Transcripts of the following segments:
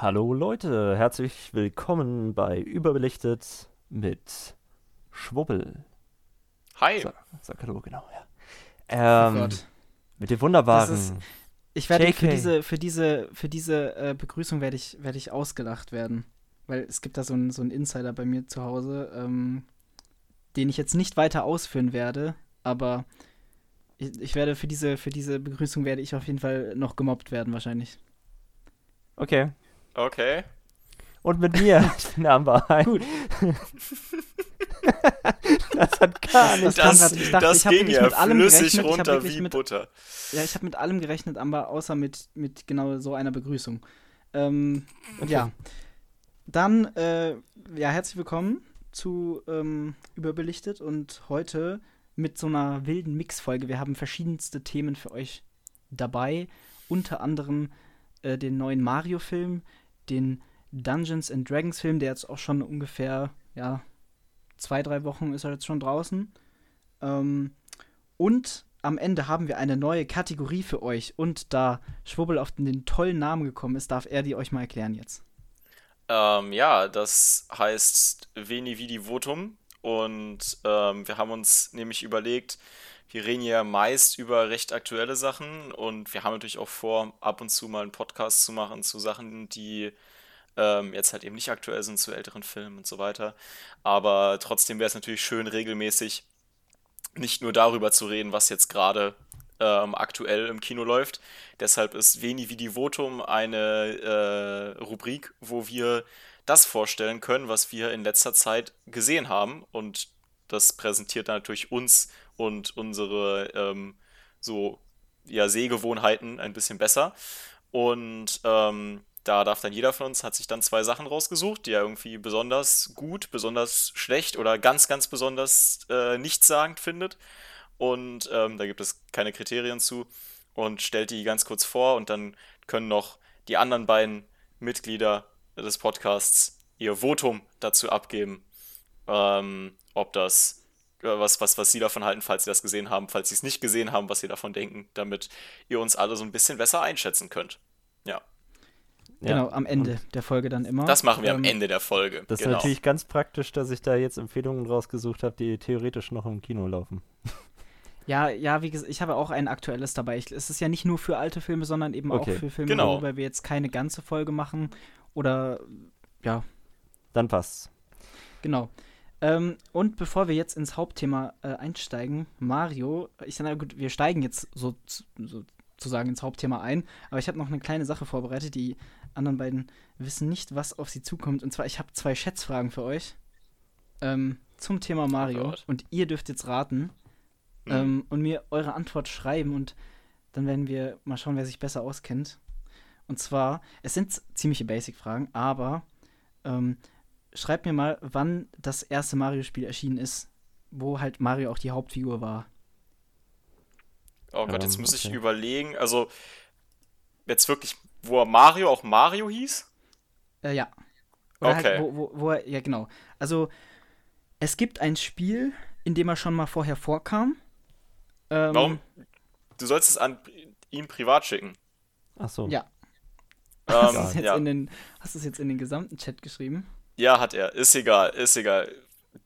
Hallo Leute, herzlich willkommen bei Überbelichtet mit Schwubbel. Hi. Sag, sag hallo, genau, ja. Ähm, oh Gott. mit dem wunderbaren. Ist- Ich werde für JK. diese, für diese, für diese äh, Begrüßung werde ich, werde ich ausgelacht werden. Weil es gibt da so einen so einen Insider bei mir zu Hause, ähm, den ich jetzt nicht weiter ausführen werde, aber ich, ich werde für diese, für diese Begrüßung werde ich auf jeden Fall noch gemobbt werden, wahrscheinlich. Okay. Okay. Und mit mir, ich bin Amber. Hi. Gut. das hat gar Das- nicht. kam Das, grad- ich dachte, das ich ging wirklich ja mit allem flüssig gerechnet, runter wie mit- Butter. Ja, ich habe mit allem gerechnet, Amber, außer mit, mit genau so einer Begrüßung. Ähm, Ja. Dann, äh, ja, herzlich willkommen zu ähm, Überbelichtet und heute mit so einer wilden Mixfolge. Wir haben verschiedenste Themen für euch dabei. Unter anderem äh, den neuen Mario-Film, den Dungeons and Dragons-Film, der jetzt auch schon ungefähr, ja, zwei, drei Wochen ist er jetzt schon draußen. Ähm, und am Ende haben wir eine neue Kategorie für euch. Und da Schwubbel auf den tollen Namen gekommen ist, darf er die euch mal erklären jetzt. Ähm, ja, das heißt Veni Vidi Votum. Und ähm, wir haben uns nämlich überlegt, wir reden ja meist über recht aktuelle Sachen und wir haben natürlich auch vor, ab und zu mal einen Podcast zu machen zu Sachen, die ähm, jetzt halt eben nicht aktuell sind, zu älteren Filmen und so weiter. Aber trotzdem wäre es natürlich schön, regelmäßig nicht nur darüber zu reden, was jetzt gerade ähm, aktuell im Kino läuft. Deshalb ist Veni Vidi Votum eine äh, Rubrik, wo wir das vorstellen können, was wir in letzter Zeit gesehen haben. Und das präsentiert dann natürlich uns und unsere ähm, so ja, Sehgewohnheiten ein bisschen besser. Und ähm, da darf dann jeder von uns, hat sich dann zwei Sachen rausgesucht, die er irgendwie besonders gut, besonders schlecht oder ganz, ganz besonders äh, nichtssagend findet. Und ähm, da gibt es keine Kriterien zu. Und stellt die ganz kurz vor und dann können noch die anderen beiden Mitglieder des Podcasts ihr Votum dazu abgeben, ähm, ob das, was, was, was sie davon halten, falls sie das gesehen haben, falls sie es nicht gesehen haben, was sie davon denken, damit ihr uns alle so ein bisschen besser einschätzen könnt. Ja, Ja. Genau, am Ende der Folge dann immer. das machen wir am Ähm, Ende der Folge. Das ist genau. natürlich ganz praktisch, dass ich da jetzt Empfehlungen rausgesucht habe, die theoretisch noch im Kino laufen. Ja, ja, wie gesagt, ich habe auch ein aktuelles dabei. Ich, es ist ja nicht nur für alte Filme, sondern eben Okay. auch für Filme, Genau. worüber wir jetzt keine ganze Folge machen. Oder, ja, Dann passt's. genau. Ähm, und bevor wir jetzt ins Hauptthema äh, einsteigen, Mario, ich sage, gut, wir steigen jetzt so, zu- sozusagen ins Hauptthema ein, aber ich habe noch eine kleine Sache vorbereitet. Die anderen beiden wissen nicht, was auf sie zukommt. Und zwar, ich habe zwei Schätzfragen für euch ähm, zum Thema Mario. Gott. und ihr dürft jetzt raten Mhm. ähm, und mir eure Antwort schreiben und dann werden wir mal schauen, wer sich besser auskennt. Und zwar, es sind ziemliche Basic-Fragen, aber ähm, schreibt mir mal, wann das erste Mario-Spiel erschienen ist, wo halt Mario auch die Hauptfigur war. Oh Gott, jetzt Ähm, muss ich okay. überlegen, also jetzt wirklich, wo Mario auch Mario hieß? Äh, ja. Oder Okay. halt, wo, wo, wo er, ja genau. Also, es gibt ein Spiel, in dem er schon mal vorher vorkam. Ähm, Warum? Du sollst es an ihn privat schicken. Ach so. Ja. Hast du Ähm, es jetzt, ja. in den- hast du es jetzt in den gesamten Chat geschrieben? Ja, hat er. Ist egal, ist egal.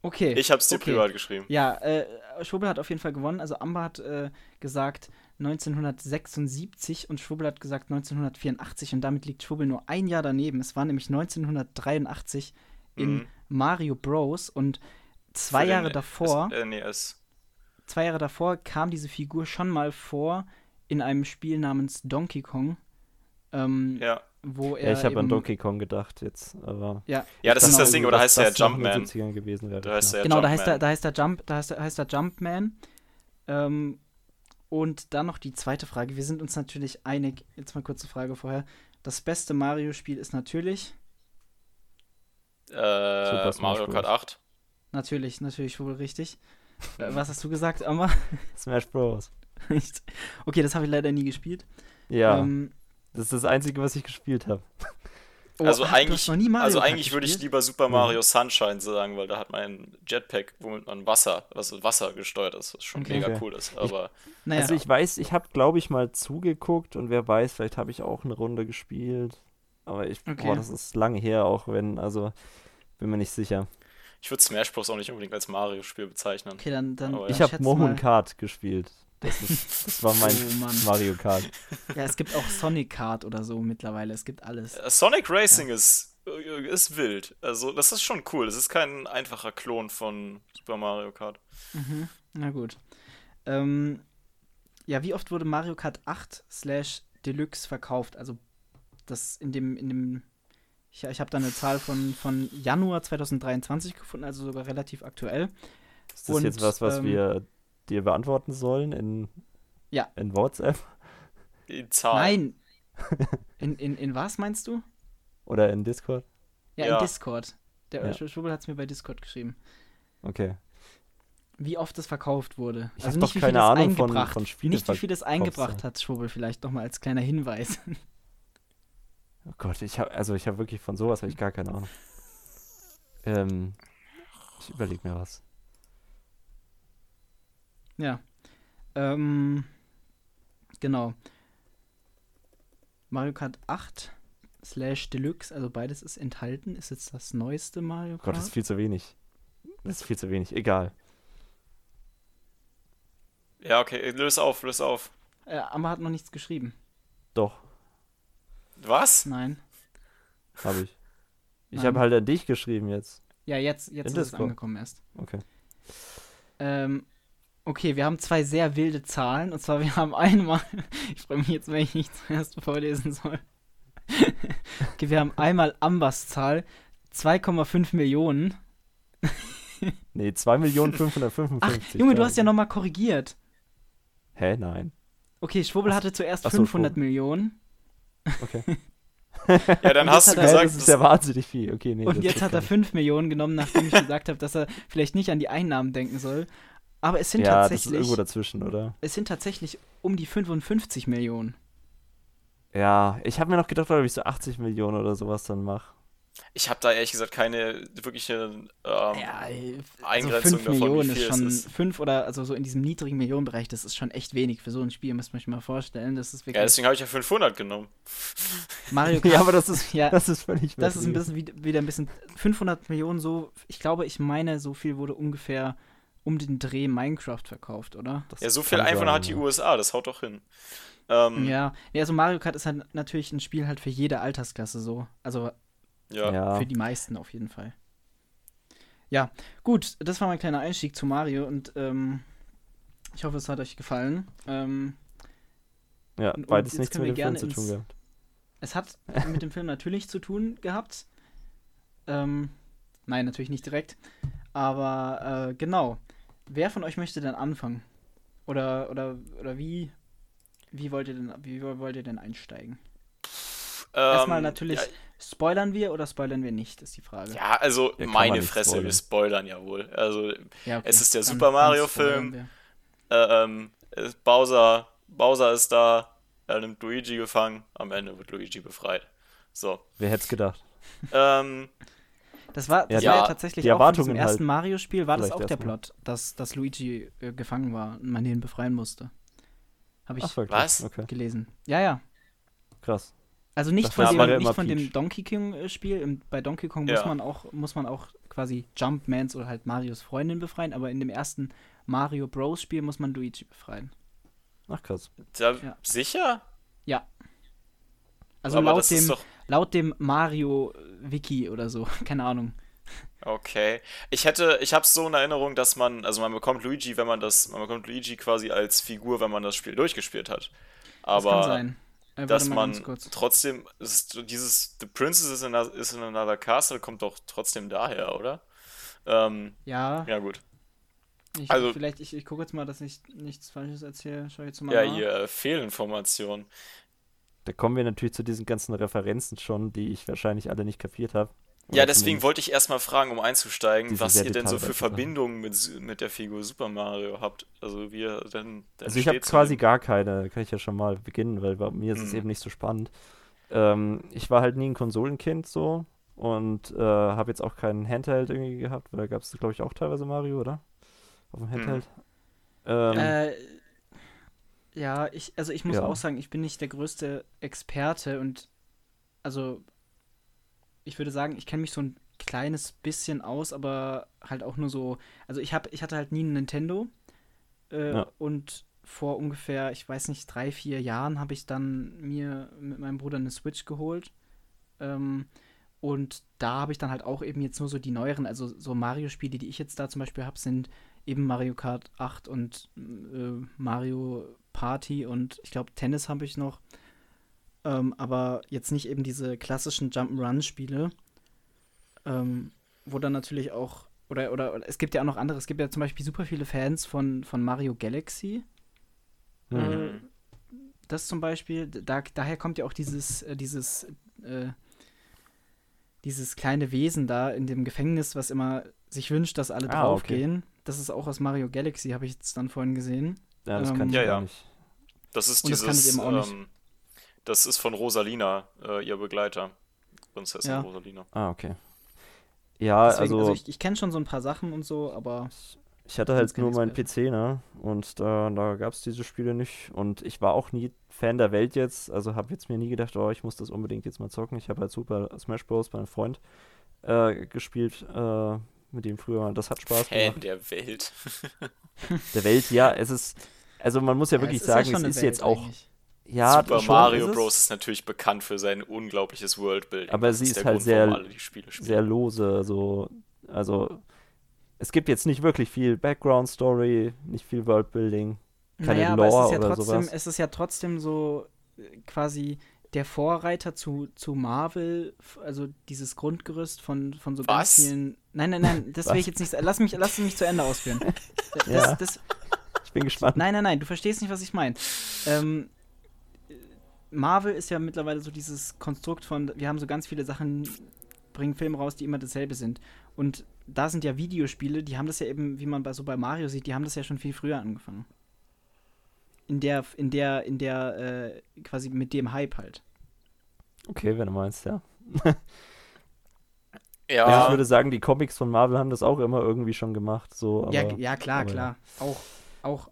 Okay. Ich hab's dir okay. privat geschrieben. Ja, äh, Schwubbel hat auf jeden Fall gewonnen. Also Amber hat äh, gesagt 1976 und Schwubbel hat gesagt 1984 und damit liegt Schwubbel nur ein Jahr daneben. Es war nämlich 1983 in Mhm. Mario Bros. und zwei Jahre den davor, S, äh, nee, S. zwei Jahre davor kam diese Figur schon mal vor in einem Spiel namens Donkey Kong, ähm, Ja. Wo er Ja, ich habe an Donkey Kong gedacht jetzt, aber. Ja, Ja, das ist genau. das Ding, oder heißt der Jumpman? 70ern gewesen wäre. Da heißt der Genau, da heißt, Jumpman. er, da heißt er Jump, da heißt er, heißt er Jumpman. Ähm, und dann noch die zweite Frage. Wir sind uns natürlich einig. Jetzt mal kurze Frage vorher. Das beste Mario-Spiel ist natürlich, Äh, Super Smash Mario Kart Bros. 8. natürlich, natürlich wohl richtig. Äh, was hast du gesagt, Amma? Smash Bros. Okay, das habe ich leider nie gespielt. Ja, Ähm, das ist das Einzige, was ich gespielt habe. oh, Also eigentlich- hast noch nie Mario Also eigentlich würde ich lieber Super Mario Sunshine sagen, weil da hat man ein Jetpack, womit man Wasser, also Wasser gesteuert ist, was schon Okay. mega cool ist. Aber Naja, Also ich weiß, ich habe, glaube ich, mal zugeguckt und wer weiß, vielleicht habe ich auch eine Runde gespielt. Aber ich, Okay. boah, das ist lange her, auch wenn, also, bin mir nicht sicher. Ich würde Smash Bros. auch nicht unbedingt als Mario-Spiel bezeichnen. Okay, dann. dann. Ich habe Mohun Kart gespielt. Das, ist, das war mein Oh. Mario Kart. Ja, es gibt auch Sonic Kart oder so mittlerweile. Es gibt alles. Äh, Sonic Racing ist, äh, ist wild. Also, das ist schon cool. Das ist kein einfacher Klon von Super Mario Kart. Mhm. Na gut. Ähm, ja, wie oft wurde Mario Kart 8 slash Deluxe verkauft? Also das in dem, in dem, ich, ich habe da eine Zahl von, von Januar 2023 gefunden, also sogar relativ aktuell. Ist das Und, jetzt was, was ähm, wir dir beantworten sollen in, Ja. in WhatsApp Die Zahlen. Nein! In, in, in was meinst du? oder in Discord? Ja, Ja. in Discord. Der Ja. Schwubbel hat es mir bei Discord geschrieben. Okay. Wie oft es verkauft wurde. Ich also nicht, doch wie keine Ahnung von- eingebracht. von Spiele- Nicht, wie viel es eingebracht hat, Schwubbel, vielleicht nochmal als kleiner Hinweis. Oh Gott, ich habe also ich habe wirklich von sowas habe ich gar keine Ahnung. Ähm, ich überlege mir was. Ja. Ähm, genau. Mario Kart 8 slash Deluxe, also beides ist enthalten, ist jetzt das neueste Mario Oh Gott, Kart. das ist viel zu wenig. Das ist viel zu wenig. Egal. Ja, okay, löse auf, löse auf. äh, Amber hat noch nichts geschrieben. Doch, Was? Nein. habe ich. Ich habe halt an dich geschrieben jetzt. Ja, jetzt, jetzt In ist es angekommen erst. Okay. Ähm, okay, wir haben zwei sehr wilde Zahlen. Und zwar, wir haben einmal, ich freue mich jetzt, wenn ich nicht zuerst vorlesen soll. okay, wir haben einmal Ambers Zahl, 2,5 Millionen. Nee, 2.555.000. Ach, Junge, du hast ja nochmal korrigiert. Hä, nein. Okay, Schwubbel hatte zuerst ach so, 500 Schwubbel. Millionen. Okay. Ja, dann hast jetzt du er- gesagt, das ist ja wahnsinnig viel. Okay, nee. Und jetzt hat er gar 5 Millionen genommen, nachdem ich gesagt habe, dass er vielleicht nicht an die Einnahmen denken soll. Aber es sind. Ja, das ist tatsächlich, irgendwo dazwischen, oder? es sind tatsächlich um die 55 Millionen. Ja, ich habe mir noch gedacht, ob ich so 80 Millionen oder sowas dann mache. ich habe da ehrlich gesagt keine wirkliche ähm, Ja, also Eingrenzung 5 davon, Millionen wie viel ist schon, es ist. 5 oder also so in diesem niedrigen Millionenbereich, das ist schon echt wenig für so ein Spiel, müsst ihr euch mal vorstellen. Das ist Ja, wirklich deswegen habe ich ja 500 genommen. Mario Kart. Ja, aber das ist, Ja, das ist völlig Das ist ein bisschen wie- wieder ein bisschen 500 Millionen so. Ich glaube, ich meine, so viel wurde ungefähr um den Dreh Minecraft verkauft, oder? Das Ja, so viel iPhone sein, hat die ja. USA, das haut doch hin. Ähm, Ja, nee, also Mario Kart ist halt natürlich ein Spiel halt für jede Altersklasse so. Also ja. Ja. für die meisten auf jeden Fall. Ja, gut, das war mein kleiner Einstieg zu Mario und ähm, ich hoffe, es hat euch gefallen. Ähm, Ja, Und- und beides jetzt nichts können mit wir dem Film gerne zu tun gehabt. es hat mit dem Film natürlich zu tun gehabt. Ähm, nein, natürlich nicht direkt. Aber äh, genau. Wer von euch möchte denn anfangen? Oder, oder, oder wie, wie, wollt ihr denn, wie wollt ihr denn einsteigen? Erstmal Ähm, natürlich, Ja, Spoilern wir oder spoilern wir nicht, ist die Frage. ja also man meine Fresse, spoilern. wir spoilern ja wohl. Also Ja, okay. es ist der Dann- Super Mario-Film. ähm, Bowser, Bowser ist da, er nimmt Luigi gefangen, am Ende wird Luigi befreit. So. Wer hätte es gedacht? Ähm, Das war, das Ja, war ja tatsächlich die auch diesem ersten halt Mario-Spiel, war das auch der. Plot, dass, dass Luigi äh, gefangen war und man ihn befreien musste. Habe ich Ach? Was? Okay, gelesen. Ja, ja. krass. Also nicht Das von, dem, nicht von dem. Donkey Kong-Spiel. Im- Bei Donkey Kong Ja. muss man auch, muss man auch quasi Jumpmans oder halt Marios Freundin befreien, aber in dem ersten Mario Bros. Spiel muss man Luigi befreien. Ach, krass. da, Ja. sicher? Also Aber laut das dem, ist doch. Laut dem Mario-Wiki oder so. Keine Ahnung. Okay. Ich hätte, ich habe so in Erinnerung, dass man, also man bekommt Luigi, wenn man das, man bekommt Luigi quasi als Figur, wenn man das Spiel durchgespielt hat. Das Aber kann sein. Äh, dass man trotzdem, ist dieses The Princess is in, is in another castle kommt doch trotzdem daher, oder? Ähm, Ja, ja gut. ich, also- vielleicht, ich, ich gucke jetzt mal, dass ich nichts Falsches erzähle. Schau jetzt mal Ja, nach. hier äh, Fehlinformation. Da kommen wir natürlich zu diesen ganzen Referenzen schon, die ich wahrscheinlich alle nicht kapiert habe. Ja, deswegen wollte ich erstmal fragen, um einzusteigen, was ihr denn so für. Verbindungen mit, mit der Figur Super Mario habt. Also wie ihr denn, Also ich habe quasi gar keine, kann ich ja schon mal beginnen, weil bei mir ist es Mhm. eben nicht so spannend. Ähm, ich war halt nie ein Konsolenkind so und äh, habe jetzt auch keinen Handheld irgendwie gehabt, weil da gab es, glaube ich, auch teilweise Mario, oder? Auf dem Handheld. Ähm, Äh, ja, ich, also ich muss Ja. auch sagen, ich bin nicht der größte Experte und also ich würde sagen, ich kenne mich so ein kleines bisschen aus, aber halt auch nur so. Also ich habe, ich hatte halt nie einen Nintendo äh, ja. und vor ungefähr, ich weiß nicht, drei, vier Jahren habe ich dann mir mit meinem Bruder eine Switch geholt. Ähm, und da habe ich dann halt auch eben jetzt nur so die neueren, also so Mario-Spiele, die ich jetzt da zum Beispiel habe, sind eben Mario Kart 8 und äh, Mario Party und ich glaube Tennis habe ich noch. Ähm, aber jetzt nicht eben diese klassischen Jump'n'Run-Spiele, ähm, wo dann natürlich auch, oder, oder, oder, es gibt ja auch noch andere, es gibt ja zum Beispiel super viele Fans von, von Mario Galaxy. Mhm. Äh, das zum Beispiel, da, daher kommt ja auch dieses, äh, dieses äh, dieses kleine Wesen da in dem Gefängnis, was immer sich wünscht, dass alle ah, draufgehen. Okay. Das ist auch aus Mario Galaxy, habe ich jetzt dann vorhin gesehen. Ja, das ähm, kann ich ja, ja. nicht. Das ist dieses, das, kann ich eben auch nicht. Ähm, das ist von Rosalina, äh, ihr Begleiter. Prinzessin ja. Rosalina. Ah, okay. Ja, Deswegen, also, also ich, ich kenne schon so ein paar Sachen und so, aber ich hatte halt nur meinen PC, ne? Und da, da gab es diese Spiele nicht. Und ich war auch nie Fan der Welt jetzt. Also habe jetzt mir nie gedacht, oh, ich muss das unbedingt jetzt mal zocken. Ich habe halt Super Smash Bros. bei einem Freund äh, gespielt, äh, mit dem früher. Das hat Spaß Fan gemacht. Fan der Welt. der Welt, ja. Es ist, also man muss ja, ja wirklich es sagen, ja es ist Welt jetzt auch. Eigentlich. Ja, Super Mario ist Bros. ist natürlich bekannt für sein unglaubliches Worldbuilding. Aber sie ist, ist halt Grund, sehr, sehr lose, so. Also es gibt jetzt nicht wirklich viel Background-Story, nicht viel Worldbuilding, keine naja, Lore aber es ist ja oder trotzdem, sowas. Es ist ja trotzdem so äh, quasi der Vorreiter zu, zu Marvel, also dieses Grundgerüst von, von so Was? ganz vielen. Nein, nein, nein, das will ich jetzt nicht. Lass mich, lass mich zu Ende ausführen. Das, ja. das, ich bin gespannt. Nein, nein, nein, du verstehst nicht, was ich meine. Ähm, Marvel ist ja mittlerweile so dieses Konstrukt von, wir haben so ganz viele Sachen, bringen Filme raus, die immer dasselbe sind. Und da sind ja Videospiele, die haben das ja eben, wie man bei so bei Mario sieht, die haben das ja schon viel früher angefangen. In der, in der, in der, äh, quasi mit dem Hype halt. Okay, wenn du meinst, ja. ja. Also ich würde sagen, die Comics von Marvel haben das auch immer irgendwie schon gemacht. So, aber, ja, ja, klar, klar. Ja. Auch, auch.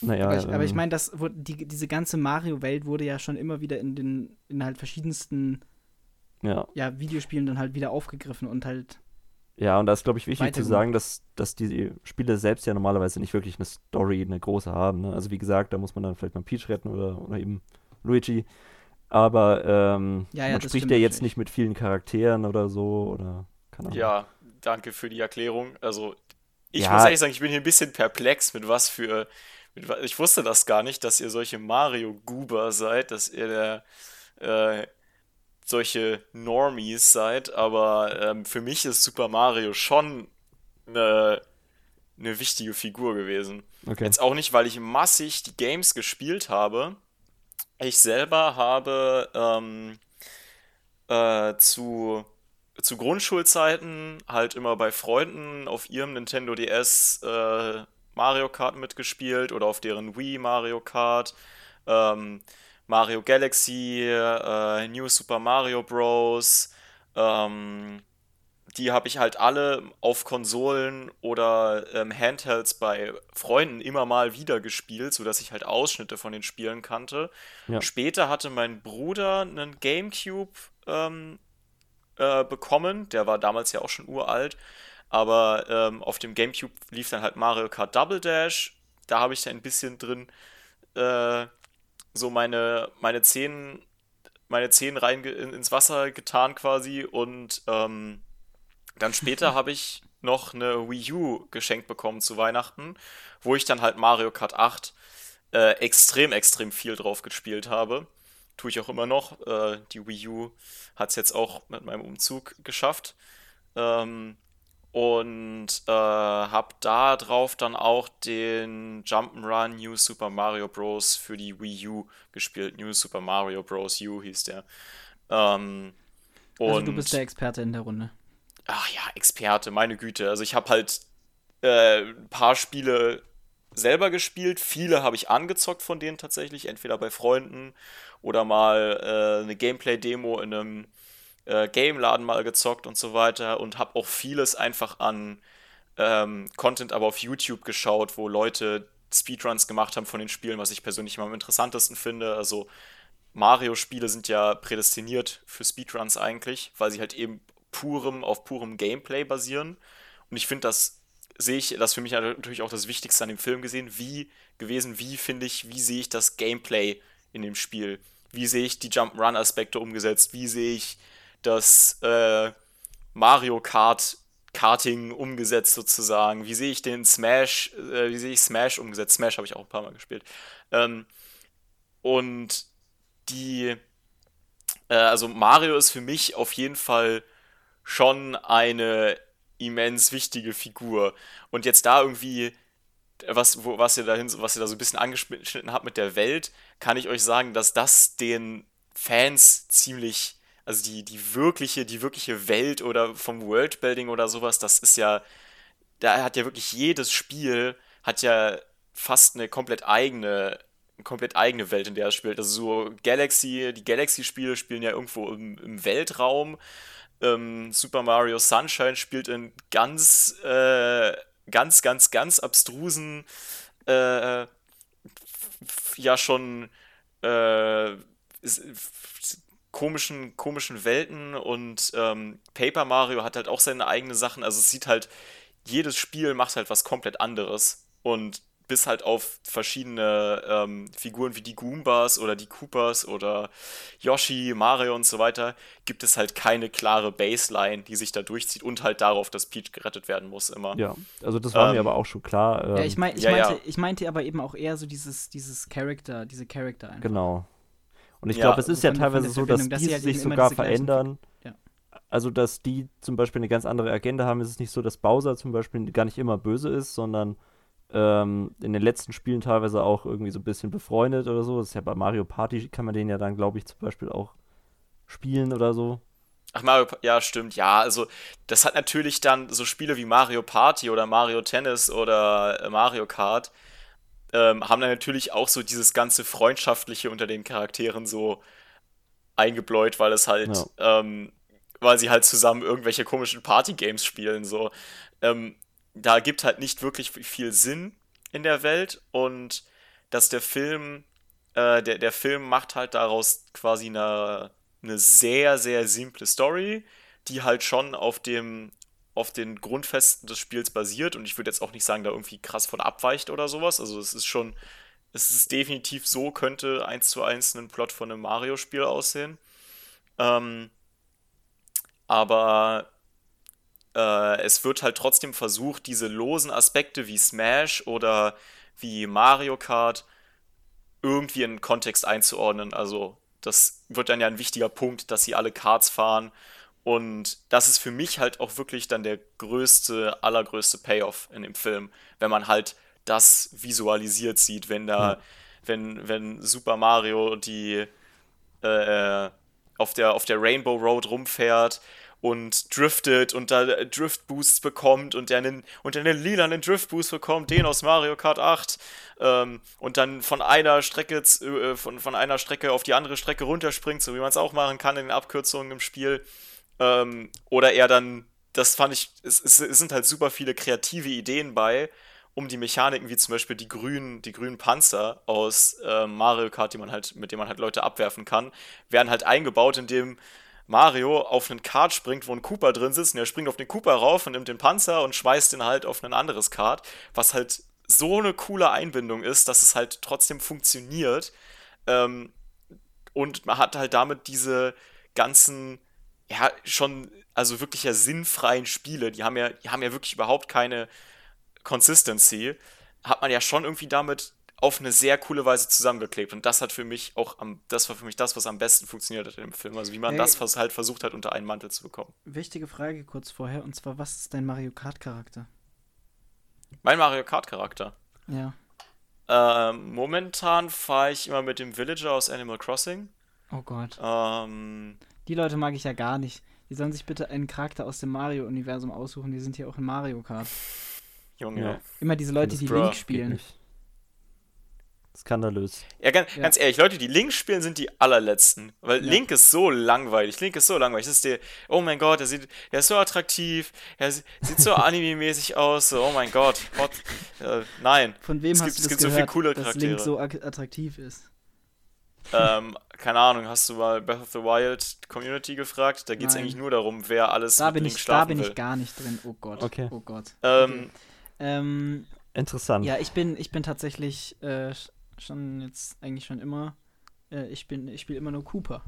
Naja, aber ich, ähm, ich meine, die, diese ganze Mario-Welt wurde ja schon immer wieder in den, in halt verschiedensten ja. ja, Videospielen dann halt wieder aufgegriffen und halt. Ja, und da ist, glaube ich, wichtig zu sagen, dass, dass die Spiele selbst ja normalerweise nicht wirklich eine Story, eine große haben. Ne? Also wie gesagt, da muss man dann vielleicht mal Peach retten oder, oder eben Luigi. Aber ähm, ja, ja, man spricht ja jetzt nicht mit vielen Charakteren oder so oder keine Ahnung. Ja, danke für die Erklärung. Also ich ja, muss ehrlich sagen, ich bin hier ein bisschen perplex mit was für. Mit, ich wusste das gar nicht, dass ihr solche Mario-Guber seid, dass ihr der äh, solche Normies seid, aber ähm, für mich ist Super Mario schon eine, eine wichtige Figur gewesen. Okay. Jetzt auch nicht, weil ich massig die Games gespielt habe. Ich selber habe ähm, äh, zu, zu Grundschulzeiten halt immer bei Freunden auf ihrem Nintendo DS äh, Mario Kart mitgespielt oder auf deren Wii Mario Kart. Ähm, Mario Galaxy, äh, New Super Mario Bros. Ähm, die habe ich halt alle auf Konsolen oder ähm, Handhelds bei Freunden immer mal wieder gespielt, sodass ich halt Ausschnitte von den Spielen kannte. Ja. Später hatte mein Bruder einen GameCube ähm, äh, bekommen, der war damals ja auch schon uralt, aber ähm, auf dem GameCube lief dann halt Mario Kart Double Dash. Da habe ich da ein bisschen drin äh, so meine, meine Zehen, meine Zehen rein ins Wasser getan quasi und ähm, dann später habe ich noch eine Wii U geschenkt bekommen zu Weihnachten, wo ich dann halt Mario Kart 8 äh, extrem, extrem viel drauf gespielt habe. Tue ich auch immer noch. Äh, die Wii U hat es jetzt auch mit meinem Umzug geschafft. Ähm, und äh, habe da drauf dann auch den Jump'n'Run New Super Mario Bros. für die Wii U gespielt. New Super Mario Bros. U hieß der. Ähm, also du bist der Experte in der Runde. Ach ja, Experte, meine Güte. Also ich habe halt äh, ein paar Spiele selber gespielt. Viele habe ich angezockt von denen tatsächlich, entweder bei Freunden oder mal äh, eine Gameplay-Demo in einem äh, Game-Laden mal gezockt und so weiter und habe auch vieles einfach an ähm, Content aber auf YouTube geschaut, wo Leute Speedruns gemacht haben von den Spielen, was ich persönlich immer am interessantesten finde. Also Mario-Spiele sind ja prädestiniert für Speedruns eigentlich, weil sie halt eben purem, auf purem Gameplay basieren. Und ich finde, das sehe ich, das für mich natürlich auch das Wichtigste an dem Film gesehen, wie gewesen, wie finde ich, wie sehe ich das Gameplay in dem Spiel? Wie sehe ich die Jump-Run-Aspekte umgesetzt? Wie sehe ich das äh, Mario Kart Karting umgesetzt sozusagen? Wie sehe ich den Smash, äh, wie sehe ich Smash umgesetzt? Smash habe ich auch ein paar Mal gespielt. Ähm, und die, äh, also Mario ist für mich auf jeden Fall schon eine immens wichtige Figur. Und jetzt da irgendwie, was, wo, was, ihr dahin, was ihr da so ein bisschen angeschnitten habt mit der Welt, kann ich euch sagen, dass das den Fans ziemlich, also die, die wirkliche, die wirkliche Welt oder vom Worldbuilding oder sowas, das ist ja, da hat ja wirklich jedes Spiel, hat ja fast eine komplett eigene eine komplett eigene Welt, in der er spielt. Also so Galaxy, die Galaxy-Spiele spielen ja irgendwo im, im Weltraum. Ähm, Super Mario Sunshine spielt in ganz, äh, ganz, ganz, ganz abstrusen, äh, ja schon äh, komischen, komischen Welten und ähm, Paper Mario hat halt auch seine eigenen Sachen. Also es sieht halt, jedes Spiel macht halt was komplett anderes. Und bis halt auf verschiedene ähm, Figuren wie die Goombas oder die Koopas oder Yoshi, Mario und so weiter, gibt es halt keine klare Baseline, die sich da durchzieht und halt darauf, dass Peach gerettet werden muss immer. Ja, also das war ähm, mir aber auch schon klar. Ähm, ja, ich, mein, ich, ja, meinte, ja. ich meinte aber eben auch eher so dieses, dieses Character, diese Charakter einfach. Genau. Und ich ja, glaube, es ist ja teilweise so, dass die halt sich sogar verändern. Ja. Also, dass die zum Beispiel eine ganz andere Agenda haben. Es ist nicht so, dass Bowser zum Beispiel gar nicht immer böse ist, sondern ähm, in den letzten Spielen teilweise auch irgendwie so ein bisschen befreundet oder so. Das ist ja bei Mario Party, kann man den ja dann, glaube ich, zum Beispiel auch spielen oder so. Ach, Mario, ja, stimmt, ja. Also, das hat natürlich dann so Spiele wie Mario Party oder Mario Tennis oder Mario Kart, ähm, haben dann natürlich auch so dieses ganze Freundschaftliche unter den Charakteren so eingebläut, weil es halt, ja. ähm, weil sie halt zusammen irgendwelche komischen Party-Games spielen, so. Ähm, da gibt halt nicht wirklich viel Sinn in der Welt und dass der Film, äh, der, der Film macht halt daraus quasi eine, eine sehr, sehr simple Story, die halt schon auf dem auf den Grundfesten des Spiels basiert und ich würde jetzt auch nicht sagen, da irgendwie krass von abweicht oder sowas. Also es ist schon, es ist definitiv so, könnte eins zu eins ein Plot von einem Mario-Spiel aussehen. Ähm, aber äh, es wird halt trotzdem versucht, diese losen Aspekte wie Smash oder wie Mario Kart irgendwie in Kontext einzuordnen. Also das wird dann ja ein wichtiger Punkt, dass sie alle Karts fahren. Und das ist für mich halt auch wirklich dann der größte, allergrößte Payoff in dem Film, wenn man halt das visualisiert sieht, wenn da, mhm. wenn, wenn Super Mario die äh, auf der, auf der Rainbow Road rumfährt und driftet und da Drift Boosts bekommt und der einen, und der einen lilanen Drift Boost bekommt, den aus Mario Kart 8 ähm, und dann von einer Strecke äh, von, von einer Strecke auf die andere Strecke runterspringt, so wie man es auch machen kann in den Abkürzungen im Spiel. Ähm, oder er dann, das fand ich, es, es, sind halt super viele kreative Ideen bei, um die Mechaniken wie zum Beispiel die grünen, die grünen Panzer aus äh, Mario Kart, die man halt, mit denen man halt Leute abwerfen kann, werden halt eingebaut, indem Mario auf einen Kart springt, wo ein Cooper drin sitzt und er springt auf den Cooper rauf und nimmt den Panzer und schmeißt den halt auf ein anderes Kart, was halt so eine coole Einbindung ist, dass es halt trotzdem funktioniert. Ähm, und man hat halt damit diese ganzen, ja, schon, also wirklich ja sinnfreien Spiele, die haben ja, die haben ja wirklich überhaupt keine Consistency, hat man ja schon irgendwie damit auf eine sehr coole Weise zusammengeklebt. Und das hat für mich auch am, das war für mich das, was am besten funktioniert hat in dem Film. Also wie man hey, das halt versucht hat, unter einen Mantel zu bekommen. Wichtige Frage kurz vorher, und zwar, was ist dein Mario Kart-Charakter? Mein Mario Kart-Charakter? Ja. Ähm, momentan fahre ich immer mit dem Villager aus Animal Crossing. Oh Gott. Ähm, die Leute mag ich ja gar nicht. Die sollen sich bitte einen Charakter aus dem Mario-Universum aussuchen. Die sind hier auch in Mario Kart. Junge. Ja. Immer diese Leute, die Link spielen. Skandalös. Ja, ganz, ja. ganz ehrlich, Leute, die Link spielen, sind die allerletzten. Weil ja. Link ist so langweilig. Link ist so langweilig. Das ist der, oh mein Gott, der, sieht, der ist so attraktiv, er sieht so anime-mäßig aus, so, oh mein Gott. Gott äh, nein. Von wem es hast gibt, du das es gibt gehört, so viele coole Charaktere. dass Link so attraktiv ist? Ähm, keine Ahnung, hast du mal Breath of the Wild Community gefragt? Da geht es eigentlich nur darum, wer alles da bin ich, Da bin will. ich gar nicht drin. Oh Gott. Okay. Oh Gott. Ähm, okay. ähm, Interessant. Ja, ich bin, ich bin tatsächlich äh, schon jetzt eigentlich schon immer. Äh, ich bin, ich spiele immer nur Cooper.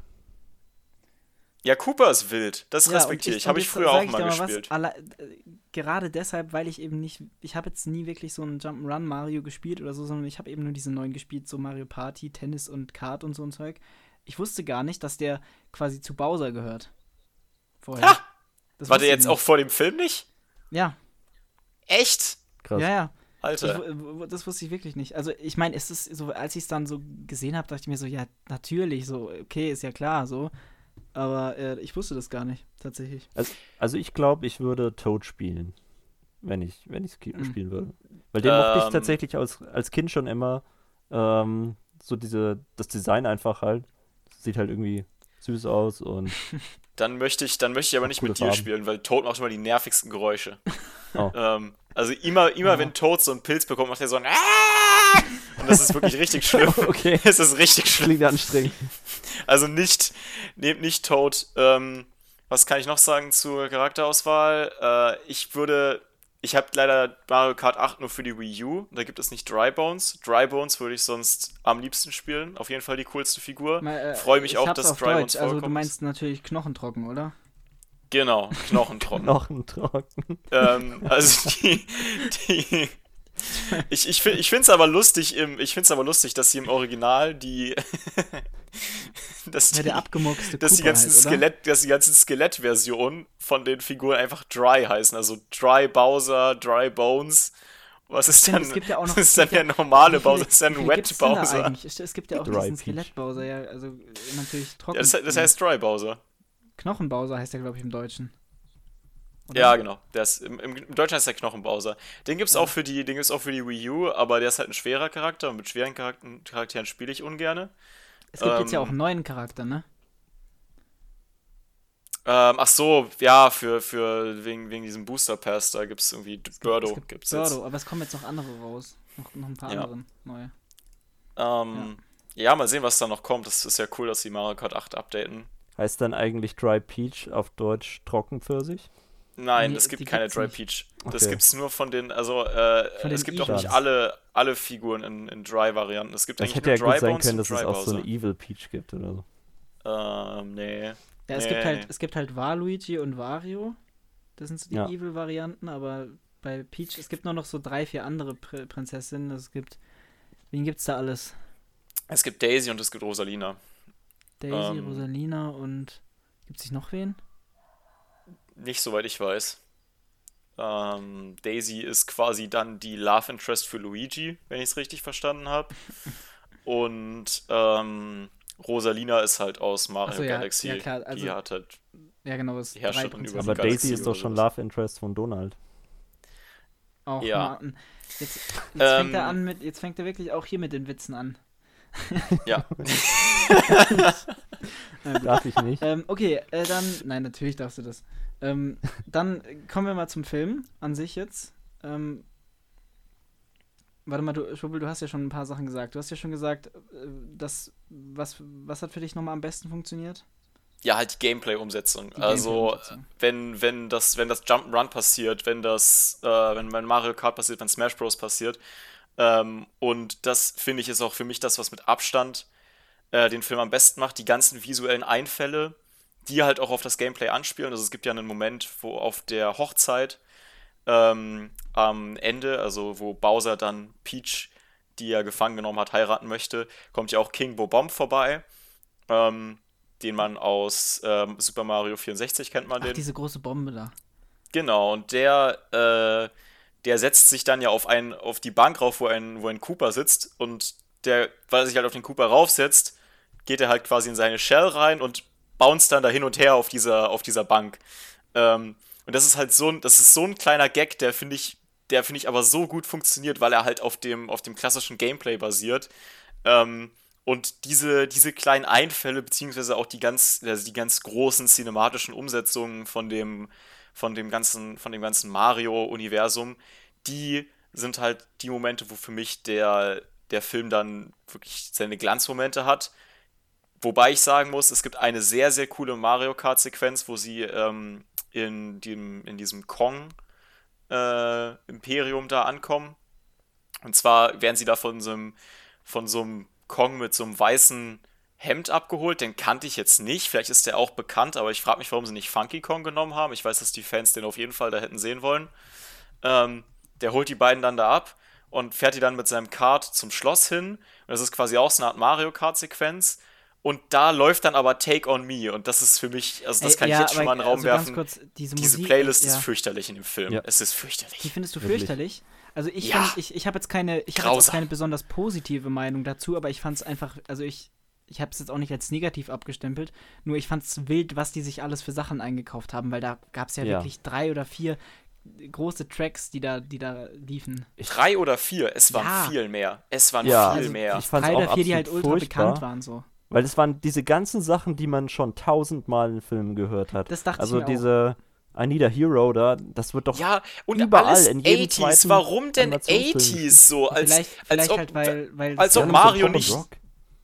Ja, Cooper ist wild. Das ja, respektiere ich. Habe ich früher auch mal gespielt. Was, alle, äh, gerade deshalb, weil ich eben nicht. Ich habe jetzt nie wirklich so einen Jump'n'Run Mario gespielt oder so, sondern ich habe eben nur diese neuen gespielt, so Mario Party, Tennis und Kart und so ein Zeug. Ich wusste gar nicht, dass der quasi zu Bowser gehört. Vorher. Ha! Das War der jetzt auch vor dem Film nicht? Ja. Echt? Krass. Ja, ja. Alter. Ich, das wusste ich wirklich nicht. Also ich meine, es ist so, als ich es dann so gesehen habe, dachte ich mir so, ja, natürlich, so, okay, ist ja klar, so. Aber äh, ich wusste das gar nicht, tatsächlich. Also, also ich glaube, ich würde Toad spielen, wenn ich wenn ich mhm. spielen würde. Weil den ähm, mochte ich ähm. tatsächlich als, als Kind schon immer. Ähm, so diese, das Design einfach halt. Sieht halt irgendwie süß aus und. Dann möchte ich, dann möchte ich aber nicht mit dir Farben. spielen, weil Toad macht immer die nervigsten Geräusche. Oh. ähm, also immer, immer oh. wenn Toad so einen Pilz bekommt, macht er so ein! Und das ist wirklich richtig schlimm. okay. Es ist richtig schlimm. Klingt anstrengend. Also nicht, nehmt nicht Toad. Ähm, was kann ich noch sagen zur Charakterauswahl? Äh, ich würde, ich habe leider Mario Kart 8 nur für die Wii U. Da gibt es nicht Dry Bones. Dry Bones würde ich sonst am liebsten spielen. Auf jeden Fall die coolste Figur. Äh, Freue mich auch, dass Dry Bones vorkommt. Also du meinst natürlich knochentrocken, oder? Genau, knochentrocken. knochentrocken. ähm, also die, die ich, ich, ich finde es aber lustig im, ich find's aber lustig, dass sie im Original die dass ja, der abgemuckste dass die ganzen halt, Skelett, dass die ganzen Skelettversionen von den Figuren einfach Dry heißen, also Dry Bowser, Dry Bones. Was ist denn? Es gibt ja auch noch, ist dann der normale Bowser? Das ist dann Wet Bowser. Es gibt ja auch Dry diesen Skelett Bowser, ja, also natürlich trocken. Ja, das, das heißt Dry Bowser. Knochenbowser heißt der, glaube ich, im Deutschen. Oder? Ja, genau. Der ist, im, im, Deutschen heißt der Knochenbowser. Den gibt es ja. auch, für die, auch für die Wii U, aber der ist halt ein schwerer Charakter und mit schweren Charakter Charakteren spiele ich ungern. Es gibt ähm, jetzt ja auch einen neuen Charakter, ne? Ähm, ach so, ja, für, für wegen, wegen diesem Booster Pass, da gibt es irgendwie Birdo. Es gibt gibt's Birdo, jetzt. aber es kommen jetzt noch andere raus. Noch, noch ein paar ja. andere neue. Ähm, ja. ja. mal sehen, was da noch kommt. Das ist ja cool, dass sie Mario Kart 8 updaten. Heißt dann eigentlich Dry Peach auf Deutsch Trockenpfirsich? Nein, nee, es gibt keine Dry Peach. Okay. Das gibt es nur von den, also äh, von es gibt auch nicht alle, alle Figuren in, in Dry-Varianten. Es gibt das eigentlich hätte nur ja Dry gut sein Bones können, dass es auch so eine Evil Peach gibt oder so. Ähm, nee. Ja, es nee. gibt halt, es gibt halt Waluigi und Wario. Das sind so die ja. Evil-Varianten, aber bei Peach, es gibt nur noch so drei, vier andere Pr Prinzessinnen. Es gibt, wen gibt's da alles? Es gibt Daisy und es gibt Rosalina. Daisy, ähm, Rosalina und gibt es noch wen? Nicht soweit ich weiß. Ähm, Daisy ist quasi dann die Love Interest für Luigi, wenn ich es richtig verstanden habe. Und ähm, Rosalina ist halt aus Mario so, ja, Galaxy. Ja, klar. Also, die hat halt ja, genau, das die Herrscherin über Aber Daisy ist doch schon Love Interest von Donald. Auch ja. Martin. Jetzt, jetzt ähm, fängt er an mit, jetzt fängt er wirklich auch hier mit den Witzen an. Ja. Darf ich nicht. Ähm, okay, äh, dann, nein, natürlich darfst du das. Ähm, dann kommen wir mal zum Film an sich jetzt. Ähm, warte mal, du, Schwubbel, du hast ja schon ein paar Sachen gesagt. Du hast ja schon gesagt, äh, dass, was, was hat für dich nochmal am besten funktioniert? Ja, halt die Gameplay-Umsetzung. Gameplay also, wenn, wenn das, wenn das Jump'n'Run passiert, wenn das, äh, wenn Mario Kart passiert, wenn Smash Bros. passiert. Ähm, und das, finde ich, ist auch für mich das, was mit Abstand äh, den Film am besten macht. Die ganzen visuellen Einfälle, die halt auch auf das Gameplay anspielen. Also es gibt ja einen Moment, wo auf der Hochzeit ähm, am Ende, also wo Bowser dann Peach, die er gefangen genommen hat, heiraten möchte, kommt ja auch King Bobomb vorbei. Ähm, den man aus ähm, Super Mario 64 kennt man Ach, den. diese große Bombe da. Genau, und der, äh, der setzt sich dann ja auf, ein, auf die Bank rauf, wo ein, wo ein Cooper sitzt und der, weil er sich halt auf den Cooper raufsetzt, geht er halt quasi in seine Shell rein und bounce dann da hin und her auf dieser, auf dieser Bank. Ähm, und das ist halt so ein, das ist so ein kleiner Gag, der finde ich, der finde ich aber so gut funktioniert, weil er halt auf dem, auf dem klassischen Gameplay basiert. Ähm, und diese, diese kleinen Einfälle, beziehungsweise auch die ganz, also die ganz großen cinematischen Umsetzungen von dem, von dem ganzen, von dem ganzen Mario-Universum, die sind halt die Momente, wo für mich der, der Film dann wirklich seine Glanzmomente hat Wobei ich sagen muss, es gibt eine sehr, sehr coole Mario Kart-Sequenz, wo sie ähm, in, dem, in diesem Kong-Imperium äh, da ankommen. Und zwar werden sie da von so einem, von so einem Kong mit so einem weißen Hemd abgeholt. Den kannte ich jetzt nicht. Vielleicht ist der auch bekannt, aber ich frage mich, warum sie nicht Funky Kong genommen haben. Ich weiß, dass die Fans den auf jeden Fall da hätten sehen wollen. Ähm, der holt die beiden dann da ab und fährt die dann mit seinem Kart zum Schloss hin. Und das ist quasi auch so eine Art Mario Kart-Sequenz. Und da läuft dann aber Take on Me und das ist für mich, also das kann ja, ich jetzt schon mal in den Raum also werfen. Kurz, diese, diese Musik, Playlist ja. ist fürchterlich in dem Film. Ja. Es ist fürchterlich. Die findest du Wirklich? fürchterlich? Also ich ja. ich, ich habe jetzt keine, ich habe keine besonders positive Meinung dazu, aber ich fand es einfach, also ich, ich habe es jetzt auch nicht als negativ abgestempelt, nur ich fand es wild, was die sich alles für Sachen eingekauft haben, weil da gab es ja, ja, wirklich drei oder vier große Tracks, die da, die da liefen. Drei oder vier, es waren ja. viel mehr. Es waren ja. viel also mehr. Ich drei oder vier, die halt ultra furchtbar. bekannt waren so. Weil es waren diese ganzen Sachen, die man schon tausendmal in Filmen gehört hat. Das dachte also ich mir diese auch. I Need a Hero da, das wird doch ja, und überall alles in jedem 80s. Warum denn 80s so? Als, vielleicht, als vielleicht ob, halt, weil, weil als ob Mario nicht.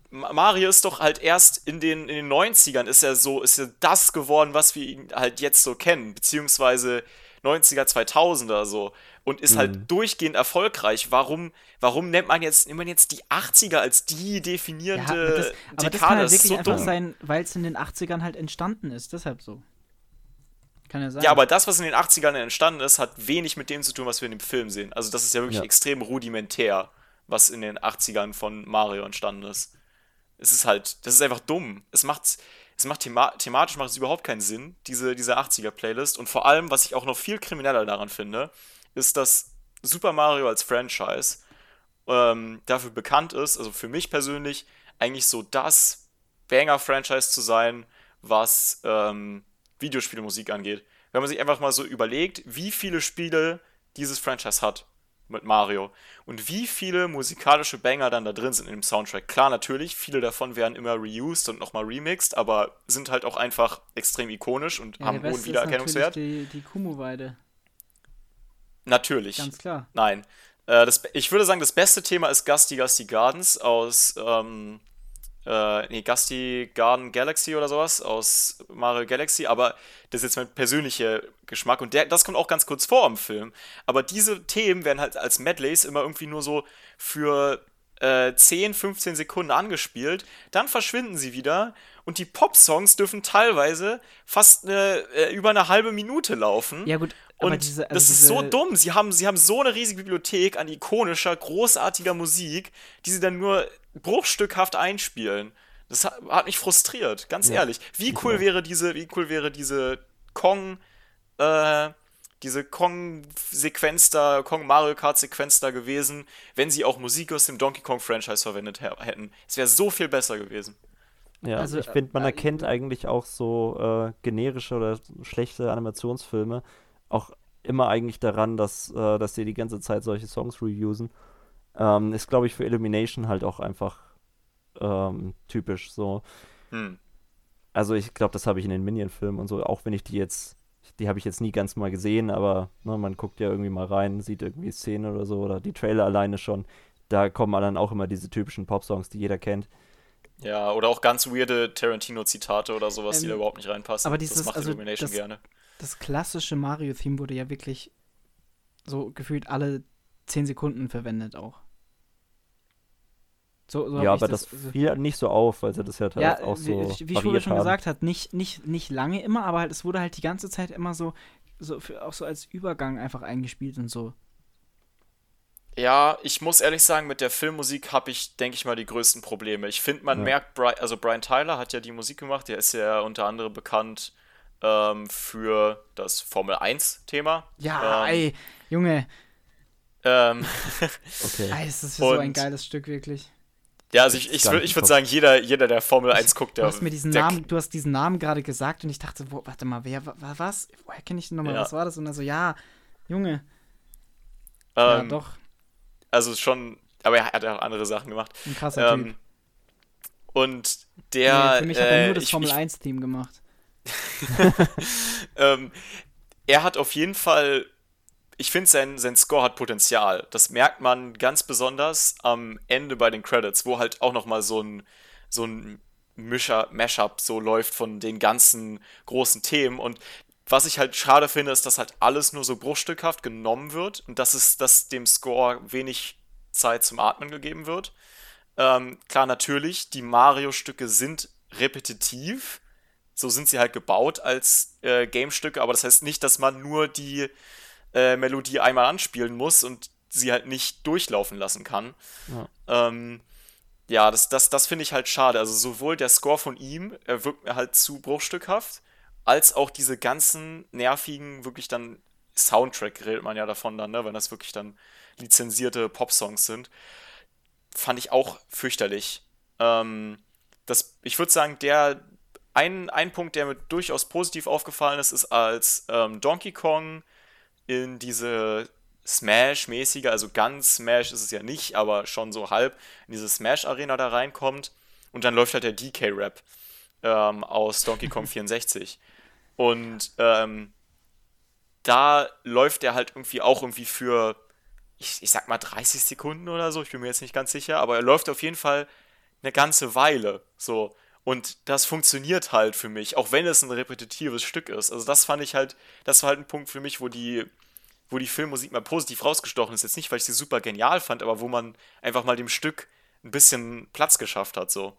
Mario ist doch halt erst in den, in den 90ern ist er so, ist er das geworden, was wir ihn halt jetzt so kennen, beziehungsweise 90er, 2000er so und ist halt mhm. halt durchgehend erfolgreich. Warum, warum nennt man jetzt, nimmt man jetzt die 80er als die definierende ja, das, aber Dekade? Das kann halt wirklich so einfach dumm. sein, weil es in den 80ern halt entstanden ist, deshalb so. Kann ja sein. Ja, aber das, was in den 80ern entstanden ist, hat wenig mit dem zu tun, was wir in dem Film sehen. Also das ist ja wirklich ja. extrem rudimentär, was in den 80ern von Mario entstanden ist. Es ist halt, das ist einfach dumm. Es macht, es macht thema thematisch macht es überhaupt keinen Sinn, diese, diese 80er-Playlist. Und vor allem, was ich auch noch viel krimineller daran finde, ist, dass Super Mario als Franchise ähm, dafür bekannt ist, also für mich persönlich, eigentlich so das Banger-Franchise zu sein, was ähm, Videospielmusik angeht. Wenn man sich einfach mal so überlegt, wie viele Spiele dieses Franchise hat mit Mario und wie viele musikalische Banger dann da drin sind in dem Soundtrack. Klar, natürlich, viele davon werden immer reused und nochmal remixed, aber sind halt auch einfach extrem ikonisch und ja, haben hohen Wiedererkennungswert. Die, die Kumu-Weide. Natürlich. Ganz klar. Nein. Äh, das, ich würde sagen, das beste Thema ist Gusty Gusty Gardens aus ähm, äh, nee, Gusty Garden Galaxy oder sowas aus Mario Galaxy, aber das ist jetzt mein persönlicher Geschmack und der, das kommt auch ganz kurz vor im Film. Aber diese Themen werden halt als Medleys immer irgendwie nur so für äh, 10, 15 Sekunden angespielt, dann verschwinden sie wieder und die Pop-Songs dürfen teilweise fast eine, äh, über eine halbe Minute laufen. Ja, gut. Und diese, also das ist so dumm. Sie haben, sie haben so eine riesige Bibliothek an ikonischer, großartiger Musik, die sie dann nur bruchstückhaft einspielen. Das hat, hat mich frustriert, ganz ja. ehrlich. Wie cool ja. wäre diese, wie cool wäre diese Kong, äh, diese Kong-Sequenz da, Kong Mario Kart-Sequenz da gewesen, wenn sie auch Musik aus dem Donkey Kong-Franchise verwendet hätten. Es wäre so viel besser gewesen. Ja, also, ich finde, man äh, erkennt eigentlich auch so äh, generische oder schlechte Animationsfilme auch immer eigentlich daran, dass, äh, dass sie die ganze Zeit solche Songs reusen. Ähm, ist, glaube ich, für Illumination halt auch einfach ähm, typisch so. Hm. Also ich glaube, das habe ich in den Minion-Filmen und so, auch wenn ich die jetzt, die habe ich jetzt nie ganz mal gesehen, aber ne, man guckt ja irgendwie mal rein, sieht irgendwie Szenen oder so oder die Trailer alleine schon. Da kommen dann auch immer diese typischen Pop-Songs, die jeder kennt. Ja, oder auch ganz weirde Tarantino-Zitate oder sowas, ähm, die da überhaupt nicht reinpassen. Aber dieses, das macht also Illumination das, gerne. Das klassische Mario-Theme wurde ja wirklich so gefühlt alle 10 Sekunden verwendet auch. So, so ja, aber das, das fiel halt nicht so auf, weil sie das ja, ja auch so. Wie, wie Schule schon haben. gesagt hat, nicht, nicht, nicht lange immer, aber halt, es wurde halt die ganze Zeit immer so, so für, auch so als Übergang einfach eingespielt und so. Ja, ich muss ehrlich sagen, mit der Filmmusik habe ich, denke ich mal, die größten Probleme. Ich finde, man ja. merkt, Bri also Brian Tyler hat ja die Musik gemacht, der ist ja unter anderem bekannt ähm, für das Formel 1-Thema. Ja, ähm, ey, Junge. Ähm, okay. Ey, das ist so ein geiles Stück, wirklich. Ja, also ich, ich, ich, ich würde sagen, jeder, jeder, der Formel 1 guckt, der. Du hast mir diesen Namen, du hast diesen Namen gerade gesagt und ich dachte, wo, warte mal, wer war was? Woher kenne ich den nochmal? Ja. Was war das? Und er so, ja, Junge. Ähm, ja, doch. Also schon, aber er hat auch andere Sachen gemacht. Ein krasser ähm, Typ. Und der. Nee, für mich hat er nur äh, das Formel 1-Team gemacht. ähm, er hat auf jeden Fall ich finde, sein, sein Score hat Potenzial. Das merkt man ganz besonders am Ende bei den Credits, wo halt auch nochmal so ein, so ein Mischer, Mashup so läuft von den ganzen großen Themen. Und was ich halt schade finde, ist, dass halt alles nur so bruchstückhaft genommen wird und dass es, dass dem Score wenig Zeit zum Atmen gegeben wird. Ähm, klar, natürlich, die Mario-Stücke sind repetitiv. So sind sie halt gebaut als äh, Game-Stücke, aber das heißt nicht, dass man nur die äh, Melodie einmal anspielen muss und sie halt nicht durchlaufen lassen kann. Ja, ähm, ja das, das, das finde ich halt schade. Also sowohl der Score von ihm, er wirkt mir halt zu bruchstückhaft, als auch diese ganzen nervigen, wirklich dann Soundtrack redet man ja davon dann, ne, wenn das wirklich dann lizenzierte Popsongs sind, fand ich auch fürchterlich. Ähm, das, ich würde sagen, der ein, ein Punkt, der mir durchaus positiv aufgefallen ist, ist als ähm, Donkey Kong in diese Smash-mäßige, also ganz Smash ist es ja nicht, aber schon so halb in diese Smash-Arena da reinkommt und dann läuft halt der DK-Rap ähm, aus Donkey Kong 64. Und ähm, da läuft er halt irgendwie auch irgendwie für, ich, ich sag mal 30 Sekunden oder so, ich bin mir jetzt nicht ganz sicher, aber er läuft auf jeden Fall eine ganze Weile. So. Und das funktioniert halt für mich, auch wenn es ein repetitives Stück ist. Also das fand ich halt, das war halt ein Punkt für mich, wo die, wo die Filmmusik mal positiv rausgestochen ist. Jetzt nicht, weil ich sie super genial fand, aber wo man einfach mal dem Stück ein bisschen Platz geschafft hat, so.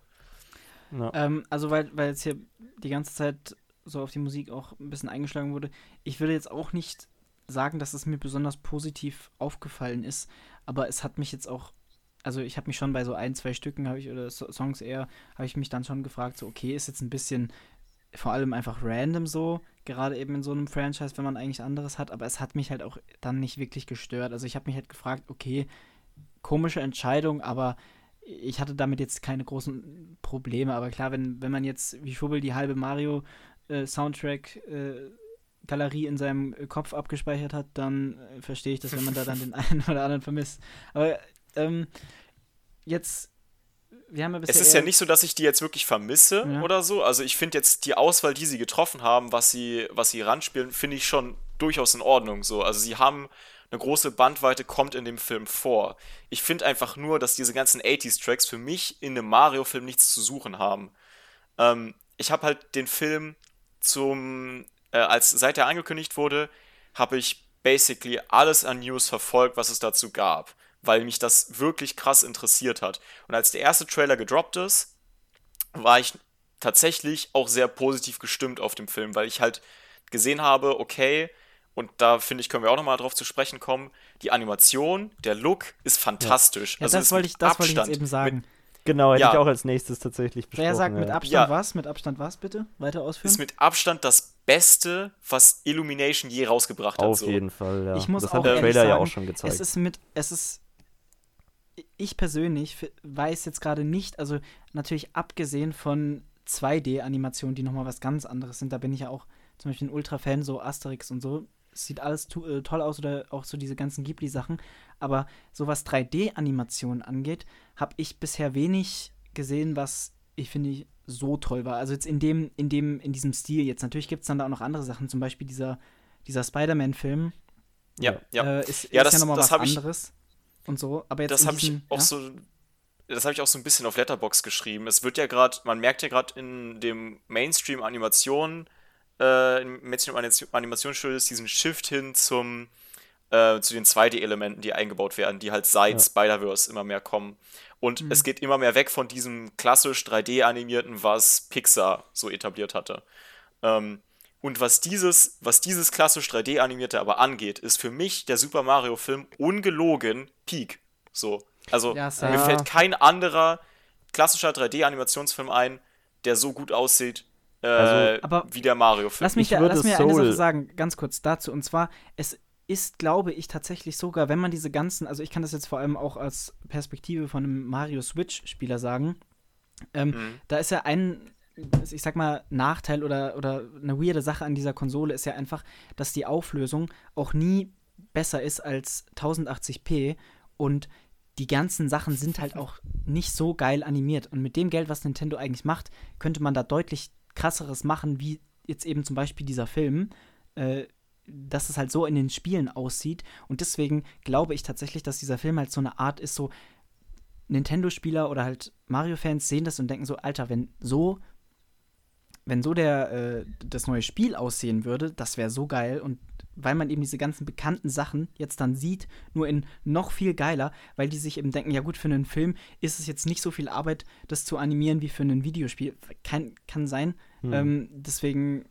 Ja. Ähm, also weil, weil jetzt hier die ganze Zeit so auf die Musik auch ein bisschen eingeschlagen wurde. Ich würde jetzt auch nicht sagen, dass es mir besonders positiv aufgefallen ist, aber es hat mich jetzt auch, also ich habe mich schon bei so ein, zwei Stücken habe ich oder so Songs eher, habe ich mich dann schon gefragt, so okay, ist jetzt ein bisschen vor allem einfach random so, gerade eben in so einem Franchise, wenn man eigentlich anderes hat, aber es hat mich halt auch dann nicht wirklich gestört. Also ich habe mich halt gefragt, okay, komische Entscheidung, aber ich hatte damit jetzt keine großen Probleme. Aber klar, wenn, wenn man jetzt wie Schubbel die halbe Mario äh, Soundtrack-Galerie äh, in seinem Kopf abgespeichert hat, dann äh, verstehe ich das, wenn man da dann den einen oder anderen vermisst. Aber ähm, jetzt wir haben ja es ist ja nicht so, dass ich die jetzt wirklich vermisse ja. oder so. Also ich finde jetzt die Auswahl, die sie getroffen haben, was sie, was sie ranspielen, finde ich schon durchaus in Ordnung. So. Also sie haben eine große Bandweite kommt in dem Film vor. Ich finde einfach nur, dass diese ganzen 80s-Tracks für mich in einem Mario-Film nichts zu suchen haben. Ähm, ich habe halt den Film zum, äh, als seit er angekündigt wurde, habe ich basically alles an News verfolgt, was es dazu gab, weil mich das wirklich krass interessiert hat. Und als der erste Trailer gedroppt ist, war ich tatsächlich auch sehr positiv gestimmt auf dem Film, weil ich halt gesehen habe, okay, und da finde ich, können wir auch nochmal drauf zu sprechen kommen, die Animation, der Look ist fantastisch. Ja, ja also das wollte ich, das wollte ich jetzt eben sagen. Mit, Genau, hätte ja. ich auch als nächstes tatsächlich besprochen. Wer sagt mit Abstand ja. was? Mit Abstand was, bitte? Weiter ausführen? Ist mit Abstand das Beste, was Illumination je rausgebracht hat. Auf so. jeden Fall, ja. Ich muss das auch hat der Trailer sagen, ja auch schon gezeigt. Es ist mit, es ist, ich persönlich weiß jetzt gerade nicht, also natürlich abgesehen von 2D-Animationen, die nochmal was ganz anderes sind, da bin ich ja auch zum Beispiel ein Ultra-Fan, so Asterix und so, sieht alles äh, toll aus oder auch so diese ganzen Ghibli-Sachen. Aber so was 3D-Animationen angeht, habe ich bisher wenig gesehen, was ich finde so toll war. Also jetzt in dem, in dem, in diesem Stil jetzt. Natürlich gibt es dann da auch noch andere Sachen, zum Beispiel dieser, dieser Spider-Man-Film. Ja, ja. Äh, ist, ja, ist das, ja nochmal was anderes. Und so. Aber jetzt das habe ich auch ja? so. Das habe ich auch so ein bisschen auf Letterbox geschrieben. Es wird ja gerade, man merkt ja gerade in dem Mainstream-Animationen äh, im Animationsstudios diesen Shift hin zum äh, zu den 2D-Elementen, die eingebaut werden, die halt seit ja. Spider-Verse immer mehr kommen. Und mhm. es geht immer mehr weg von diesem klassisch 3D-animierten, was Pixar so etabliert hatte. Ähm, und was dieses, was dieses klassisch 3D-animierte aber angeht, ist für mich der Super Mario-Film ungelogen Peak. So. Also ja, mir fällt kein anderer klassischer 3D-Animationsfilm ein, der so gut aussieht äh, also, wie der Mario-Film. Lass mich, da, lass mir eine Sache sagen, ganz kurz dazu. Und zwar, es ist, glaube ich, tatsächlich sogar, wenn man diese ganzen, also ich kann das jetzt vor allem auch als Perspektive von einem Mario Switch-Spieler sagen, ähm, mhm. da ist ja ein, ich sag mal, Nachteil oder, oder eine weirde Sache an dieser Konsole ist ja einfach, dass die Auflösung auch nie besser ist als 1080p und die ganzen Sachen sind halt auch nicht so geil animiert. Und mit dem Geld, was Nintendo eigentlich macht, könnte man da deutlich krasseres machen, wie jetzt eben zum Beispiel dieser Film, äh, dass es halt so in den Spielen aussieht. Und deswegen glaube ich tatsächlich, dass dieser Film halt so eine Art ist, so Nintendo-Spieler oder halt Mario-Fans sehen das und denken so, Alter, wenn so, wenn so der, äh, das neue Spiel aussehen würde, das wäre so geil. Und weil man eben diese ganzen bekannten Sachen jetzt dann sieht, nur in noch viel geiler, weil die sich eben denken, ja gut, für einen Film ist es jetzt nicht so viel Arbeit, das zu animieren wie für ein Videospiel. Kann, kann sein. Hm. Ähm, deswegen,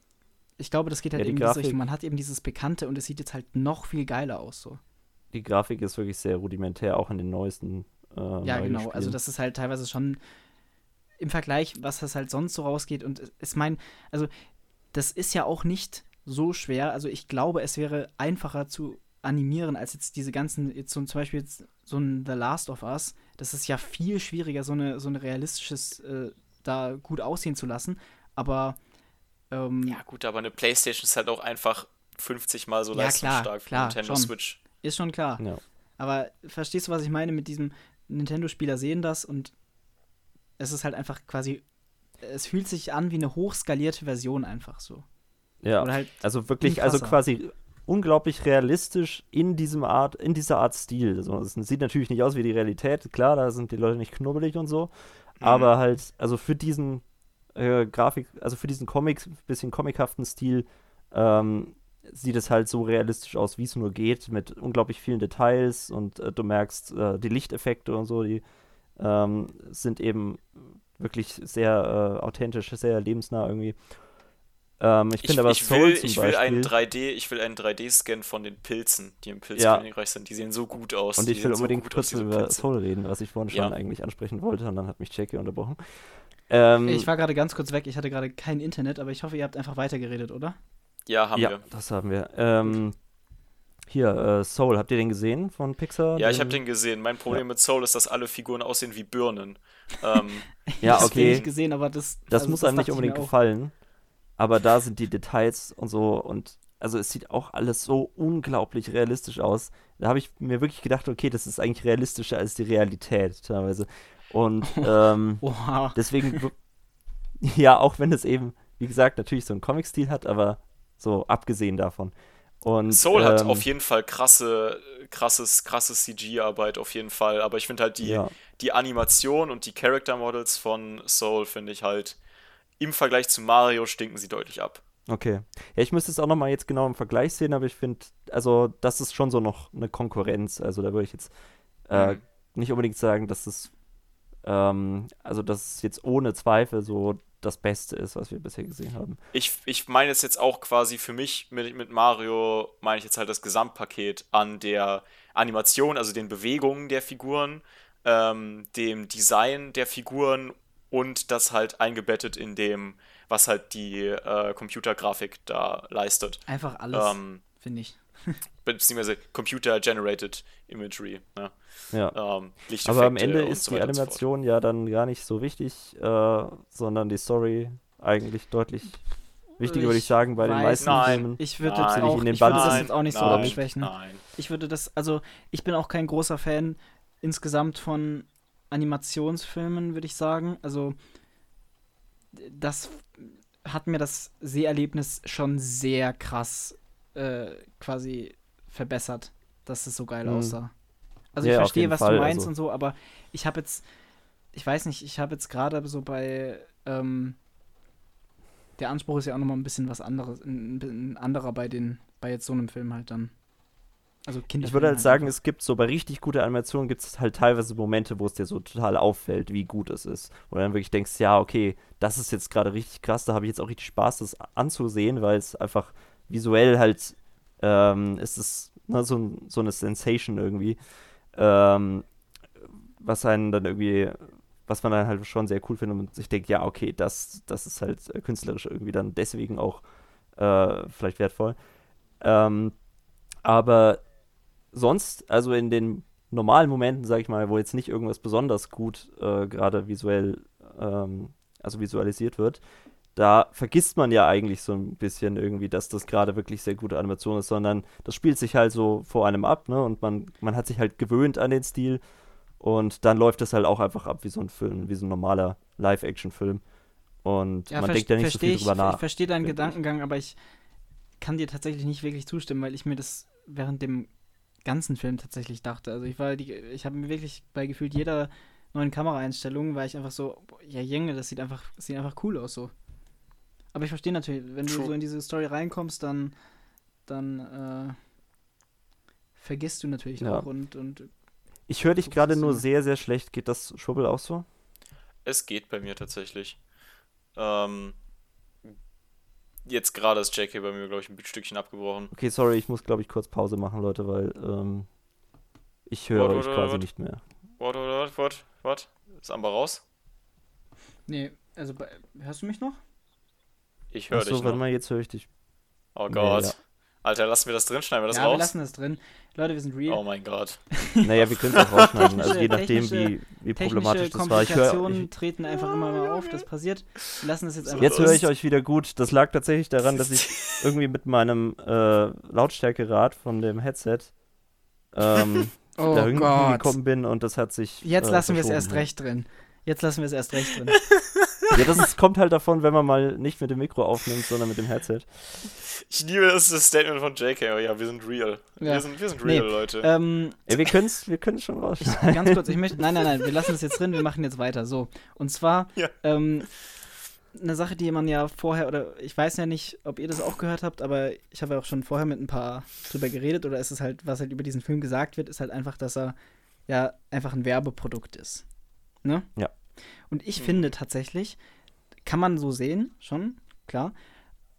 ich glaube, das geht halt ja, eben Grafik, Man hat eben dieses Bekannte und es sieht jetzt halt noch viel geiler aus so. Die Grafik ist wirklich sehr rudimentär, auch in den neuesten. Äh, ja, genau. Spielen. Also das ist halt teilweise schon im Vergleich, was das halt sonst so rausgeht. Und ich meine, also das ist ja auch nicht so schwer. Also ich glaube, es wäre einfacher zu animieren als jetzt diese ganzen, jetzt so zum Beispiel jetzt so ein The Last of Us. Das ist ja viel schwieriger, so eine, so ein realistisches äh, da gut aussehen zu lassen. Aber ähm, ja gut, aber eine PlayStation ist halt auch einfach 50 mal so ja, leistungsstark wie Nintendo schon. Switch. Ist schon klar. Ja. Aber verstehst du, was ich meine mit diesem Nintendo-Spieler sehen das und es ist halt einfach quasi, es fühlt sich an wie eine hochskalierte Version einfach so. Ja, halt also wirklich, also quasi unglaublich realistisch in diesem Art, in dieser Art Stil. Also es sieht natürlich nicht aus wie die Realität, klar, da sind die Leute nicht knubbelig und so, mhm. aber halt, also für diesen äh, Grafik, also für diesen Comic, bisschen comichaften Stil, ähm, sieht es halt so realistisch aus, wie es nur geht, mit unglaublich vielen Details und äh, du merkst, äh, die Lichteffekte und so, die ähm, sind eben wirklich sehr äh, authentisch, sehr lebensnah irgendwie. Ähm, ich finde aber ich Soul will, zum ich will einen 3D, ich will einen 3D-Scan von den Pilzen, die im Pilzkönigreich ja. sind. Die sehen so gut aus. Und ich will unbedingt so kurz über. Soul reden, was ich vorhin schon ja. eigentlich ansprechen wollte, und dann hat mich Jackie unterbrochen. Ähm, ich war gerade ganz kurz weg, ich hatte gerade kein Internet, aber ich hoffe, ihr habt einfach weitergeredet, oder? Ja, haben ja, wir. Das haben wir. Ähm, hier, äh, Soul, habt ihr den gesehen von Pixar? Ja, ich habe den gesehen. Mein Problem ja. mit Soul ist, dass alle Figuren aussehen wie Birnen. Ähm, ja, okay. Das gesehen, aber das, das also muss das einem nicht unbedingt gefallen. Aber da sind die Details und so und also es sieht auch alles so unglaublich realistisch aus. Da habe ich mir wirklich gedacht, okay, das ist eigentlich realistischer als die Realität teilweise. Und ähm, deswegen, ja, auch wenn es eben, wie gesagt, natürlich so einen Comic-Stil hat, aber so abgesehen davon. Und, Soul ähm, hat auf jeden Fall krasse, krasses, krasses CG-Arbeit auf jeden Fall. Aber ich finde halt die, ja. die Animation und die Character Models von Soul finde ich halt im Vergleich zu Mario stinken sie deutlich ab. Okay. Ja, ich müsste es auch nochmal jetzt genau im Vergleich sehen, aber ich finde, also das ist schon so noch eine Konkurrenz. Also da würde ich jetzt äh, mhm. nicht unbedingt sagen, dass es, ähm, also dass es jetzt ohne Zweifel so das Beste ist, was wir bisher gesehen haben. Ich, ich meine es jetzt auch quasi für mich mit, mit Mario, meine ich jetzt halt das Gesamtpaket an der Animation, also den Bewegungen der Figuren, ähm, dem Design der Figuren und das halt eingebettet in dem, was halt die äh, Computergrafik da leistet. Einfach alles, ähm, finde ich. beziehungsweise Computer-Generated Imagery. Ne? Ja. Ähm, Aber am Ende ist so die Animation ja dann gar nicht so wichtig, äh, sondern die Story eigentlich deutlich wichtiger, würde ich sagen, bei den meisten nein, Filmen. Ich würde jetzt auch, ich würde das jetzt auch nicht nein, so abschwächen. Nein. Ich würde das, also ich bin auch kein großer Fan insgesamt von Animationsfilmen, würde ich sagen. Also, das hat mir das Seherlebnis schon sehr krass äh, quasi verbessert, dass es so geil mhm. aussah. Also, ja, ich verstehe, was Fall, du meinst also. und so, aber ich habe jetzt, ich weiß nicht, ich habe jetzt gerade so bei, ähm, der Anspruch ist ja auch nochmal ein bisschen was anderes, ein, ein anderer bei den, bei jetzt so einem Film halt dann. Also ich würde halt sagen, es gibt so bei richtig guter Animation gibt es halt teilweise Momente, wo es dir so total auffällt, wie gut es ist. Wo du dann wirklich denkst, ja, okay, das ist jetzt gerade richtig krass, da habe ich jetzt auch richtig Spaß, das anzusehen, weil es einfach visuell halt ähm, ist es ne, so, so eine Sensation irgendwie, ähm, was einen dann irgendwie, was man dann halt schon sehr cool findet und sich denkt, ja, okay, das, das ist halt künstlerisch irgendwie dann deswegen auch äh, vielleicht wertvoll. Ähm, aber sonst, also in den normalen Momenten, sag ich mal, wo jetzt nicht irgendwas besonders gut äh, gerade visuell, ähm, also visualisiert wird, da vergisst man ja eigentlich so ein bisschen irgendwie, dass das gerade wirklich sehr gute Animation ist, sondern das spielt sich halt so vor einem ab, ne? Und man, man hat sich halt gewöhnt an den Stil und dann läuft das halt auch einfach ab wie so ein Film, wie so ein normaler Live-Action-Film. Und ja, man denkt ja nicht so viel ich, drüber nach. Ich verstehe deinen Gedankengang, aber ich kann dir tatsächlich nicht wirklich zustimmen, weil ich mir das während dem ganzen Film tatsächlich dachte. Also ich war die, ich habe mir wirklich bei gefühlt jeder neuen Kameraeinstellungen, war ich einfach so, ja, Junge, das sieht einfach, das sieht einfach cool aus so. Aber ich verstehe natürlich, wenn True. du so in diese Story reinkommst, dann, dann äh, vergisst du natürlich ja. auch und, und Ich höre dich gerade nur sehr, sehr schlecht. Geht das Schwubbel auch so? Es geht bei mir tatsächlich. Ähm, jetzt gerade ist JK bei mir, glaube ich, ein Stückchen abgebrochen. Okay, sorry, ich muss, glaube ich, kurz Pause machen, Leute, weil ähm, ich höre euch quasi what? nicht mehr. Warte, warte, warte, warte. Ist Amber raus? Nee, also hörst du mich noch? Ich höre dich noch. warte mal, jetzt höre ich dich. Oh Gott. Nee, ja. Alter, lassen wir das drin, schneiden wir das ja, raus? wir lassen das drin. Leute, wir sind real. Oh mein Gott. naja, wir können es auch rausschneiden, also je nachdem, wie, wie problematisch das war. Ich Komplikationen treten einfach immer mal auf, das passiert. Wir lassen das jetzt einfach Jetzt höre ich euch wieder gut. Das lag tatsächlich daran, dass ich irgendwie mit meinem äh, Lautstärkerad von dem Headset ähm, oh da irgendwie Gott. gekommen bin und das hat sich. Jetzt äh, lassen wir es erst recht drin. Jetzt lassen wir es erst recht drin. Ja, das ist, kommt halt davon, wenn man mal nicht mit dem Mikro aufnimmt, sondern mit dem Headset. Ich liebe das, das Statement von JK. Oh ja, wir sind real. Ja. Wir, sind, wir sind real, nee, Leute. Ähm, Ey, wir können es wir schon raus. Ganz kurz, ich möchte. Nein, nein, nein, wir lassen es jetzt drin, wir machen jetzt weiter. So. Und zwar. Ja. Ähm, eine Sache, die man ja vorher, oder ich weiß ja nicht, ob ihr das auch gehört habt, aber ich habe ja auch schon vorher mit ein paar drüber geredet, oder ist es halt, was halt über diesen Film gesagt wird, ist halt einfach, dass er ja einfach ein Werbeprodukt ist. Ne? Ja. Und ich mhm. finde tatsächlich, kann man so sehen, schon, klar.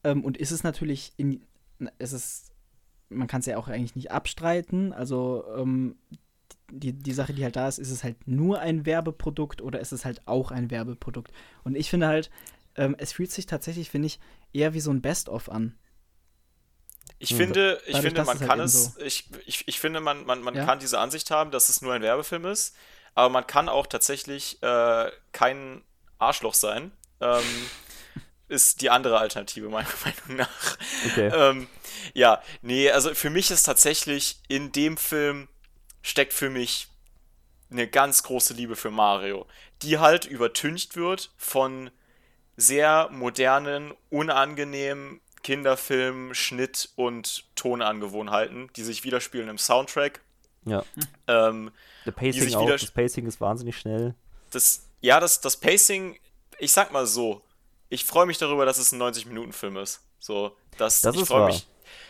Ähm, und ist es natürlich in, ist es, man kann es ja auch eigentlich nicht abstreiten. Also ähm, die, die Sache, die halt da ist, ist es halt nur ein Werbeprodukt oder ist es halt auch ein Werbeprodukt? Und ich finde halt, ähm, es fühlt sich tatsächlich, finde ich, eher wie so ein Best-of an. Ich finde, ich finde, man kann halt es, so. ich, ich, ich finde, man, man, man ja? kann diese Ansicht haben, dass es nur ein Werbefilm ist, aber man kann auch tatsächlich äh, kein Arschloch sein. Ähm, ist die andere Alternative, meiner Meinung nach. Okay. Ähm, ja, nee, also für mich ist tatsächlich in dem Film steckt für mich eine ganz große Liebe für Mario, die halt übertüncht wird von sehr modernen, unangenehmen Kinderfilm, Schnitt und Tonangewohnheiten, die sich widerspiegeln im Soundtrack. Ja. Ähm, Pacing auch, das Pacing ist wahnsinnig schnell. Das, ja, das, das Pacing, ich sag mal so, ich freue mich darüber, dass es ein 90-Minuten-Film ist. So, das, das ich freue mich.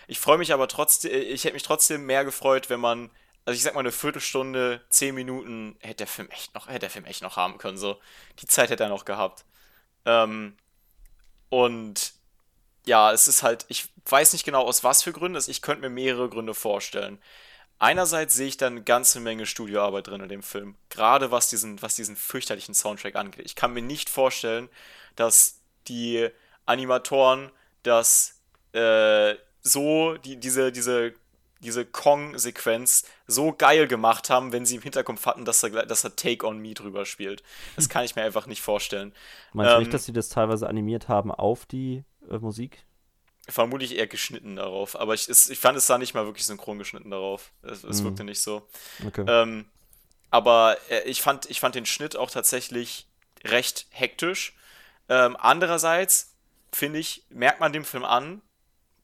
Ich freue mich aber trotzdem, ich hätte mich trotzdem mehr gefreut, wenn man, also ich sag mal, eine Viertelstunde, zehn Minuten hätte der Film echt noch, hätte der Film echt noch haben können. So, die Zeit hätte er noch gehabt. Ähm, und ja, es ist halt, ich weiß nicht genau aus was für Gründen, ich könnte mir mehrere Gründe vorstellen. Einerseits sehe ich da eine ganze Menge Studioarbeit drin in dem Film, gerade was diesen, was diesen fürchterlichen Soundtrack angeht. Ich kann mir nicht vorstellen, dass die Animatoren das äh, so, die, diese, diese, diese Kong-Sequenz so geil gemacht haben, wenn sie im Hinterkopf hatten, dass er, dass er Take on Me drüber spielt. Das kann ich mir einfach nicht vorstellen. Meinst ähm, du nicht, ähm, dass sie das teilweise animiert haben auf die äh, Musik? Vermutlich eher geschnitten darauf, aber ich, es, ich fand es sah nicht mal wirklich synchron geschnitten darauf. Es, es mm. wirkte nicht so. Okay. Ähm, aber äh, ich, fand, ich fand den Schnitt auch tatsächlich recht hektisch ähm, andererseits, finde ich, merkt man dem Film an,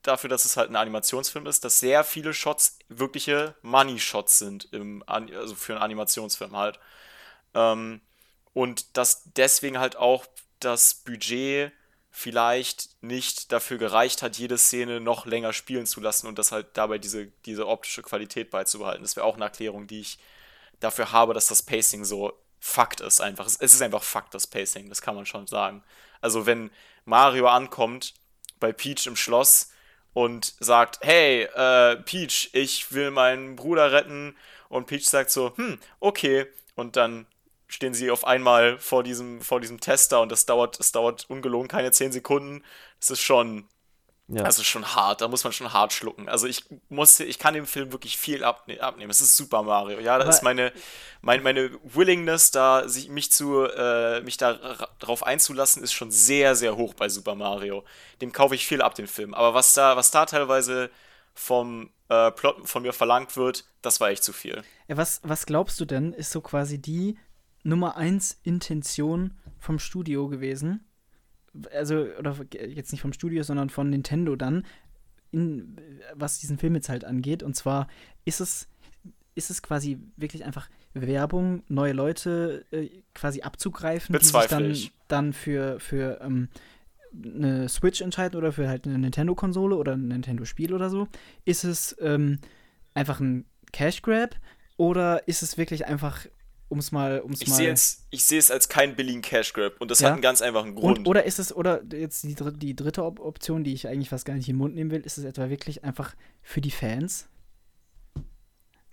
dafür, dass es halt ein Animationsfilm ist, dass sehr viele Shots wirkliche Money-Shots sind, im, also für einen Animationsfilm halt. Ähm, und dass deswegen halt auch das Budget vielleicht nicht dafür gereicht hat, jede Szene noch länger spielen zu lassen und das halt dabei diese, diese optische Qualität beizubehalten. Das wäre auch eine Erklärung, die ich dafür habe, dass das Pacing so Fakt ist einfach. Es ist einfach Fakt, das Pacing, das kann man schon sagen. Also wenn Mario ankommt bei Peach im Schloss und sagt, hey, äh, Peach, ich will meinen Bruder retten und Peach sagt so, hm, okay. Und dann stehen sie auf einmal vor diesem, vor diesem Tester und das dauert, das dauert ungelogen keine 10 Sekunden. Das ist schon, ja. Das ist schon hart, da muss man schon hart schlucken. Also ich musste, ich kann dem Film wirklich viel abne abnehmen. Es ist Super Mario. Ja, da ist meine, mein, meine Willingness, da sich mich zu, äh, mich da drauf einzulassen, ist schon sehr, sehr hoch bei Super Mario. Dem kaufe ich viel ab, den Film. Aber was da, was da teilweise vom äh, Plot von mir verlangt wird, das war echt zu viel. Was, was glaubst du denn, ist so quasi die Nummer 1 Intention vom Studio gewesen? also, oder jetzt nicht vom Studio, sondern von Nintendo dann, in, was diesen Film jetzt halt angeht. Und zwar ist es, ist es quasi wirklich einfach Werbung neue Leute äh, quasi abzugreifen, die sich dann, dann für, für ähm, eine Switch entscheiden oder für halt eine Nintendo-Konsole oder ein Nintendo-Spiel oder so? Ist es ähm, einfach ein Cash Grab oder ist es wirklich einfach um's mal, um's ich mal. Sehe es, ich sehe es als keinen billigen Cash Grab und das ja? hat einen ganz einfachen Grund. Und, oder ist es, oder jetzt die, die dritte Option, die ich eigentlich fast gar nicht in den Mund nehmen will, ist es etwa wirklich einfach für die Fans?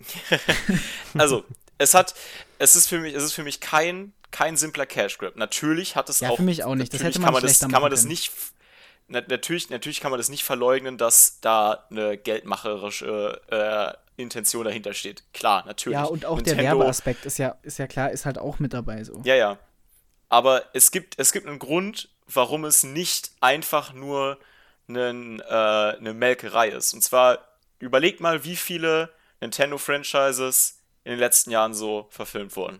also, es hat, es ist für mich, es ist für mich kein, kein simpler Cash Grab. Natürlich hat es ja, auch. für mich auch nicht. Das hätte man, kann man das, kann man das nicht natürlich, natürlich kann man das nicht verleugnen, dass da eine geldmacherische äh, Intention dahinter steht. Klar, natürlich. Ja, und auch Nintendo, der Werbeaspekt ist ja, ist ja klar, ist halt auch mit dabei so. Ja, ja. Aber es gibt, es gibt einen Grund, warum es nicht einfach nur einen, äh, eine Melkerei ist. Und zwar, überlegt mal, wie viele Nintendo-Franchises in den letzten Jahren so verfilmt wurden.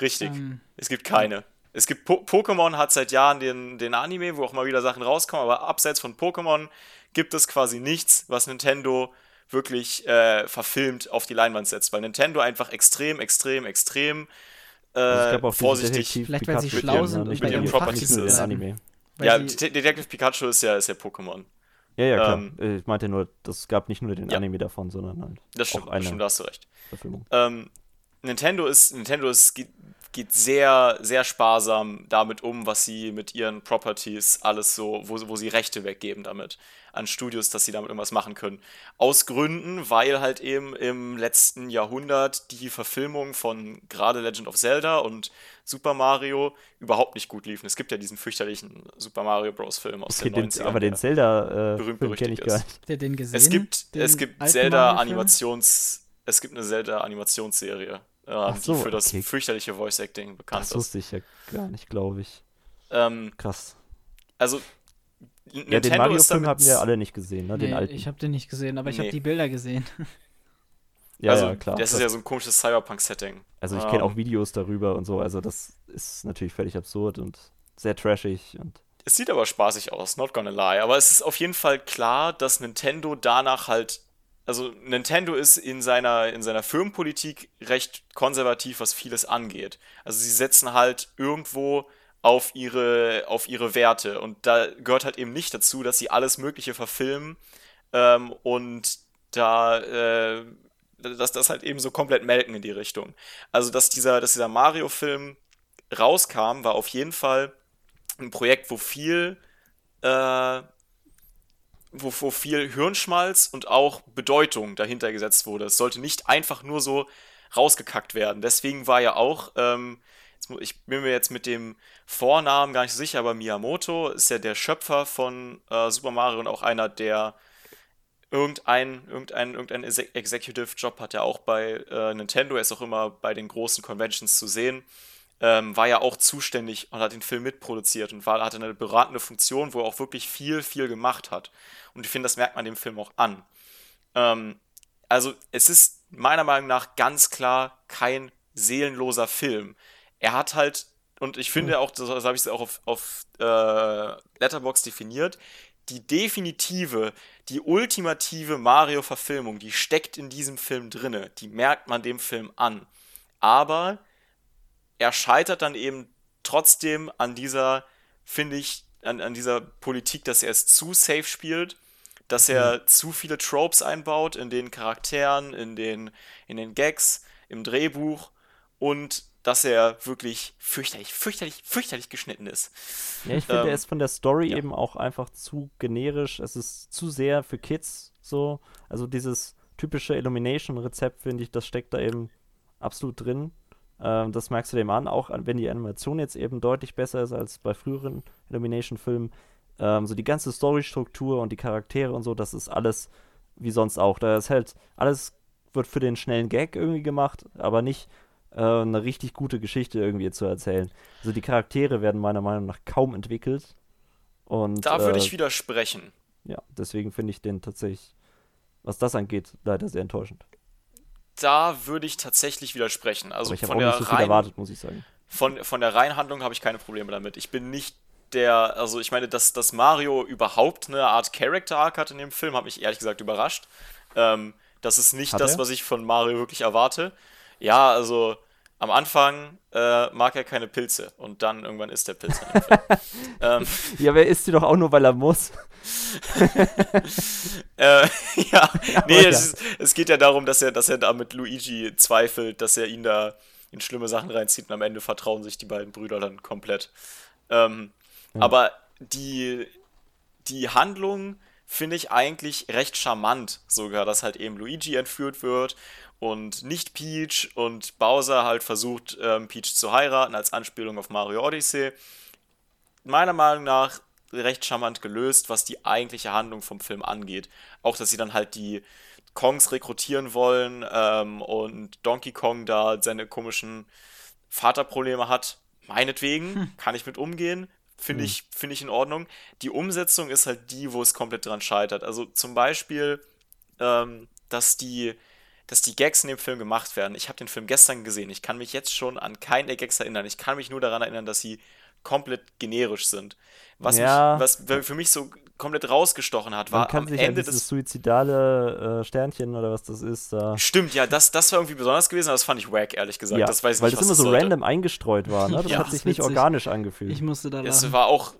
Richtig. Ähm, es gibt keine. Es gibt po Pokémon hat seit Jahren den, den Anime, wo auch mal wieder Sachen rauskommen, aber abseits von Pokémon gibt es quasi nichts, was Nintendo wirklich äh, verfilmt auf die Leinwand setzt, weil Nintendo einfach extrem, extrem, extrem äh, also vorsichtig Vielleicht, weil sie schlau sind und mit ihren Properties ist. Anime. Ja, Detective Pikachu ist ja, ist ja Pokémon. Ja, ja, klar. Ähm, ich meinte nur, das gab nicht nur den ja. Anime davon, sondern halt das stimmt, auch eine stimmt, da hast du recht. Ähm, Nintendo ist, Nintendo ist, geht, sehr, sehr sparsam damit um, was sie mit ihren Properties alles so, wo, wo sie Rechte weggeben damit an Studios, dass sie damit irgendwas machen können. Aus Gründen, weil halt eben im letzten Jahrhundert die Verfilmung von gerade Legend of Zelda und Super Mario überhaupt nicht gut liefen. Es gibt ja diesen fürchterlichen Super Mario Bros. Film aus okay, den 90ern. Aber den Zelda äh, berühmt berüchtigt ist. Habt ihr den gesehen? Es gibt, es gibt Zelda Animations es gibt eine Zelda Animationsserie, äh, so, die für das okay. fürchterliche Voice Acting bekannt das ist. Das wusste ich ja gar nicht, glaube ich. Ähm, Krass. Also Nintendo ja, den Mario-Film haben wir alle nicht gesehen, ne? Den nee, alten. Ich habe den nicht gesehen, aber ich nee. habe die Bilder gesehen. ja, also, ja, klar. Das ist ja so ein komisches Cyberpunk-Setting. Also ich um, kenne ähm. auch Videos darüber und so, also das ist natürlich völlig absurd und sehr trashig und. Es sieht aber spaßig aus, not gonna lie. Aber es ist auf jeden Fall klar, dass Nintendo danach halt. Also Nintendo ist in seiner, in seiner Firmenpolitik recht konservativ, was vieles angeht. Also sie setzen halt irgendwo auf ihre, auf ihre Werte. Und da gehört halt eben nicht dazu, dass sie alles Mögliche verfilmen ähm, und da, äh, dass das halt eben so komplett melken in die Richtung. Also, dass dieser, dass dieser Mario-Film rauskam, war auf jeden Fall ein Projekt, wo viel, äh, wo, wo viel Hirnschmalz und auch Bedeutung dahinter gesetzt wurde. Es sollte nicht einfach nur so rausgekackt werden. Deswegen war ja auch ähm, ich bin mir jetzt mit dem Vornamen gar nicht so sicher, aber Miyamoto ist ja der Schöpfer von äh, Super Mario und auch einer, der irgendein, irgendein, irgendein Executive Job hat er auch bei äh, Nintendo, er ist auch immer bei den großen Conventions zu sehen. Ähm, war ja auch zuständig und hat den Film mitproduziert und war, hatte eine beratende Funktion, wo er auch wirklich viel, viel gemacht hat. Und ich finde, das merkt man dem Film auch an. Ähm, also, es ist meiner Meinung nach ganz klar kein seelenloser Film er hat halt, und ich finde mhm. auch, das, das habe ich auch auf, auf äh, Letterbox definiert, die definitive, die ultimative Mario-Verfilmung, die steckt in diesem Film drinne. Die merkt man dem Film an. Aber er scheitert dann eben trotzdem an dieser, finde ich, an, an dieser Politik, dass er es zu safe spielt, dass er mhm. zu viele Tropes einbaut in den Charakteren, in den, in den Gags, im Drehbuch und dass er wirklich fürchterlich, fürchterlich, fürchterlich geschnitten ist. Ja, ich finde, ähm, er ist von der Story ja. eben auch einfach zu generisch. Es ist zu sehr für Kids so. Also dieses typische Illumination-Rezept, finde ich, das steckt da eben absolut drin. Ähm, das merkst du dem an, auch wenn die Animation jetzt eben deutlich besser ist als bei früheren Illumination-Filmen. Ähm, so die ganze Storystruktur und die Charaktere und so, das ist alles wie sonst auch. Da ist halt alles wird für den schnellen Gag irgendwie gemacht, aber nicht äh, eine richtig gute Geschichte irgendwie zu erzählen. Also die Charaktere werden meiner Meinung nach kaum entwickelt. Und, da würde äh, ich widersprechen. Ja, deswegen finde ich den tatsächlich, was das angeht, leider sehr enttäuschend. Da würde ich tatsächlich widersprechen. Also ich von der nicht so viel erwartet, muss ich sagen. Von, von der Reihenhandlung habe ich keine Probleme damit. Ich bin nicht der, also ich meine, dass, dass Mario überhaupt eine Art Character Arc hat in dem Film, hat mich ehrlich gesagt überrascht. Ähm, das ist nicht hat das, er? was ich von Mario wirklich erwarte. Ja, also am Anfang äh, mag er keine Pilze und dann irgendwann isst er Pilze. ähm, ja, wer isst die doch auch nur, weil er muss? Äh, ja, nee, ja. Es, es, geht ja darum, dass er, dass er da mit Luigi zweifelt, dass er ihn da in schlimme Sachen reinzieht und am Ende vertrauen sich die beiden Brüder dann komplett. Ähm, ja. Aber die, die Handlung finde ich eigentlich recht charmant sogar, dass halt eben Luigi entführt wird und nicht Peach und Bowser halt versucht, ähm, Peach zu heiraten als Anspielung auf Mario Odyssey. Meiner Meinung nach recht charmant gelöst, was die eigentliche Handlung vom Film angeht. Auch, dass sie dann halt die Kongs rekrutieren wollen ähm, und Donkey Kong da seine komischen Vaterprobleme hat. Meinetwegen, hm. kann ich mit umgehen. Finde hm. ich, find ich in Ordnung. Die Umsetzung ist halt die, wo es komplett dran scheitert. Also zum Beispiel, ähm, dass die dass die Gags in dem Film gemacht werden. Ich habe den Film gestern gesehen. Ich kann mich jetzt schon an keine der Gags erinnern. Ich kann mich nur daran erinnern, dass sie komplett generisch sind. Was, ja. mich, was für mich so komplett rausgestochen hat, war Man kann am sich Ende des suizidale äh, Sternchen oder was das ist. Da. Stimmt, ja, das, das war irgendwie besonders gewesen, aber das fand ich wack, ehrlich gesagt. Ja, das weiß weil nicht, das immer so sollte. random eingestreut war, ne? Das ja, hat sich nicht organisch angefühlt. Ich musste da. Es war auch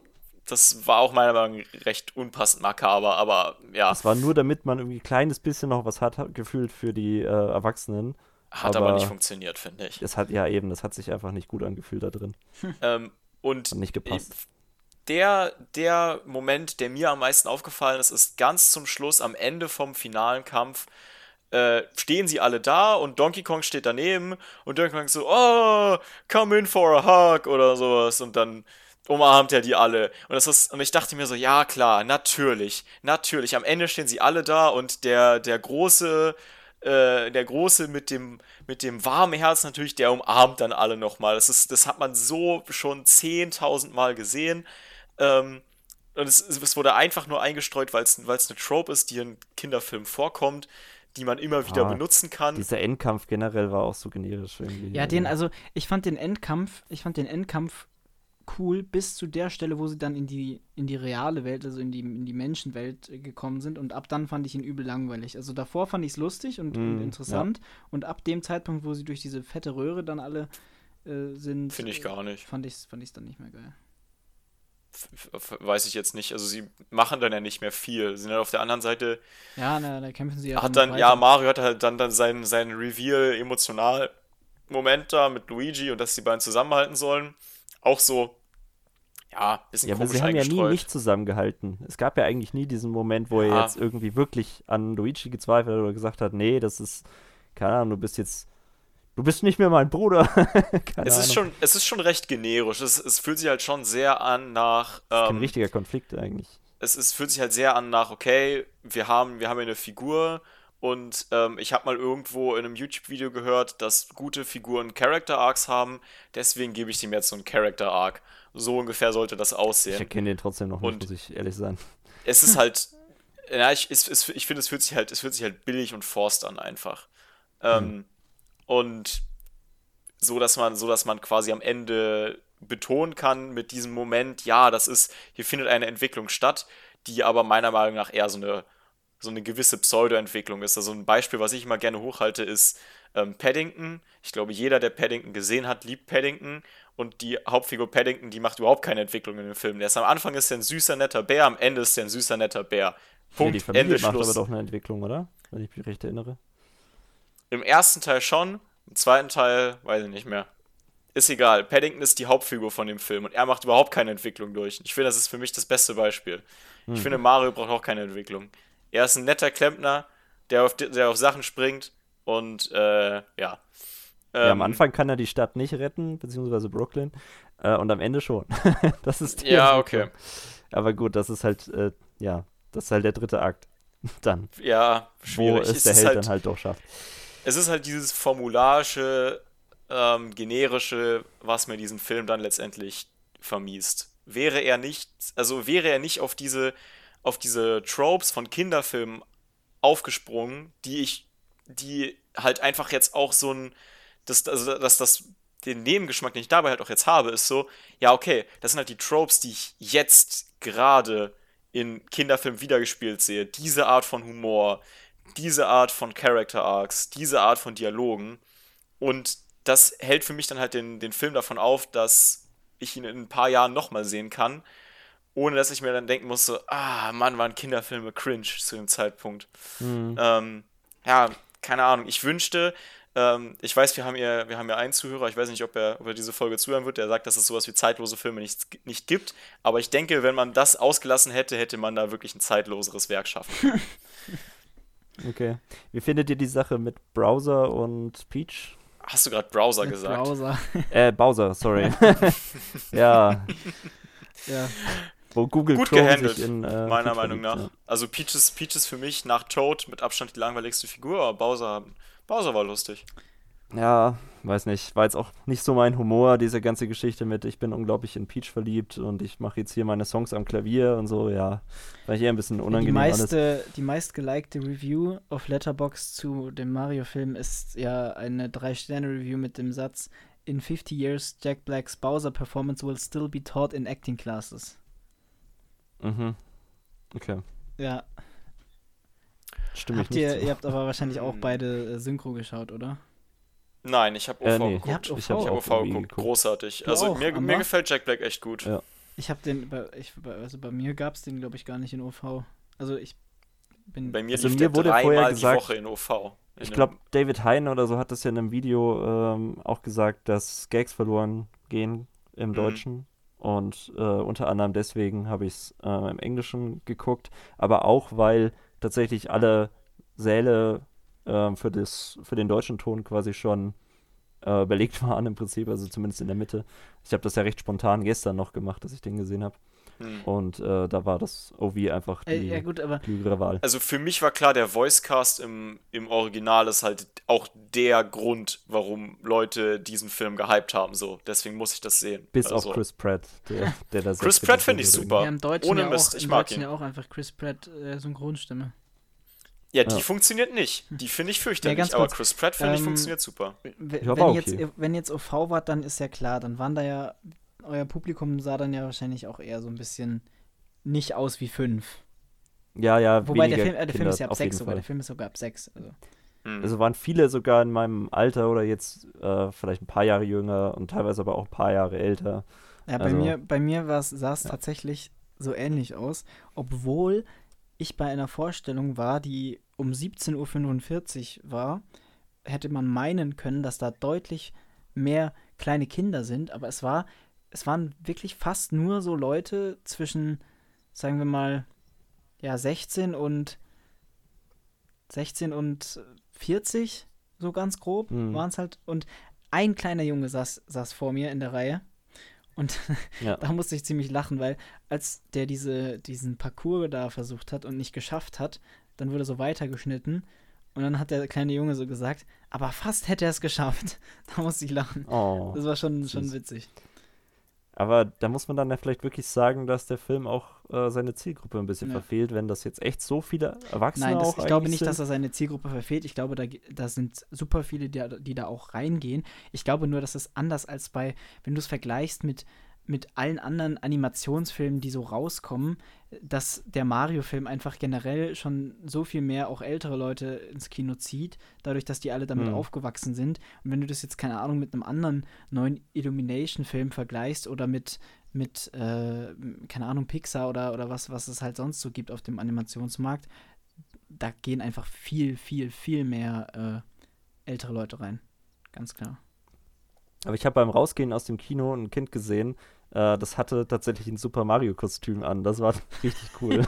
das war auch meiner Meinung nach recht unpassend makaber, aber ja. Es war nur, damit man irgendwie ein kleines bisschen noch was hat, gefühlt für die äh, Erwachsenen. Hat aber, aber, nicht funktioniert, finde ich. Es hat ja eben, das hat sich einfach nicht gut angefühlt da drin. Ähm, und hat nicht gepasst. Der, der Moment, der mir am meisten aufgefallen ist, ist ganz zum Schluss, am Ende vom finalen Kampf, äh, stehen sie alle da und Donkey Kong steht daneben und Donkey Kong so, oh, come in for a hug oder sowas und dann umarmt er die alle. Und, das ist, und ich dachte mir so, ja klar, natürlich, natürlich. Am Ende stehen sie alle da und der, der große, äh, der Große mit dem, mit dem warmen Herz natürlich, der umarmt dann alle nochmal. Das, ist, das hat man so schon 10.000 Mal gesehen. Ähm, und es, es, wurde einfach nur eingestreut, weil es eine Trope ist, die in Kinderfilmen vorkommt die man immer wieder ah, benutzen kann. Dieser Endkampf generell war auch so generisch irgendwie. Ja, den, also ich fand den Endkampf, ich fand den Endkampf cool bis zu der Stelle, wo sie dann in die, in die reale Welt, also in die, in die Menschenwelt äh, gekommen sind. Und ab dann fand ich ihn übel langweilig. Also davor fand ich es lustig und, mm, und interessant. Ja. Und ab dem Zeitpunkt, wo sie durch diese fette Röhre dann alle äh, sind. Finde ich gar nicht. Fand ich es fand dann nicht mehr geil. weiß ich jetzt nicht. Also sie machen dann ja nicht mehr viel. Sie sind halt auf der anderen Seite. Ja, na, da kämpfen sie ja. Hat dann, ja, Mario hat halt dann, dann seinen, seinen Reveal emotional Moment da mit Luigi und dass die beiden zusammenhalten sollen. Auch so, ja, bisschen ja, komisch aber sie haben ja nie nicht zusammengehalten. Es gab ja eigentlich nie diesen Moment, wo ja. er jetzt irgendwie wirklich an Luigi gezweifelt hat oder gesagt hat, nee, das ist, keine Ahnung, du bist jetzt, du bist nicht mehr mein Bruder. es, ist schon, es ist schon recht generisch. Es, es fühlt sich halt schon sehr an nach. Ähm, ein richtiger Konflikt eigentlich. Es, es fühlt sich halt sehr an nach, okay, wir haben, wir haben eine Figur und ähm, ich habe mal irgendwo in einem YouTube-Video gehört, dass gute Figuren Character Arcs haben, deswegen gebe ich dem jetzt so einen Character Arc. So ungefähr sollte das aussehen. Ich erkenne den trotzdem noch nicht, muss ich ehrlich sein. Es ist halt, ja, ich, es, es, ich finde, es fühlt sich halt, es fühlt sich halt billig und forst an einfach. Ähm, hm. Und so, dass man, so, dass man quasi am Ende betonen kann mit diesem Moment, ja, das ist, hier findet eine Entwicklung statt, die aber meiner Meinung nach eher so eine, so eine gewisse Pseudo-Entwicklung ist. Also ein Beispiel, was ich immer gerne hochhalte, ist ähm, Paddington. Ich glaube, jeder, der Paddington gesehen hat, liebt Paddington und die Hauptfigur Paddington, die macht überhaupt keine Entwicklung in dem Film. Der ist am Anfang ist er ein süßer, netter Bär, am Ende ist er ein süßer, netter Bär. Punkt, ja, die Familie Ende, macht Schluss. aber doch eine Entwicklung, oder? Wenn ich mich recht erinnere. Im ersten Teil schon, im zweiten Teil weiß ich nicht mehr. Ist egal, Paddington ist die Hauptfigur von dem Film und er macht überhaupt keine Entwicklung durch. Ich finde, das ist für mich das beste Beispiel. Hm. Ich finde, Mario braucht auch keine Entwicklung. Er ist ein netter Klempner, der auf, der auf Sachen springt und äh, ja. Ja, am ähm, Anfang kann er die Stadt nicht retten, beziehungsweise Brooklyn. Äh, und am Ende schon. das ist Ja, okay. Aber gut, das ist halt, äh, ja, das ist halt der dritte Akt. dann. Ja, schwierig. Wo es, es der Held halt, dann halt doch schafft. Es ist halt dieses formularische, ähm, generische, was mir diesen Film dann letztendlich vermiest. Wäre er nicht, also wäre er nicht auf diese, auf diese Tropes von Kinderfilmen aufgesprungen, die ich, die halt einfach jetzt auch so ein, das, also, dass das den Nebengeschmack, den ich dabei halt auch jetzt habe, ist so, ja, okay, das sind halt die Tropes, die ich jetzt gerade in Kinderfilmen wiedergespielt sehe. Diese Art von Humor, diese Art von Character Arcs, diese Art von Dialogen. und das hält für mich dann halt den, den Film davon auf, dass ich ihn in ein paar Jahren nochmal sehen kann, ohne dass ich mir dann denken muss, so, ah, Mann, waren Kinderfilme cringe zu dem Zeitpunkt. Mhm. Ähm, ja, keine Ahnung. Ich wünschte, ähm, ich weiß, wir haben ja, wir haben ja einen Zuhörer, ich weiß nicht, ob er, ob er diese Folge zuhören wird, der sagt, dass es sowas wie zeitlose Filme nicht, nicht gibt. Aber ich denke, wenn man das ausgelassen hätte, hätte man da wirklich ein zeitloseres Werk schaffen Okay. Wie findet ihr die Sache mit Browser und Peach? Hast du gerade Browser mit gesagt? Browser. äh, Bowser, sorry. ja. Ja. Wo Google Gut Chrome gehandelt, sich in, äh, meiner Meinung nach. Ja. Also Peaches, Peaches für mich nach Toad mit Abstand die langweiligste Figur, aber Bowser, Bowser war lustig. Ja, weiß nicht. War jetzt auch nicht so mein Humor, diese ganze Geschichte mit, ich bin unglaublich in Peach verliebt und ich mache jetzt hier meine Songs am Klavier und so, ja. War hier ein bisschen unangenehm. Die, meiste, die meistgelikte Review auf Letterbox zu dem Mario-Film ist ja eine 3-Sterne-Review mit dem Satz: In 50 years, Jack Black's Bowser performance will still be taught in acting classes. Mhm. Okay. Ja. Stimme habt ich ihr, nicht zu. ihr habt aber wahrscheinlich auch beide äh, Synchro geschaut, oder? Nein, ich habe OV Äh, nee. geguckt. Ihr habt OV? Ich habe OV irgendwie geguckt. geguckt. Großartig. Du also auch, mir, mir gefällt Jack Black echt gut. Ja. Ich habe den, bei, ich, also bei mir gab es den, glaube ich, gar nicht in OV. Also ich bin. Bei mir Also mir wurde vorher dreimal die gesagt- Woche in OV. In Ich glaube, David Hein oder so hat das ja in einem Video ähm, auch gesagt, dass Gags verloren gehen im Mhm. Deutschen. Und äh, unter anderem deswegen habe ich es äh, im Englischen geguckt. Aber auch, weil tatsächlich alle Säle ähm, für, das, für den deutschen Ton quasi schon äh, belegt waren im Prinzip, also zumindest in der Mitte. Ich habe das ja recht spontan gestern noch gemacht, dass ich den gesehen habe. Hm. Und äh, da war das OV einfach äh, die ja, gut, aber klügere Wahl. Also für mich war klar, der Voicecast im, im Original ist halt auch der Grund, warum Leute diesen Film gehypt haben. So, deswegen muss ich das sehen. Bis also, auf Chris Pratt, der, der da Chris Pratt finde ich super. ja, im Deutschen Ohne ja Mist, auch, ich im mag Deutschen ihn. ja auch einfach Chris Pratt äh, Synchronstimme. Ja, die Ja. funktioniert nicht. Die finde ich fürchterlich. ganz aber Chris Pratt finde ich ähm, funktioniert super. Ja, wenn, war jetzt, okay. wenn jetzt OV wart, dann ist ja klar, dann waren da ja, euer Publikum sah dann ja wahrscheinlich auch eher so ein bisschen nicht aus wie fünf. Ja, ja, Wobei der Film, äh, der Film ist ja ab sechs sogar, Fall. der Film ist sogar ab sechs. Also. Hm. Also waren viele sogar in meinem Alter oder jetzt äh, vielleicht ein paar Jahre jünger und teilweise aber auch ein paar Jahre älter. Ja, bei Also- mir, bei mir sah es Ja. tatsächlich so ähnlich aus, obwohl ich bei einer Vorstellung war, die um 17.45 Uhr war, hätte man meinen können, dass da deutlich mehr kleine Kinder sind, aber es war, es waren wirklich fast nur so Leute zwischen, sagen wir mal, ja, 16 und 16 und 40, so ganz grob, Mhm. waren es halt. Und ein kleiner Junge saß, saß vor mir in der Reihe. Und Ja. da musste ich ziemlich lachen, weil als der diese, diesen Parcours da versucht hat und nicht geschafft hat, dann wurde so weitergeschnitten. Und dann hat der kleine Junge so gesagt, aber fast hätte er es geschafft. Da musste ich lachen. Oh. Das war schon, schon süß. witzig. Aber da muss man dann ja vielleicht wirklich sagen, dass der Film auch äh, seine Zielgruppe ein bisschen Ja. verfehlt, wenn das jetzt echt so viele Erwachsene Nein, das, auch ich glaube nicht, dass sind. er seine Zielgruppe verfehlt. Ich glaube, da, da sind super viele, die, die da auch reingehen. Ich glaube nur, dass es anders als bei, wenn du es vergleichst mit, mit allen anderen Animationsfilmen, die so rauskommen, dass der Mario-Film einfach generell schon so viel mehr auch ältere Leute ins Kino zieht, dadurch, dass die alle damit Hm. aufgewachsen sind. Und wenn du das jetzt, keine Ahnung, mit einem anderen neuen Illumination-Film vergleichst oder mit, mit äh, keine Ahnung, Pixar oder, oder was, was es halt sonst so gibt auf dem Animationsmarkt, da gehen einfach viel, viel, viel mehr äh, ältere Leute rein. Ganz klar. Aber ich habe beim Rausgehen aus dem Kino ein Kind gesehen, äh, das hatte tatsächlich ein Super Mario-Kostüm an. Das war richtig cool.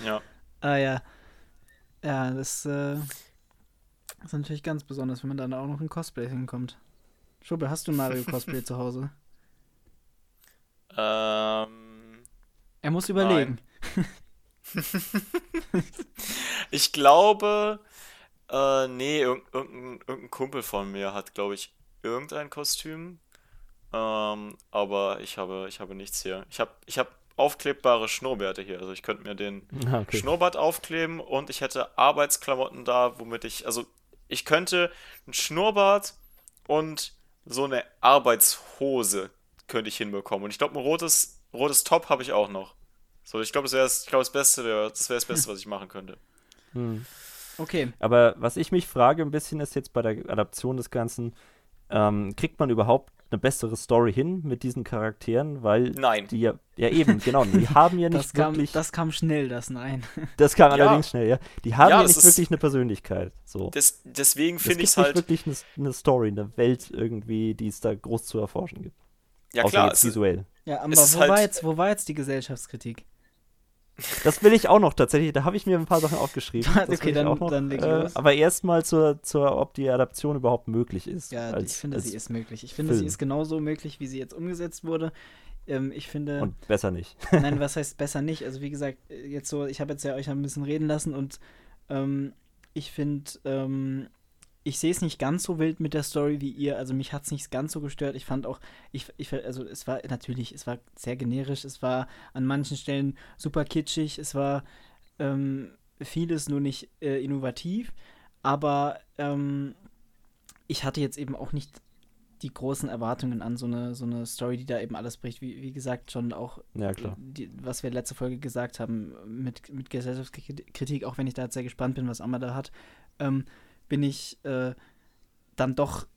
Ja. Ah ja. Ja, das äh, ist natürlich ganz besonders, wenn man dann auch noch in Cosplay hinkommt. Schubbe, hast du ein Mario-Cosplay zu Hause? Ähm, Er muss überlegen. ich glaube, äh, nee, irg irgendein, irgendein Kumpel von mir hat, glaube ich, irgendein Kostüm. Ähm, aber ich habe, ich habe nichts hier. Ich habe, ich habe aufklebbare Schnurrbärte hier. Also ich könnte mir den Ah, okay. Schnurrbart aufkleben und ich hätte Arbeitsklamotten da, womit ich, also ich könnte ein Schnurrbart und so eine Arbeitshose könnte ich hinbekommen. Und ich glaube, ein rotes, rotes Top habe ich auch noch. So, ich glaube, das wäre glaube, das Beste, das wäre das Beste, was ich machen könnte. Hm. Okay. Aber was ich mich frage ein bisschen ist jetzt bei der Adaption des Ganzen, ähm, kriegt man überhaupt eine bessere Story hin mit diesen Charakteren, weil Nein. die ja, ja eben, genau, die haben ja nicht das kam, wirklich. Das kam schnell, das Nein. Das kam Ja. allerdings schnell, ja. Die haben Ja, ja, nicht ist- wirklich eine Persönlichkeit. So. Des, deswegen Es finde ich es nicht halt. wirklich eine, eine Story, eine Welt irgendwie, die es da groß zu erforschen gibt. Ja, Außer klar. jetzt Es, visuell. Ja, aber wo, halt- war jetzt, wo war jetzt die Gesellschaftskritik? Das will ich auch noch tatsächlich. Da habe ich mir ein paar Sachen aufgeschrieben. Okay, dann- auch noch, dann leg äh, los. Aber erstmal zur, zur, ob die Adaption überhaupt möglich ist. Ja, als, ich finde, sie ist möglich. Ich finde, sie Film. ist genauso möglich, wie sie jetzt umgesetzt wurde. Ähm, ich finde, Und besser nicht. nein, was heißt besser nicht? Also wie gesagt, äh, jetzt so, ich habe jetzt ja euch ein bisschen reden lassen und ähm, ich finde, ähm, ich sehe es nicht ganz so wild mit der Story wie ihr. Also mich hat es nicht ganz so gestört. Ich fand auch, ich, ich, also es war natürlich, es war sehr generisch. Es war an manchen Stellen super kitschig. Es war ähm, vieles nur nicht äh, innovativ. Aber ähm, ich hatte jetzt eben auch nicht die großen Erwartungen an so eine, so eine Story, die da eben alles bricht. Wie, wie gesagt, schon auch Ja, die, was wir letzte Folge gesagt haben mit, mit Gesellschaftskritik, auch wenn ich da jetzt sehr gespannt bin, was Amma da hat, ähm, bin ich äh, dann doch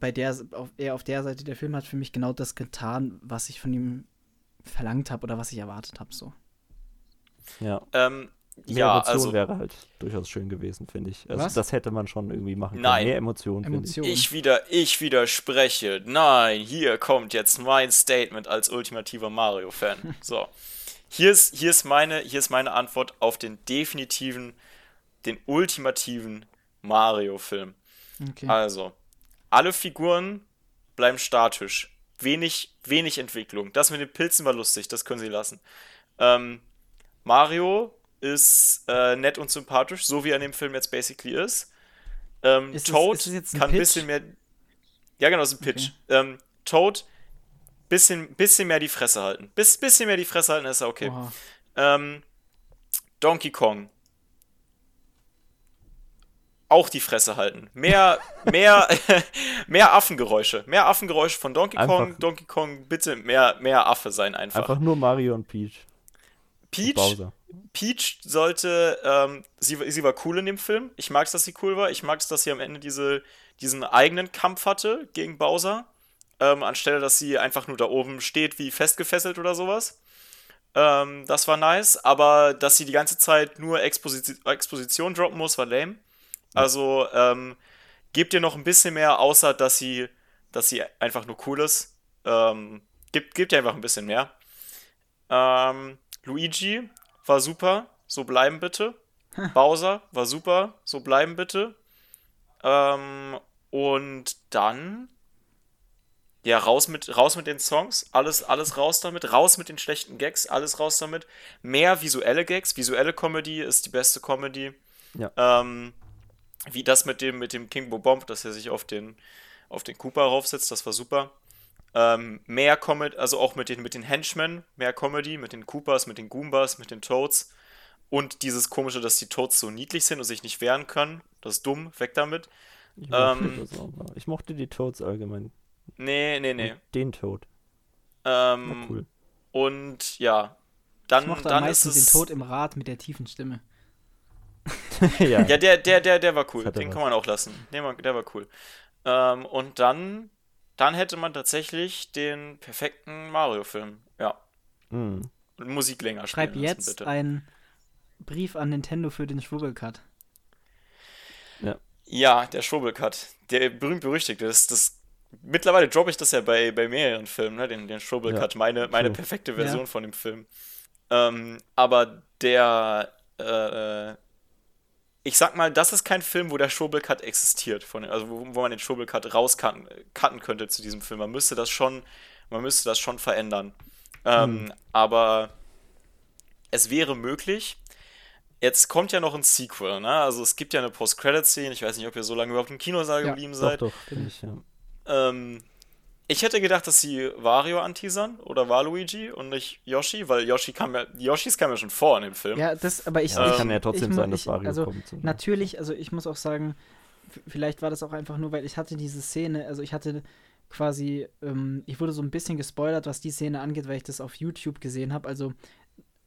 bei der, auf, eher auf der Seite, der Film hat für mich genau das getan, was ich von ihm verlangt habe oder was ich erwartet habe. So. Ja. ähm, Mehr ja, Emotion also wäre halt durchaus schön gewesen, finde ich. Also Was? das hätte man schon irgendwie machen können. Nein. Mehr Emotionen, finde ich. Ich wieder, ich widerspreche. Nein, hier kommt jetzt mein Statement als ultimativer Mario-Fan. So. Hier ist, hier, ist meine, hier ist meine Antwort auf den definitiven, den ultimativen Mario-Film. Okay. Also, alle Figuren bleiben statisch. Wenig, wenig Entwicklung. Das mit den Pilzen war lustig, das können sie lassen. Ähm, Mario ist äh, nett und sympathisch, so wie er in dem Film jetzt basically ist. Ähm, Ist Toad ist es jetzt ein kann ein bisschen mehr. Ja, genau, ist ein Pitch. Ähm, Toad, bisschen, bisschen mehr die Fresse halten. Bis, bisschen mehr die Fresse halten ist er okay. Ähm, Donkey Kong. Auch die Fresse halten. Mehr, mehr, mehr Affengeräusche. Mehr Affengeräusche von Donkey Kong. Einfach- Donkey Kong, bitte mehr, mehr Affe sein einfach. Einfach nur Mario und Peach. Und Peach, Bowser. Peach sollte, ähm, sie, sie war cool in dem Film. Ich mag es, dass sie cool war. Ich mag es, dass sie am Ende diese, diesen eigenen Kampf hatte gegen Bowser. Ähm, anstelle, dass sie einfach nur da oben steht, wie festgefesselt oder sowas. Ähm, das war nice, aber dass sie die ganze Zeit nur Exposi Exposition droppen muss, war lame. Also, ähm, gebt ihr noch ein bisschen mehr, außer dass sie, dass sie einfach nur cool ist. Ähm, gebt, gebt ihr einfach ein bisschen mehr. Ähm, Luigi war super, so bleiben bitte. Bowser war super, so bleiben bitte. Ähm, und dann. Ja, raus mit, raus mit den Songs, alles, alles raus damit, raus mit den schlechten Gags, alles raus damit. Mehr visuelle Gags, visuelle Comedy ist die beste Comedy. Ja. Ähm, wie das mit dem, mit dem King Bo Bomb, dass er sich auf den, auf den Cooper raufsetzt, das war super. Ähm, mehr Comedy, also auch mit den, mit den Henchmen, mehr Comedy, mit den Coopers, mit den Goombas, mit den Toads. Und dieses komische, dass die Toads so niedlich sind und sich nicht wehren können. Das ist dumm, weg damit. Ich mochte, Ähm, ich mochte die Toads allgemein. Nee, nee, nee. Und Den Toad. Ähm, War cool. Und ja, dann, ich mochte dann am ist meisten es. den Tod im Rad mit der tiefen Stimme. ja. Ja, der, der, der, der war cool. Den was. kann man auch lassen. Der war, der war cool. Ähm, und dann, dann hätte man tatsächlich den perfekten Mario-Film. Ja. Mhm. Und Musik länger Schreib spielen lassen, jetzt bitte. einen Brief an Nintendo für den Schwubbelcut. Ja, der Schwurbelcut. Der berühmt-berüchtigte. Das, das, mittlerweile droppe ich das ja bei, bei mehreren Filmen, ne? den, den Schwurbelcut. meine, meine true. perfekte Version Ja. von dem Film. Ähm, aber der, äh, ich sag mal, das ist kein Film, wo der Schwurbelcut existiert. Von, also wo, wo man den Schwurbelcut rauscutten cutten könnte zu diesem Film. Man müsste das schon, man müsste das schon verändern. Ähm, Hm. Aber es wäre möglich. Jetzt kommt ja noch ein Sequel, ne? Also es gibt ja eine Post-Credit-Scene. Ich weiß nicht, ob ihr so lange überhaupt im Kinosaal Ja, geblieben seid. doch, finde ich, ja. Ähm, ich hätte gedacht, dass sie Wario anteasern oder Waluigi und nicht Yoshi, weil Yoshi kam ja, Yoshis kamen ja schon vor in dem Film. Ja, das, aber ich. Ja, ich kann ja trotzdem ich, sein, dass ich, Wario also, kommt. so. Natürlich, also ich muss auch sagen, vielleicht war das auch einfach nur, weil ich hatte diese Szene, also ich hatte quasi, ähm, ich wurde so ein bisschen gespoilert, was die Szene angeht, weil ich das auf YouTube gesehen habe. Also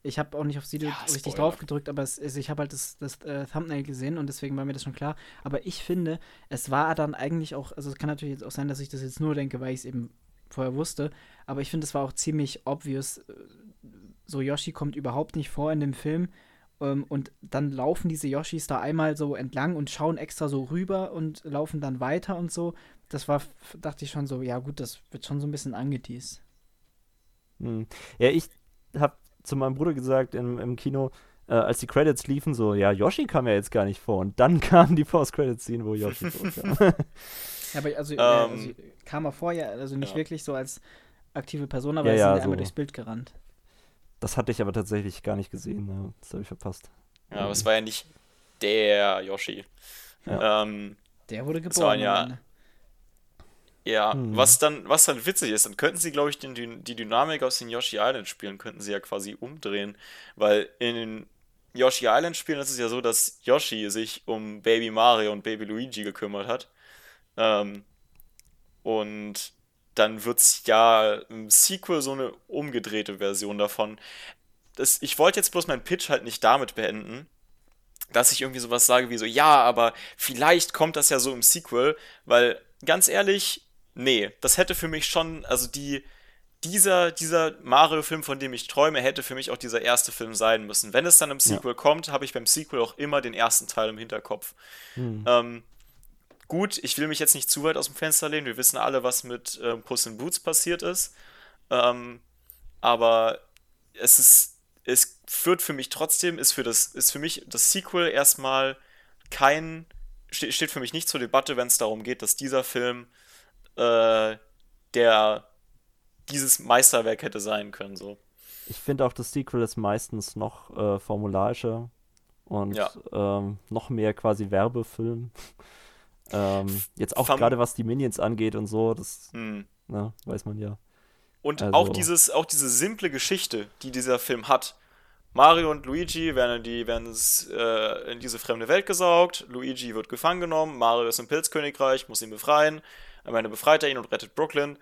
Ich habe auch nicht aufs Video ja, richtig drauf gedrückt, aber es, also ich habe halt das, das äh, Thumbnail gesehen und deswegen war mir das schon klar. Aber ich finde, es war dann eigentlich auch, also es kann natürlich jetzt auch sein, dass ich das jetzt nur denke, weil ich es eben vorher wusste, aber ich finde, es war auch ziemlich obvious. Äh, so Yoshi kommt überhaupt nicht vor in dem Film. Ähm, und dann laufen diese Yoshis da einmal so entlang und schauen extra so rüber und laufen dann weiter und so. Das war, dachte ich schon so, ja gut, das wird schon so ein bisschen angeteased. Hm. Ja, ich habe zu meinem Bruder gesagt im, im Kino, äh, als die Credits liefen, so, ja, Yoshi kam ja jetzt gar nicht vor. Und dann kam die Post-Credit-Scene, wo Yoshi vorkam. ja, aber also, um, äh, also ähm, kam er vorher, also nicht ja. wirklich so als aktive Person, aber ja, er ist ja, so. einmal durchs Bild gerannt. Das hatte ich aber tatsächlich gar nicht gesehen. Ne? Das habe ich verpasst. Ja, aber es war ja nicht der Yoshi. Ja. Ähm, der wurde geboren. Ja, ja, hm. was, dann, was dann witzig ist, dann könnten sie, glaube ich, den, die Dynamik aus den Yoshi Island Spielen könnten sie ja quasi umdrehen, weil in den Yoshi Island Spielen ist es ja so, dass Yoshi sich um Baby Mario und Baby Luigi gekümmert hat. Ähm, und dann wird es ja im Sequel so eine umgedrehte Version davon. Das, ich wollte jetzt bloß meinen Pitch halt nicht damit beenden, dass ich irgendwie sowas sage wie so, ja, aber vielleicht kommt das ja so im Sequel, weil ganz ehrlich, nee, das hätte für mich schon, also die, dieser, dieser Mario-Film, von dem ich träume, hätte für mich auch dieser erste Film sein müssen. Wenn es dann im Sequel ja. kommt, habe ich beim Sequel auch immer den ersten Teil im Hinterkopf. Hm. Ähm, gut, ich will mich jetzt nicht zu weit aus dem Fenster lehnen. Wir wissen alle, was mit ähm, Puss in Boots passiert ist. Ähm, aber es ist, es führt für mich trotzdem, ist für das, ist für mich das Sequel erstmal kein, steht für mich nicht zur Debatte, wenn es darum geht, dass dieser Film äh, der dieses Meisterwerk hätte sein können. So. Ich finde auch, das Sequel ist meistens noch äh, formularischer und ja. ähm, noch mehr quasi Werbefilm. ähm, jetzt auch gerade was die Minions angeht und so, das hm. na, ne, weiß man ja. Und also. auch, dieses, auch diese simple Geschichte, die dieser Film hat. Mario und Luigi werden, die, werden äh, in diese fremde Welt gesaugt. Luigi wird gefangen genommen. Mario ist im Pilzkönigreich, muss ihn befreien. Am Ende befreit er ihn und rettet Brooklyn.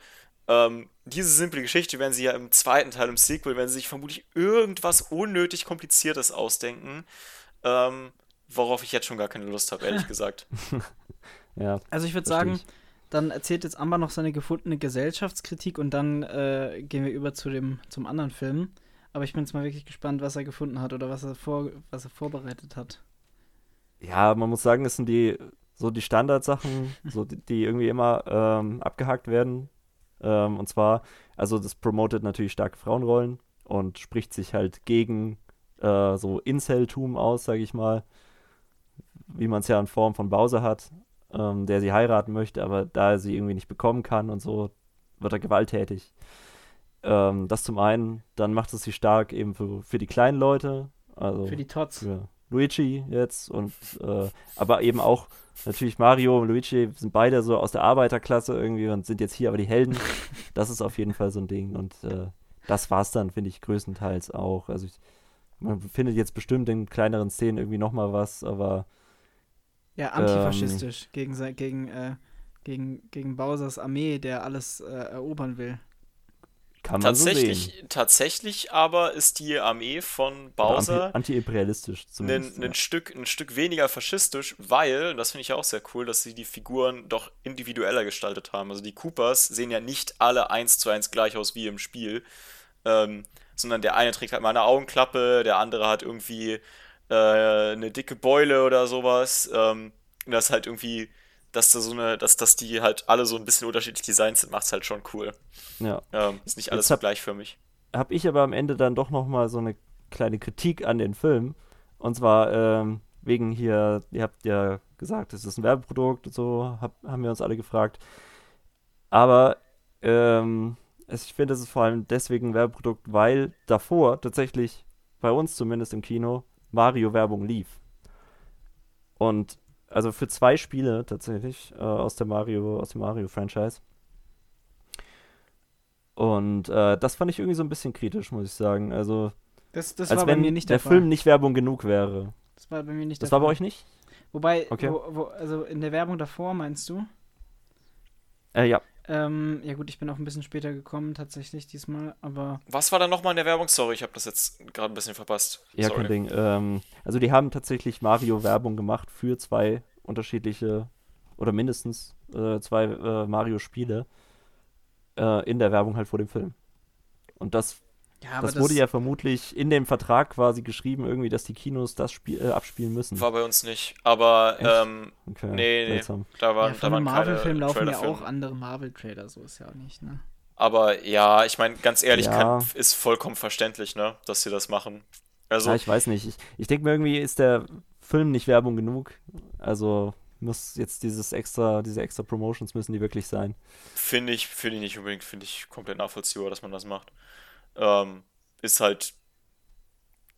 Ähm, diese simple Geschichte werden sie ja im zweiten Teil, im Sequel, werden sie sich vermutlich irgendwas unnötig Kompliziertes ausdenken, ähm, worauf ich jetzt schon gar keine Lust habe, ehrlich gesagt. ja, also ich würde sagen, dann erzählt jetzt Amber noch seine gefundene Gesellschaftskritik und dann äh, gehen wir über zu dem, zum anderen Film. Aber ich bin jetzt mal wirklich gespannt, was er gefunden hat oder was er, vor, was er vorbereitet hat. Ja, man muss sagen, es sind die so die Standardsachen, so die, die irgendwie immer ähm, abgehakt werden. Ähm, und zwar, also das promotet natürlich starke Frauenrollen und spricht sich halt gegen äh, so Incel-Tum aus, sage ich mal, wie man es ja in Form von Bowser hat, ähm, der sie heiraten möchte, aber da er sie irgendwie nicht bekommen kann und so, wird er gewalttätig. Ähm, das zum einen, dann macht es sie stark eben für, für die kleinen Leute, also für die Tots. Für Luigi jetzt und äh, aber eben auch natürlich Mario und Luigi sind beide so aus der Arbeiterklasse irgendwie und sind jetzt hier aber die Helden. Das ist auf jeden Fall so ein Ding und äh, das war's dann, finde ich, größtenteils auch. Also ich, man findet jetzt bestimmt in kleineren Szenen irgendwie nochmal was, aber ja, antifaschistisch ähm, gegen, gegen, äh, gegen, gegen Bowsers Armee, der alles äh, erobern will. Kann man tatsächlich, so sehen. Tatsächlich aber ist die Armee von Bowser anti-imperialistisch zumindest. Ein, ja. Stück, ein Stück weniger faschistisch, weil, das finde ich auch sehr cool, dass sie die Figuren doch individueller gestaltet haben. Also die Coopers sehen ja nicht alle eins zu eins gleich aus wie im Spiel, ähm, sondern der eine trägt halt mal eine Augenklappe, der andere hat irgendwie äh, eine dicke Beule oder sowas. Ähm, das ist halt irgendwie dass da so eine, dass, dass die halt alle so ein bisschen unterschiedlich designt sind, macht es halt schon cool. Ja. Ähm, ist nicht alles hab, so gleichförmig. Habe ich aber am Ende dann doch nochmal so eine kleine Kritik an den Film. Und zwar ähm, wegen hier, ihr habt ja gesagt, es ist ein Werbeprodukt und so, hab, haben wir uns alle gefragt. Aber ähm, ich finde, es ist vor allem deswegen ein Werbeprodukt, weil davor tatsächlich bei uns zumindest im Kino Mario-Werbung lief. Und also für zwei Spiele tatsächlich äh, aus der Mario, aus dem Mario-Franchise. Und äh, das fand ich irgendwie so ein bisschen kritisch, muss ich sagen. Also, das, das als war wenn bei mir nicht der, der Film nicht Werbung genug wäre. Das war bei mir nicht das war bei euch nicht? Wobei, okay. wo, wo, also in der Werbung davor meinst du? Äh, ja. Ähm, ja gut, ich bin auch ein bisschen später gekommen tatsächlich diesmal, aber... Was war da nochmal in der Werbung? Sorry, ich habe das jetzt gerade ein bisschen verpasst. Ja, Sorry. kein Ding. Ähm, also die haben tatsächlich Mario-Werbung gemacht für zwei unterschiedliche oder mindestens äh, zwei äh, Mario-Spiele äh, in der Werbung halt vor dem Film. Und das, Ja, das, wurde ja vermutlich in dem Vertrag quasi geschrieben, irgendwie, dass die Kinos das Spiel, äh, abspielen müssen. War bei uns nicht. Aber, ähm, Okay, nee, nee. seltsam. da waren, ja, da von waren einem keine Marvel-Film laufen ja auch andere Marvel-Trailer, so ist ja auch nicht, ne? Aber ja, ich meine, ganz ehrlich, Ja. kann, ist vollkommen verständlich, ne, dass sie das machen. Also, ja, ich weiß nicht. Ich, ich denke mir irgendwie, ist der Film nicht Werbung genug. Also muss jetzt dieses extra, diese extra Promotions müssen die wirklich sein. finde ich, finde ich nicht unbedingt, finde ich komplett nachvollziehbar, dass man das macht. Ähm, ist halt,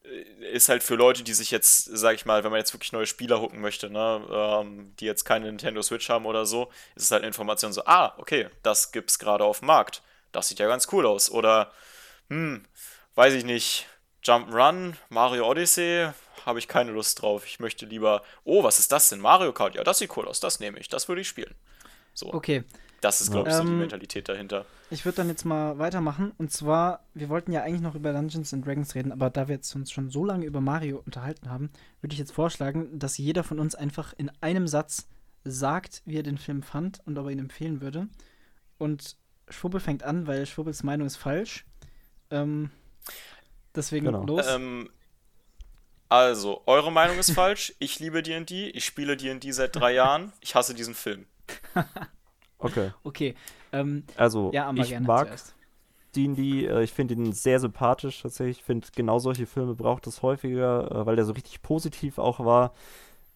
äh, ist halt für Leute, die sich jetzt, sag ich mal, wenn man jetzt wirklich neue Spieler hooken möchte, ne, ähm, die jetzt keine Nintendo Switch haben oder so, ist es halt eine Information so, ah, okay, das gibt's gerade auf dem Markt. Das sieht ja ganz cool aus. Oder, hm, weiß ich nicht, Jump'n'Run, Mario Odyssey, habe ich keine Lust drauf. Ich möchte lieber, oh, was ist das denn? Mario Kart, ja, das sieht cool aus, das nehme ich, das würde ich spielen. So, Okay, das ist, glaube ich, so die Ähm, Mentalität dahinter. ich würde dann jetzt mal weitermachen. Und zwar, wir wollten ja eigentlich noch über Dungeons and Dragons reden, aber da wir jetzt uns schon so lange über Mario unterhalten haben, würde ich jetzt vorschlagen, dass jeder von uns einfach in einem Satz sagt, wie er den Film fand und ob er ihn empfehlen würde. Und Schwubbel fängt an, weil Schwubbels Meinung ist falsch. Ähm, deswegen Genau. los. Ähm, also, eure Meinung ist falsch. Ich liebe D&D. Ich spiele D&D seit drei Jahren. Ich hasse diesen Film. Okay. Okay. Ähm, Also ja, ich mag zuerst. D&D, äh, ich finde ihn sehr sympathisch tatsächlich. Ich finde, genau solche Filme braucht es häufiger, äh, weil der so richtig positiv auch war.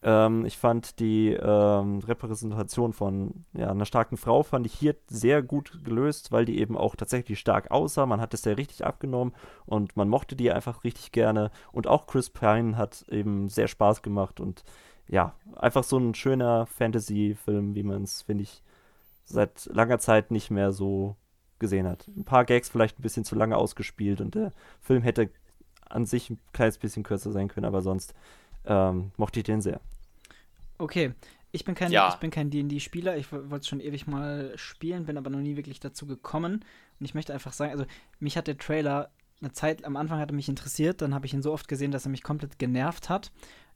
Ähm, ich fand die ähm, Repräsentation von ja, einer starken Frau fand ich hier sehr gut gelöst, weil die eben auch tatsächlich stark aussah. Man hat es sehr richtig abgenommen und man mochte die einfach richtig gerne. Und auch Chris Pine hat eben sehr Spaß gemacht und ja, einfach so ein schöner Fantasy-Film, wie man es, finde ich, seit langer Zeit nicht mehr so gesehen hat. Ein paar Gags vielleicht ein bisschen zu lange ausgespielt und der Film hätte an sich ein kleines bisschen kürzer sein können, aber sonst ähm, mochte ich den sehr. Okay, ich bin kein, Ja. ich bin kein D&D-Spieler. Ich wollte es schon ewig mal spielen, bin aber noch nie wirklich dazu gekommen. Und ich möchte einfach sagen, also mich hat der Trailer eine Zeit, am Anfang hat er mich interessiert, dann habe ich ihn so oft gesehen, dass er mich komplett genervt hat.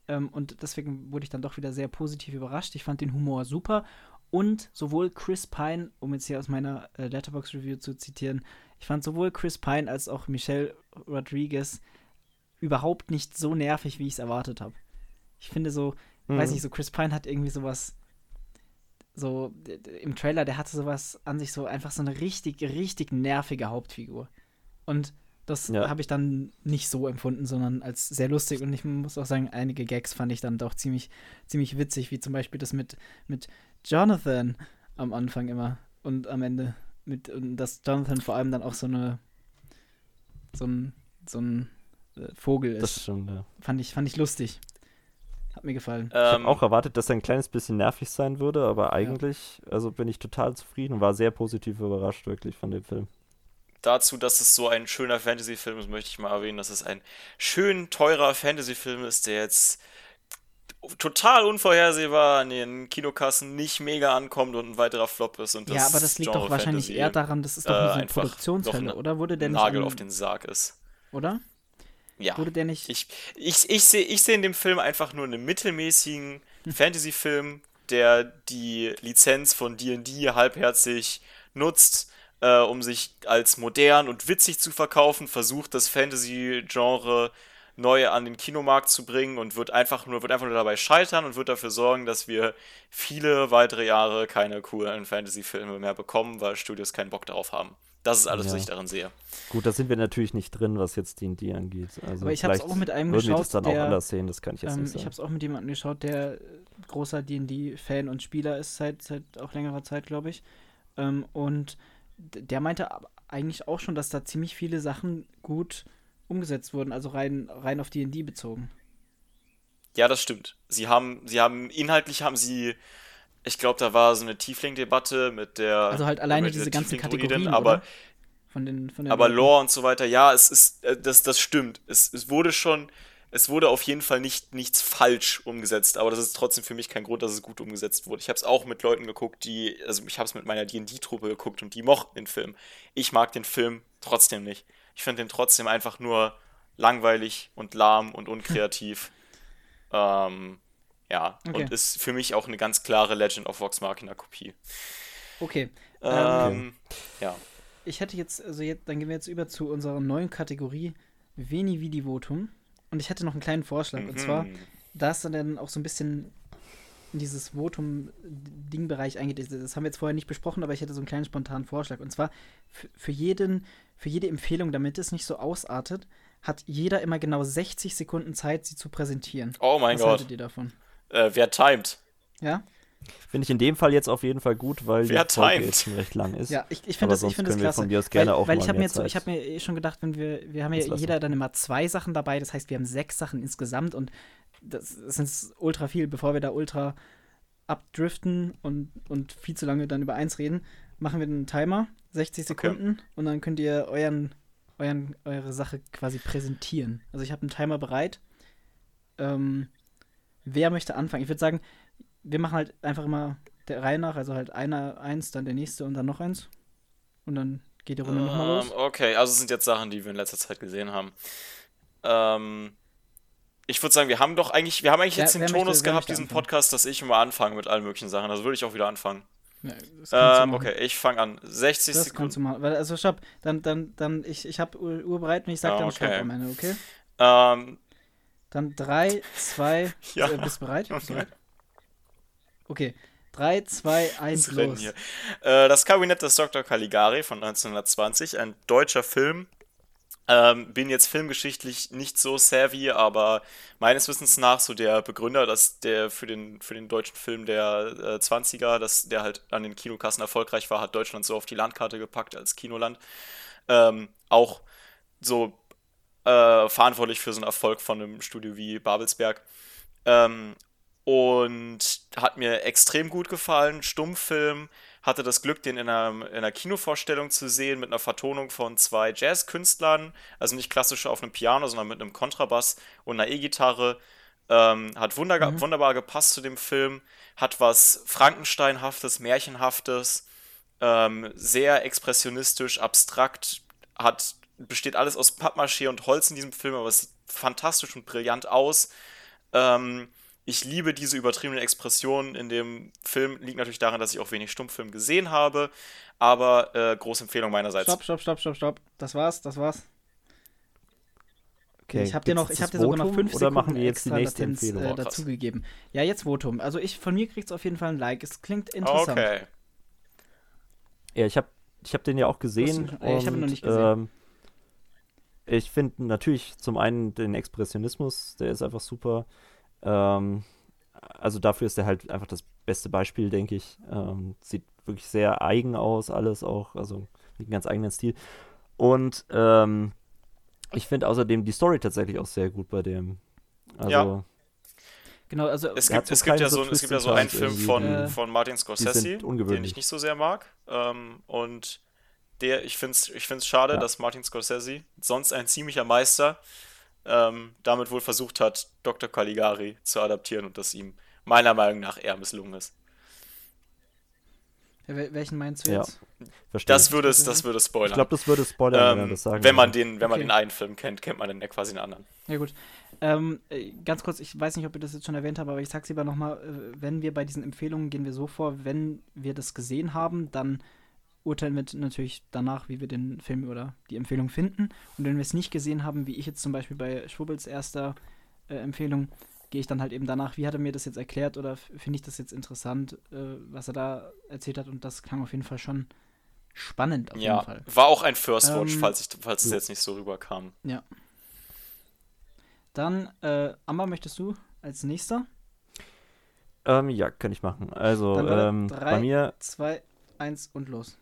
Ähm, und deswegen wurde ich dann doch wieder sehr positiv überrascht. Ich fand den Humor super. Und sowohl Chris Pine, um jetzt hier aus meiner äh, Letterbox-Review zu zitieren, ich fand sowohl Chris Pine als auch Michelle Rodriguez überhaupt nicht so nervig, wie ich es erwartet habe. Ich finde so, Mhm. weiß nicht, so Chris Pine hat irgendwie sowas, so im Trailer, der hatte sowas an sich, so einfach so eine richtig, richtig nervige Hauptfigur. Und das Ja. habe ich dann nicht so empfunden, sondern als sehr lustig. Und ich muss auch sagen, einige Gags fand ich dann doch ziemlich, ziemlich witzig, wie zum Beispiel das mit, mit Jonathan am Anfang immer und am Ende. Mit, und dass Jonathan vor allem dann auch so eine, so ein, so ein äh, Vogel Das ist. stimmt, ja. Fand ich, fand ich lustig. Hat mir gefallen. Ich habe Ähm, auch erwartet, dass er ein kleines bisschen nervig sein würde, aber eigentlich, also bin ich total zufrieden und war sehr positiv überrascht wirklich von dem Film. dazu, dass es so ein schöner Fantasy-Film ist, möchte ich mal erwähnen, dass es ein schön teurer Fantasy-Film ist, der jetzt total unvorhersehbar an den Kinokassen nicht mega ankommt und ein weiterer Flop ist und das Ja, aber das liegt doch Genre wahrscheinlich Fantasy eher daran, das ist doch äh, nur so eine ein oder? Wurde der nicht Nagel an, auf den Sarg ist. oder? Ja. Wurde der nicht Ich, ich, ich sehe ich seh in dem Film einfach nur einen mittelmäßigen Fantasy-Film, der die Lizenz von D&D halbherzig nutzt, äh, um sich als modern und witzig zu verkaufen, versucht das Fantasy-Genre neu an den Kinomarkt zu bringen und wird einfach nur, wird einfach nur dabei scheitern und wird dafür sorgen, dass wir viele weitere Jahre keine coolen Fantasy-Filme mehr bekommen, weil Studios keinen Bock darauf haben. Das ist alles, was Ja. ich darin sehe. Gut, da sind wir natürlich nicht drin, was jetzt D&D angeht. Also Aber ich hab's vielleicht auch mit einem wir das geschaut, dann der- auch anders sehen, das kann ich jetzt Ähm, nicht ich sagen. habe es auch mit jemandem geschaut, der großer D&D-Fan und Spieler ist seit, seit auch längerer Zeit, glaube ich. Ähm, und der meinte aber eigentlich auch schon, dass da ziemlich viele Sachen gut umgesetzt wurden, also rein, rein auf D&D bezogen. Ja, das stimmt. Sie haben, sie haben, inhaltlich haben sie, ich glaube, da war so eine Tiefling-Debatte mit der. Also halt alleine diese ganzen Kategorien, aber? Von den, von den aber Leuten. Lore und so weiter, ja, es ist, äh, das, das stimmt. Es, es wurde schon es wurde auf jeden Fall nicht nichts falsch umgesetzt, aber das ist trotzdem für mich kein Grund, dass es gut umgesetzt wurde. Ich habe es auch mit Leuten geguckt, die, also ich habe es mit meiner D&D-Truppe geguckt und die mochten den Film. Ich mag den Film trotzdem nicht. Ich finde den trotzdem einfach nur langweilig und lahm und unkreativ. ähm, ja, okay. und ist für mich auch eine ganz klare Legend of Vox Machina Kopie. Okay. Ähm, ähm, ja. Ich hätte jetzt, also jetzt, dann gehen wir jetzt über zu unserer neuen Kategorie Veni Vidi Votum. Und ich hätte noch einen kleinen Vorschlag. Mhm. Und zwar, mhm. da es dann auch so ein bisschen in dieses Votum-Ding-Bereich eingeht. Das haben wir jetzt vorher nicht besprochen, aber ich hätte so einen kleinen spontanen Vorschlag. Und zwar für, jeden, für jede Empfehlung, damit es nicht so ausartet, hat jeder immer genau 60 Sekunden Zeit, sie zu präsentieren. Oh mein Was Gott. Was haltet ihr davon? Äh, wer timet? Ja? Finde ich in dem Fall jetzt auf jeden Fall gut, weil Wer die Folge jetzt schon recht lang ist. Ja, ich, ich finde das, ich find das klasse. Von mir aus gerne weil, auch weil ich habe mir, jetzt, ich hab mir eh schon gedacht, wenn wir, wir haben ja jeder dann immer zwei Sachen dabei, das heißt, wir haben sechs Sachen insgesamt und das, sind ultra viel, bevor wir da ultra abdriften und, und viel zu lange dann über eins reden, machen wir einen Timer, 60 Sekunden okay. und dann könnt ihr euren, euren, eure Sache quasi präsentieren. Also ich habe einen Timer bereit. Ähm, wer möchte anfangen? Ich würde sagen, wir machen halt einfach immer der Reihe nach, also halt einer, eins, dann der nächste und dann noch eins. Und dann geht die Runde ähm, nochmal los. Okay, also es sind jetzt Sachen, die wir in letzter Zeit gesehen haben. Ähm, ich würde sagen, wir haben doch eigentlich, wir haben eigentlich ja, jetzt den Tonus möchte, gehabt, diesen anfangen? Podcast, dass ich immer anfange mit allen möglichen Sachen. Also würde ich auch wieder anfangen. Ja, ähm, okay, ich fange an. 60 das Sekunden. Kannst du machen. Weil, also stopp, dann, dann, dann, ich, ich habe Uhr bereit und ich sage ja, dann okay. Stopp am Ende, okay? Ähm, dann 3, 2, ja. äh, bist bereit? Bist okay. bereit? Okay. 3, 2, 1, los. Hier. Äh, das Kabinett des Dr. Caligari von 1920, ein deutscher Film. Ähm, bin jetzt filmgeschichtlich nicht so savvy, aber meines Wissens nach so der Begründer, dass der für den, für den deutschen Film der äh, 20er, dass der halt an den Kinokassen erfolgreich war, hat Deutschland so auf die Landkarte gepackt als Kinoland. Ähm, auch so äh, verantwortlich für so einen Erfolg von einem Studio wie Babelsberg. Ähm, und hat mir extrem gut gefallen. Stummfilm. Hatte das Glück, den in einer, in einer Kinovorstellung zu sehen mit einer Vertonung von zwei Jazzkünstlern. Also nicht klassisch auf einem Piano, sondern mit einem Kontrabass und einer E-Gitarre. Ähm, hat wunderbar, mhm. wunderbar gepasst zu dem Film. Hat was Frankensteinhaftes, Märchenhaftes. Ähm, sehr expressionistisch, abstrakt. Hat, besteht alles aus Pappmaché und Holz in diesem Film, aber es sieht fantastisch und brillant aus. Ähm, ich liebe diese übertriebenen Expressionen in dem Film. Liegt natürlich daran, dass ich auch wenig Stummfilm gesehen habe. Aber äh, große Empfehlung meinerseits. Stopp, stopp, stopp, stopp, stopp. Das war's, das war's. Okay, ich habe dir noch, ich habe dir sogar noch fünf Sekunden machen wir jetzt extra die nächste Latenz, Empfehlung? Äh, dazugegeben. Ja, jetzt Votum. Also ich, von mir kriegt es auf jeden Fall ein Like. Es klingt interessant. Okay. Ja, ich habe ich hab den ja auch gesehen. Du, und, ich habe ihn noch nicht gesehen. Ähm, ich finde natürlich zum einen den Expressionismus, der ist einfach super. Ähm, also dafür ist er halt einfach das beste Beispiel, denke ich. Ähm, sieht wirklich sehr eigen aus, alles auch, also mit einem ganz eigenen Stil. Und ähm, ich finde außerdem die Story tatsächlich auch sehr gut bei dem. Also, ja. Genau, also es gibt, es gibt ja so, es gibt ja so einen Film von, äh, von Martin Scorsese, den ich nicht so sehr mag. Ähm, und der, ich finde es ich find's schade, ja. dass Martin Scorsese, sonst ein ziemlicher Meister, ähm, damit wohl versucht hat, Dr. Caligari zu adaptieren und das ihm meiner Meinung nach eher misslungen ist. Welchen meinst du jetzt? Ja, das würde es, das würde spoilern. Ich glaube, das würde spoilern, ähm, wenn, das sagen wenn man den, wenn okay. man den einen Film kennt, kennt man den ja quasi den anderen. Ja gut. Ähm, äh, ganz kurz, ich weiß nicht, ob ihr das jetzt schon erwähnt habt, aber ich sag's lieber nochmal, äh, wenn wir bei diesen Empfehlungen gehen wir so vor, wenn wir das gesehen haben, dann urteilen wir natürlich danach, wie wir den Film oder die Empfehlung finden. Und wenn wir es nicht gesehen haben, wie ich jetzt zum Beispiel bei Schwubbels erster äh, Empfehlung, gehe ich dann halt eben danach, wie hat er mir das jetzt erklärt oder finde ich das jetzt interessant, äh, was er da erzählt hat. Und das klang auf jeden Fall schon spannend. Auf ja, jeden Fall. war auch ein First Watch, ähm, falls, ich, falls es jetzt nicht so rüberkam. Ja. Dann, äh, Amber, möchtest du als nächster? Ähm, ja, kann ich machen. Also, ähm, drei, bei mir. 2, 1 und los.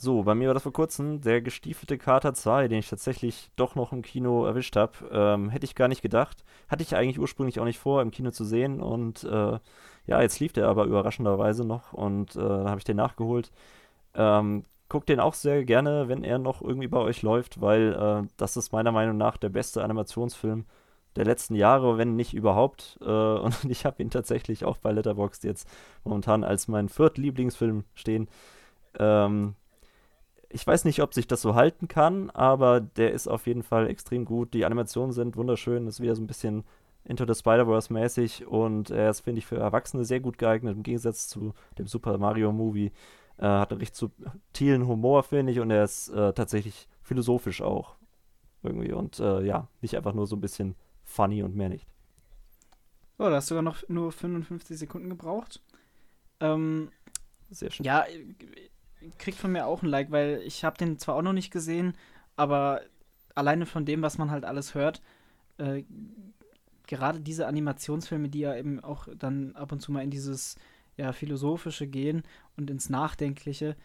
So, bei mir war das vor kurzem der gestiefelte Kater 2, den ich tatsächlich doch noch im Kino erwischt habe. Ähm, hätte ich gar nicht gedacht. Hatte ich eigentlich ursprünglich auch nicht vor, im Kino zu sehen. Und äh, ja, jetzt lief der aber überraschenderweise noch und äh, dann habe ich den nachgeholt. Ähm, gucke den auch sehr gerne, wenn er noch irgendwie bei euch läuft, weil äh, das ist meiner Meinung nach der beste Animationsfilm der letzten Jahre, wenn nicht überhaupt. Äh, und ich habe ihn tatsächlich auch bei Letterboxd jetzt momentan als mein viertlieblingsfilm stehen. Ähm, ich weiß nicht, ob sich das so halten kann, aber der ist auf jeden Fall extrem gut. Die Animationen sind wunderschön, ist wieder so ein bisschen Into the Spider-Verse mäßig und er ist, finde ich, für Erwachsene sehr gut geeignet, im Gegensatz zu dem Super Mario Movie. Äh, hat einen recht subtilen Humor, finde ich, und er ist äh, tatsächlich philosophisch auch. Irgendwie und äh, ja, nicht einfach nur so ein bisschen funny und mehr nicht. Oh, da hast du sogar noch nur 55 Sekunden gebraucht. Ähm, Sehr schön. Ja, kriegt von mir auch ein Like, weil ich habe den zwar auch noch nicht gesehen, aber alleine von dem, was man halt alles hört, äh, gerade diese Animationsfilme, die ja eben auch dann ab und zu mal in dieses ja, philosophische gehen und ins Nachdenkliche,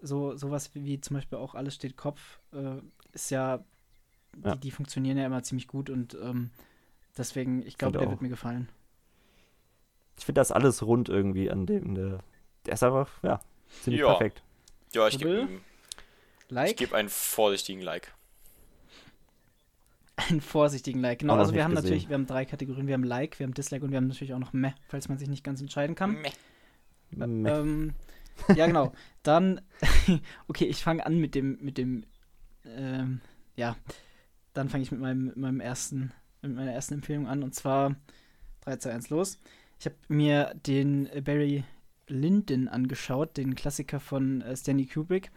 so sowas wie, zum Beispiel auch alles steht Kopf, äh, ist ja, ja. Die, die, funktionieren ja immer ziemlich gut und ähm, deswegen, ich glaube, der auch. wird mir gefallen. Ich finde das alles rund irgendwie an dem, der, der ist einfach, ja, Ziemlich ja. perfekt. Ja, ich gebe like? geb einen vorsichtigen Like. Einen vorsichtigen Like, genau. Also wir haben gesehen. natürlich, wir haben drei Kategorien. Wir haben Like, wir haben Dislike und wir haben natürlich auch noch Meh, falls man sich nicht ganz entscheiden kann. Meh. Meh. Ähm, ja, genau. Dann, okay, ich fange an mit dem, mit dem, ähm, ja, dann fange ich mit meinem, meinem ersten, mit meiner ersten Empfehlung an und zwar 3, 2, 1, los. Ich habe mir den Barry Lyndon angeschaut, den Klassiker von äh, Stanley Kubrick.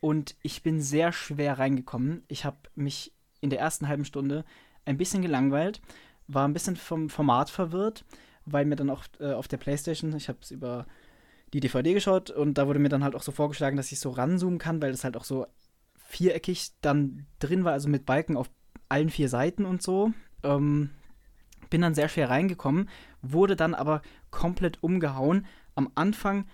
Und ich bin sehr schwer reingekommen. Ich habe mich in der ersten halben Stunde ein bisschen gelangweilt, war ein bisschen vom Format verwirrt, weil mir dann auch äh, auf der Playstation, ich habe es über die DVD geschaut und da wurde mir dann halt auch so vorgeschlagen, dass ich so ranzoomen kann, weil es halt auch so viereckig dann drin war, also mit Balken auf allen vier Seiten und so. Ähm, bin dann sehr schwer reingekommen, wurde dann aber komplett umgehauen, am Anfang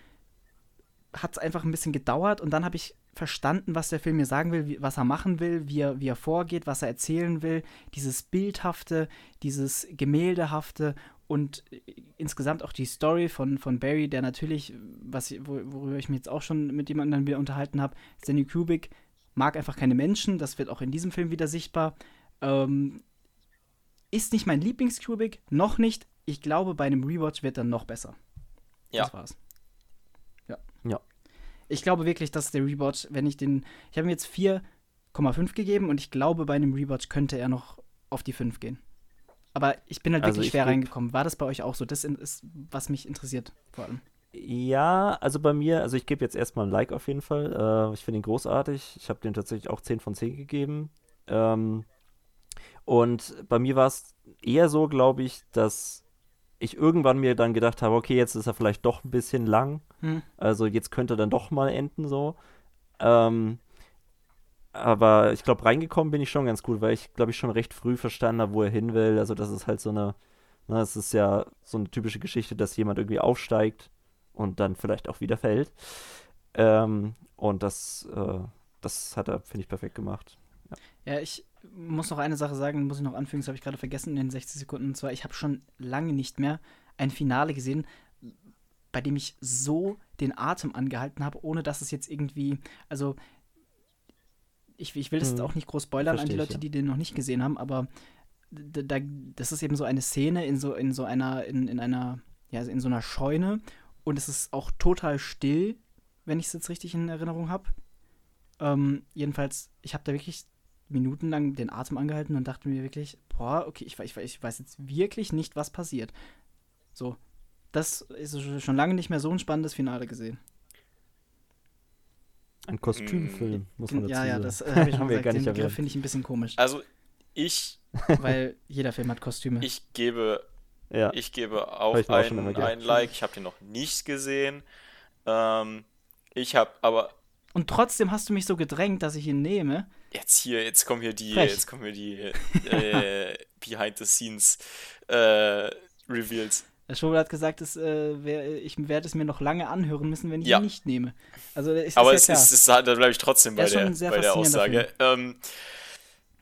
hat es einfach ein bisschen gedauert und dann habe ich verstanden, was der Film mir sagen will, wie, was er machen will, wie er, wie er vorgeht, was er erzählen will. Dieses Bildhafte, dieses Gemäldehafte und insgesamt auch die Story von, von Barry, der natürlich, was, worüber ich mich jetzt auch schon mit jemandem wieder unterhalten habe, Stanley Kubrick mag einfach keine Menschen, das wird auch in diesem Film wieder sichtbar. Ähm, ist nicht mein Lieblings-Kubrick, noch nicht. Ich glaube, bei einem Rewatch wird er noch besser. Ja. Das war's. Ja. Ja. Ich glaube wirklich, dass der Rewatch, wenn ich den. Ich habe ihm jetzt 4,5 gegeben und ich glaube, bei einem Rewatch könnte er noch auf die 5 gehen. Aber ich bin halt also wirklich schwer reingekommen. War das bei euch auch so? Das ist, was mich interessiert, vor allem. Ja, also bei mir, also ich gebe jetzt erstmal ein Like auf jeden Fall. Äh, ich finde ihn großartig. Ich habe den tatsächlich auch 10 von 10 gegeben. Ähm, und bei mir war es eher so, glaube ich, dass ich irgendwann mir dann gedacht habe, okay, jetzt ist er vielleicht doch ein bisschen lang. Hm. Also jetzt könnte er dann doch mal enden so. Ähm, aber ich glaube, reingekommen bin ich schon ganz gut, weil ich, glaube ich, schon recht früh verstanden habe, wo er hin will. Also das ist halt so eine, ne, es ist ja so eine typische Geschichte, dass jemand irgendwie aufsteigt und dann vielleicht auch wieder fällt. Ähm, und das, äh, das hat er, finde ich, perfekt gemacht. Ja. ja, ich muss noch eine Sache sagen, muss ich noch anfügen, das habe ich gerade vergessen in den 60 Sekunden. Und zwar, ich habe schon lange nicht mehr ein Finale gesehen, bei dem ich so den Atem angehalten habe, ohne dass es jetzt irgendwie, also ich, ich will das hm, auch nicht groß spoilern Versteh an die Leute, ja. die den noch nicht gesehen haben, aber da, das ist eben so eine Szene in so, in so einer, in, in einer, ja, in so einer Scheune und es ist auch total still, wenn ich es jetzt richtig in Erinnerung habe. Ähm, jedenfalls, ich habe da wirklich minutenlang den Atem angehalten und dachte mir wirklich, boah, okay, ich, ich, ich weiß jetzt wirklich nicht, was passiert. So, das ist schon lange nicht mehr so ein spannendes Finale gesehen. Ein Kostümfilm, muss man dazu sagen. Ja, ja, das äh, habe ich schon gesagt. Den Begriff finde ich ein bisschen komisch. Also, ich. Weil jeder Film hat Kostüme. Ich gebe, ja. ich gebe auch, ich ein, ein Like. Ich habe den noch nicht gesehen. Ähm, ich habe aber. Und trotzdem hast du mich so gedrängt, dass ich ihn nehme. Jetzt hier, jetzt kommen hier die, Frech. jetzt kommen hier die äh, Behind the Scenes äh, Reveals. Der Schobel hat gesagt, dass, äh, wär, ich werde es mir noch lange anhören müssen, wenn ich ja. ihn nicht nehme. Also, ist, Aber es ist, ist, da bleibe ich trotzdem bei der, bei der Aussage. Ähm,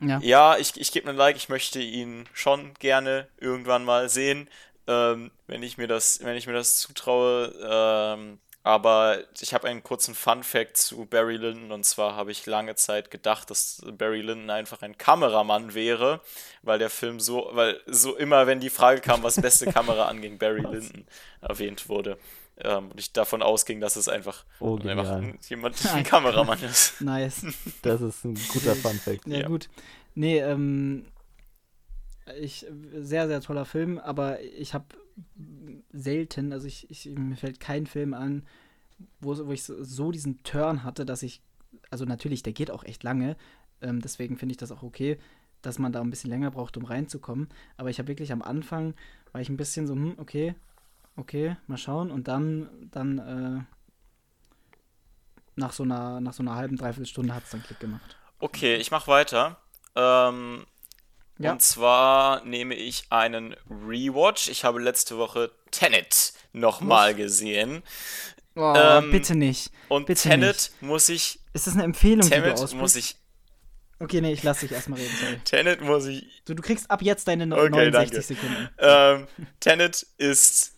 ja, ja ich, ich gebe einen Like, ich möchte ihn schon gerne irgendwann mal sehen, ähm, wenn ich mir das, wenn ich mir das zutraue. Ähm, Aber ich habe einen kurzen Fun-Fact zu Barry Lyndon und zwar habe ich lange Zeit gedacht, dass Barry Lyndon einfach ein Kameramann wäre, weil der Film so, weil so immer, wenn die Frage kam, was beste Kamera anging, Barry Lyndon erwähnt wurde. Ähm, und ich davon ausging, dass es einfach, oh, einfach jemand, ein Kameramann ist. Nice. Das ist ein guter Fun-Fact. Ja, ja, gut. Nee, ähm, ich, sehr, sehr toller Film, aber ich habe selten, also ich, ich, mir fällt kein Film an, wo, wo ich so, diesen Turn hatte, dass ich, also natürlich, der geht auch echt lange, ähm, deswegen finde ich das auch okay, dass man da ein bisschen länger braucht, um reinzukommen. Aber ich habe wirklich am Anfang, war ich ein bisschen so, hm, okay, okay, mal schauen. Und dann, dann, äh, nach so einer, nach so einer halben, dreiviertel Stunde hat es dann Klick gemacht. Okay, ich mache weiter. Ähm, ja. Und zwar nehme ich einen Rewatch. Ich habe letzte Woche Tenet nochmal gesehen. Oh, ähm, bitte nicht. Und bitte Tenet nicht. muss ich. Ist das eine Empfehlung, Tenet die du muss ich. Okay, nee, ich lass dich erstmal reden, sorry. Tenet muss ich. Du, du kriegst ab jetzt deine okay, 69 danke. Sekunden. Ähm, Tenet ist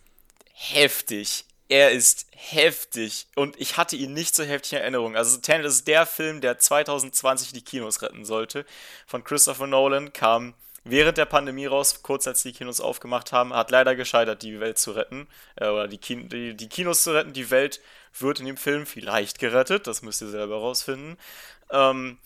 heftig. Er ist heftig. Und ich hatte ihn nicht so heftig in Erinnerung. Also Tenet ist der Film, der 2020 die Kinos retten sollte. Von Christopher Nolan kam während der Pandemie raus, kurz als die Kinos aufgemacht haben, hat leider gescheitert, die Welt zu retten. Äh, oder die, Kin die, die, Kinos zu retten. Die Welt wird in dem Film vielleicht gerettet. Das müsst ihr selber rausfinden. Ähm,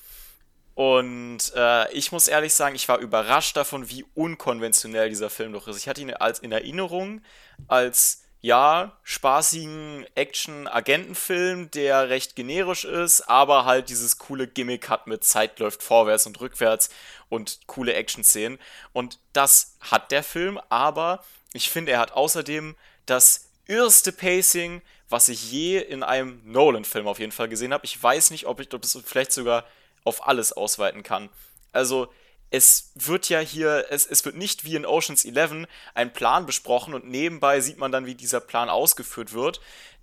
und äh, ich muss ehrlich sagen, ich war überrascht davon, wie unkonventionell dieser Film doch ist. Ich hatte ihn als in Erinnerung als ja, spaßigen Action-Agentenfilm, der recht generisch ist, aber halt dieses coole Gimmick hat mit Zeit läuft vorwärts und rückwärts und coole Action-Szenen. Und das hat der Film, aber ich finde, er hat außerdem das erste Pacing, was ich je in einem Nolan-Film auf jeden Fall gesehen habe. Ich weiß nicht, ob ich es vielleicht sogar auf alles ausweiten kann. Also, es wird ja hier, es, es wird nicht wie in Oceans 11 ein Plan besprochen und nebenbei sieht man dann, wie dieser Plan ausgeführt wird.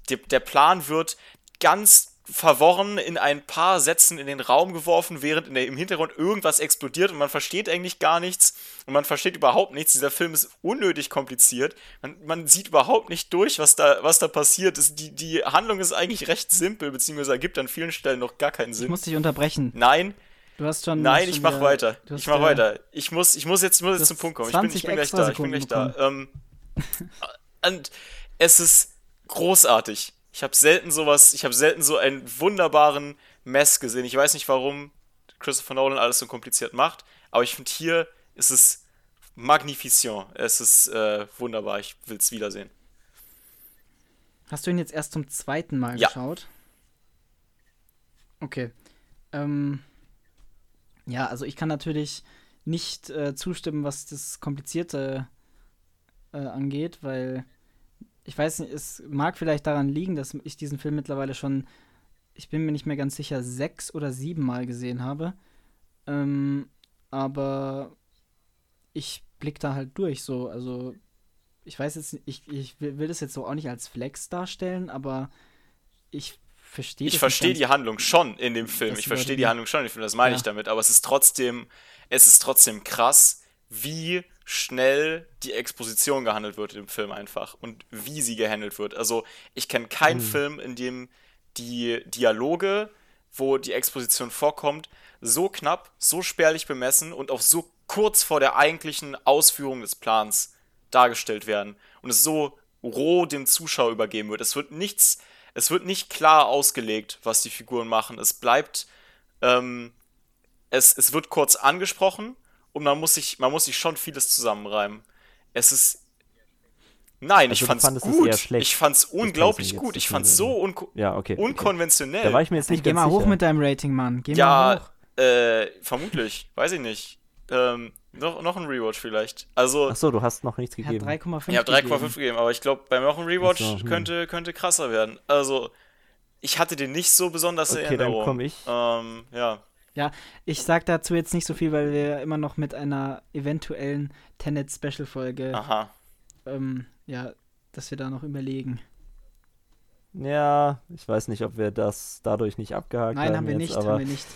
Der, der Plan wird ganz verworren in ein paar Sätzen in den Raum geworfen, während in der, im Hintergrund irgendwas explodiert und man versteht eigentlich gar nichts und man versteht überhaupt nichts. Dieser Film ist unnötig kompliziert. Man, man sieht überhaupt nicht durch, was da, was da passiert. Es, die, die Handlung ist eigentlich recht simpel, beziehungsweise ergibt an vielen Stellen noch gar keinen Sinn. Ich muss dich unterbrechen. Nein, Du hast schon. Nein, ich mach weiter. Ich mach äh, weiter. Ich muss, ich muss jetzt, muss jetzt zum Punkt kommen. Ich bin, ich bin gleich da. Ich bin gleich da. Ähm, und es ist großartig. Ich habe selten sowas, ich habe selten so einen wunderbaren Mess gesehen. Ich weiß nicht, warum Christopher Nolan alles so kompliziert macht, aber ich finde hier ist es magnificent. Es ist äh, wunderbar. Ich will es wiedersehen. Hast du ihn jetzt erst zum zweiten Mal ja. geschaut? Okay. Ähm, ja, also ich kann natürlich nicht äh, zustimmen, was das Komplizierte äh, angeht, weil ich weiß nicht, es mag vielleicht daran liegen, dass ich diesen Film mittlerweile schon, ich bin mir nicht mehr ganz sicher, sechs oder sieben Mal gesehen habe. Ähm, aber ich blick da halt durch so. Also ich weiß jetzt, ich, ich will das jetzt so auch nicht als Flex darstellen, aber ich verstehe Ich verstehe die Handlung schon in dem Film. Ich verstehe die Handlung schon in dem Film, das meine ja. ich damit. Aber es ist trotzdem, es ist trotzdem krass, wie schnell die Exposition gehandelt wird dem Film einfach und wie sie gehandelt wird. Also ich kenne keinen mhm. Film, in dem die Dialoge, wo die Exposition vorkommt, so knapp, so spärlich bemessen und auch so kurz vor der eigentlichen Ausführung des Plans dargestellt werden und es so roh dem Zuschauer übergeben wird. Es wird nichts es wird nicht klar ausgelegt, was die Figuren machen. Es bleibt, ähm, es, es wird kurz angesprochen und man muss sich, man muss sich schon vieles zusammenreimen. Es ist Nein, also ich fand's gut. Ich fand's unglaublich gut. Ich fand's so unko ja, okay, unkonventionell. Da war ich mir jetzt nicht Geh mal sicher. hoch mit deinem Rating, Mann. Geh ja, mal hoch. Äh, vermutlich. Weiß ich nicht. Ähm, noch, noch ein Rewatch vielleicht. Also, Achso, du hast noch nichts gegeben. Ich habe 3,5 Ich habe 3,5 gegeben, aber ich glaube, bei noch ein Rewatch so, hm. könnte, könnte krasser werden. Also, ich hatte den nicht so besonders okay, in Erinnerung. dann komme ich. Ähm, ja. Ja, ich sag dazu jetzt nicht so viel, weil wir immer noch mit einer eventuellen Tenet-Special-Folge. Aha. Ähm, ja, dass wir da noch überlegen. Ja, ich weiß nicht, ob wir das dadurch nicht abgehakt Nein, haben. Nein, haben wir jetzt, nicht, aber haben wir nicht.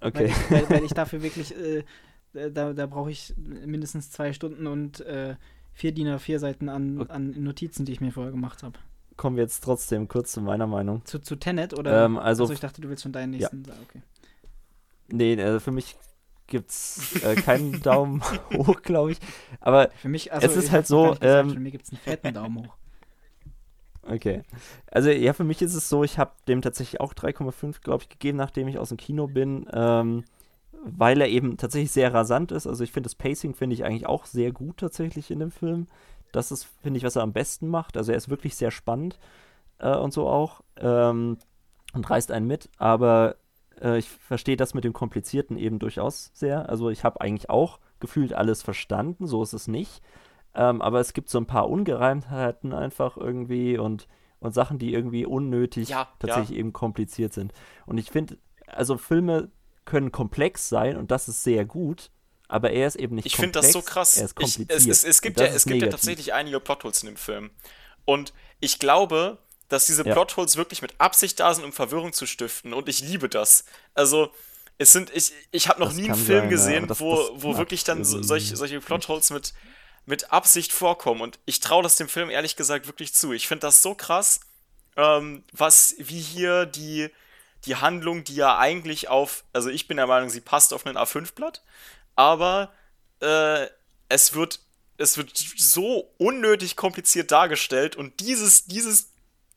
Okay. Weil ich, weil, weil ich dafür wirklich, äh, da, da brauche ich mindestens zwei Stunden und äh, vier DIN A4 Seiten an, okay. an Notizen, die ich mir vorher gemacht habe. kommen wir jetzt trotzdem kurz zu meiner Meinung. Zu, zu Tenet oder? Ähm, also, also ich dachte, du willst schon deinen nächsten ja. sagen. Okay. Nee, also für mich gibt es äh, keinen Daumen hoch, glaube ich. Aber für mich, also es ist halt so. Ähm, mir gibt es einen fetten Daumen hoch. Okay. Also ja, für mich ist es so, ich habe dem tatsächlich auch 3,5, glaube ich, gegeben, nachdem ich aus dem Kino bin, ähm, weil er eben tatsächlich sehr rasant ist. Also ich finde das Pacing finde ich eigentlich auch sehr gut tatsächlich in dem Film. Das ist, finde ich, was er am besten macht. Also er ist wirklich sehr spannend äh, und so auch ähm, und reißt einen mit. Aber äh, ich verstehe das mit dem Komplizierten eben durchaus sehr. Also ich habe eigentlich auch gefühlt alles verstanden, so ist es nicht. Ähm, aber es gibt so ein paar Ungereimtheiten einfach irgendwie und, und Sachen, die irgendwie unnötig ja, tatsächlich ja. eben kompliziert sind. Und ich finde, also Filme können komplex sein und das ist sehr gut, aber er ist eben nicht ich komplex. Ich finde das so krass. Er ist kompliziert. Ich, es, es, es, gibt, ja, es gibt ja tatsächlich einige Plotholes in dem Film. Und ich glaube, dass diese ja. Plotholes wirklich mit Absicht da sind, um Verwirrung zu stiften. Und ich liebe das. Also, es sind, ich, ich habe noch das nie einen Film sein, gesehen, das, wo, das wo wirklich dann so, solche, solche Plotholes mit, mit Absicht vorkommen. Und ich traue das dem Film ehrlich gesagt wirklich zu. Ich finde das so krass, ähm, was, wie hier die, die Handlung, die ja eigentlich auf, also ich bin der Meinung, sie passt auf ein A5-Blatt, aber äh, es wird es wird so unnötig kompliziert dargestellt und dieses, dieses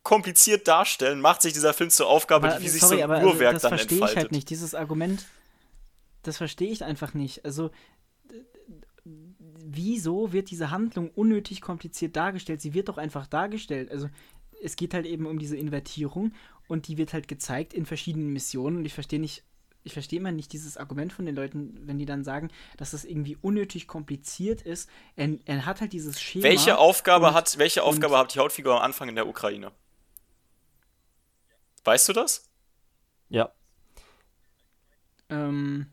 kompliziert darstellen, macht sich dieser Film zur Aufgabe, aber, wie sich sorry, so ein Uhrwerk also, dann entfaltet. Das verstehe ich halt nicht, dieses Argument, das verstehe ich einfach nicht. Also, wieso wird diese Handlung unnötig kompliziert dargestellt? Sie wird doch einfach dargestellt. Also, es geht halt eben um diese Invertierung und die wird halt gezeigt in verschiedenen Missionen und ich verstehe nicht, ich verstehe immer nicht dieses Argument von den Leuten, wenn die dann sagen, dass das irgendwie unnötig kompliziert ist. Er, er hat halt dieses Schema. Welche Aufgabe hat, welche Aufgabe hat die Hautfigur am Anfang in der Ukraine? Weißt du das? Ja. Ähm.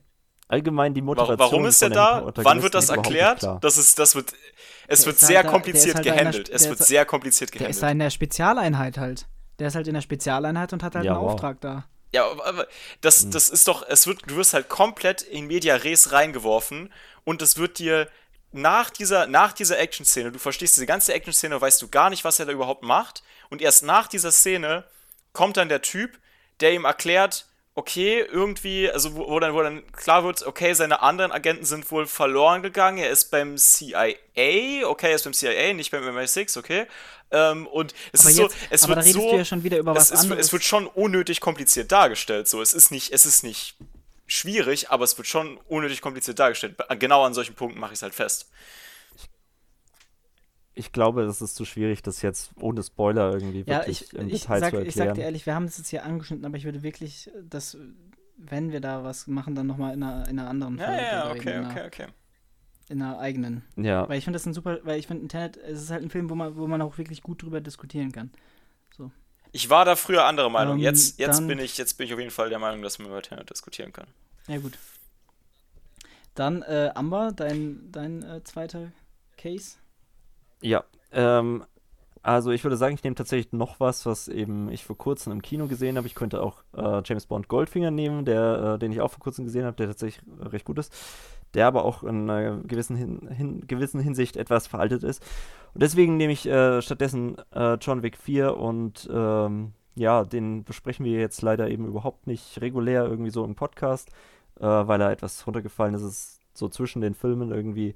Allgemein die Motivation. Warum ist er da? Wann wird das erklärt? Das ist, das wird, es der wird sehr halt kompliziert halt gehandelt. Es wird sehr kompliziert gehandelt. Der ist halt in der Spezialeinheit halt. Der ist halt in der Spezialeinheit und hat halt ja, einen wow. Auftrag da. Ja, aber das, hm. das ist doch, es wird, du wirst halt komplett in Media Res reingeworfen und es wird dir nach dieser, nach dieser Action-Szene, du verstehst diese ganze Action-Szene, weißt du gar nicht, was er da überhaupt macht und erst nach dieser Szene kommt dann der Typ, der ihm erklärt, okay, irgendwie, also wo, wo, dann, wo dann klar wird, okay, seine anderen Agenten sind wohl verloren gegangen, er ist beim CIA, okay, er ist beim CIA, nicht beim MI6, okay. Ähm, und es aber ist jetzt, so, es wird so, ja schon wieder über was es, anderes. Es wird schon unnötig kompliziert dargestellt, so, es ist nicht, es ist nicht schwierig, aber es wird schon unnötig kompliziert dargestellt. Genau an solchen Punkten mache ich es halt fest ich glaube, es ist zu schwierig, das jetzt ohne Spoiler irgendwie ja, wirklich ich, im ich Detail sag, zu erklären. Ich sag dir ehrlich, wir haben es jetzt hier angeschnitten, aber ich würde wirklich, das, wenn wir da was machen, dann nochmal in einer, in einer anderen Folge. Ja, ja, okay, in okay, okay. In einer eigenen. Ja. Weil ich finde das ein super, weil ich finde Internet, es ist halt ein Film, wo man, wo man auch wirklich gut drüber diskutieren kann. So. Ich war da früher anderer Meinung. Um, ähm, jetzt, jetzt, dann, bin ich, jetzt bin ich auf jeden Fall der Meinung, dass man über Tenet diskutieren kann. Ja, gut. Dann, äh, Amber, dein, dein äh, zweiter Case? Ja, ähm, also ich würde sagen, ich nehme tatsächlich noch was, was eben ich vor kurzem im Kino gesehen habe. Ich könnte auch äh, James Bond Goldfinger nehmen, der, äh, den ich auch vor kurzem gesehen habe, der tatsächlich recht gut ist, der aber auch in einer gewissen, hin, hin, gewissen Hinsicht etwas veraltet ist. Und deswegen nehme ich äh, stattdessen äh, John Wick 4 und ähm, ja, den besprechen wir jetzt leider eben überhaupt nicht regulär irgendwie so im Podcast, äh, weil er etwas runtergefallen ist. Ist so zwischen den Filmen irgendwie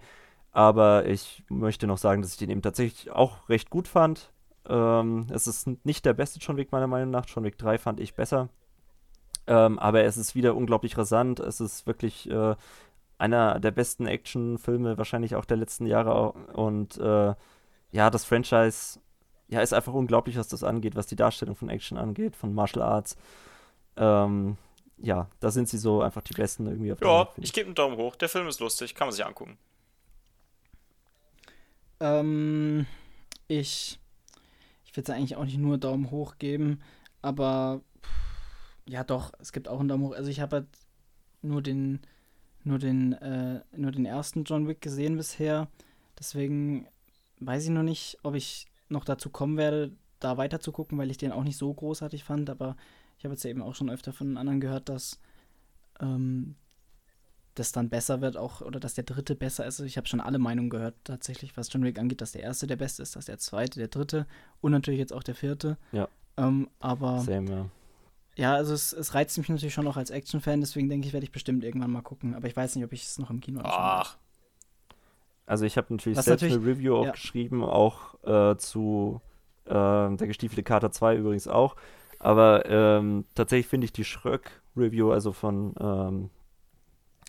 aber ich möchte noch sagen, dass ich den eben tatsächlich auch recht gut fand. Ähm, es ist nicht der beste John Wick meiner Meinung nach. John Wick 3 fand ich besser. Ähm, aber es ist wieder unglaublich rasant. Es ist wirklich äh, einer der besten Actionfilme wahrscheinlich auch der letzten Jahre. Und äh, ja, das Franchise ja, ist einfach unglaublich, was das angeht, was die Darstellung von Action angeht, von Martial Arts. Ähm, ja, da sind sie so einfach die Besten irgendwie auf der Ja, ich gebe einen Daumen hoch. Der Film ist lustig, kann man sich angucken. Ähm, ich ich würde es eigentlich auch nicht nur Daumen hoch geben, aber ja doch, es gibt auch einen Daumen hoch. Also ich habe halt nur den nur den äh, nur den ersten John Wick gesehen bisher, deswegen weiß ich noch nicht, ob ich noch dazu kommen werde, da weiter zu gucken, weil ich den auch nicht so großartig fand, aber ich habe jetzt ja eben auch schon öfter von anderen gehört, dass ähm, das dann besser wird, auch oder dass der dritte besser ist. Ich habe schon alle Meinungen gehört, tatsächlich, was John Wick angeht, dass der erste der beste ist, dass der zweite, der dritte und natürlich jetzt auch der vierte. Ja. Ähm, aber Same, ja. ja, also es, es reizt mich natürlich schon auch als Action-Fan, deswegen denke ich, werde ich bestimmt irgendwann mal gucken. Aber ich weiß nicht, ob ich es noch im Kino. Ach, Also ich habe natürlich Was selbst natürlich- eine Review auch ja. geschrieben, auch äh, zu äh, der gestiefelte Kater 2 übrigens auch. Aber ähm, tatsächlich finde ich die Schröck-Review, also von, ähm,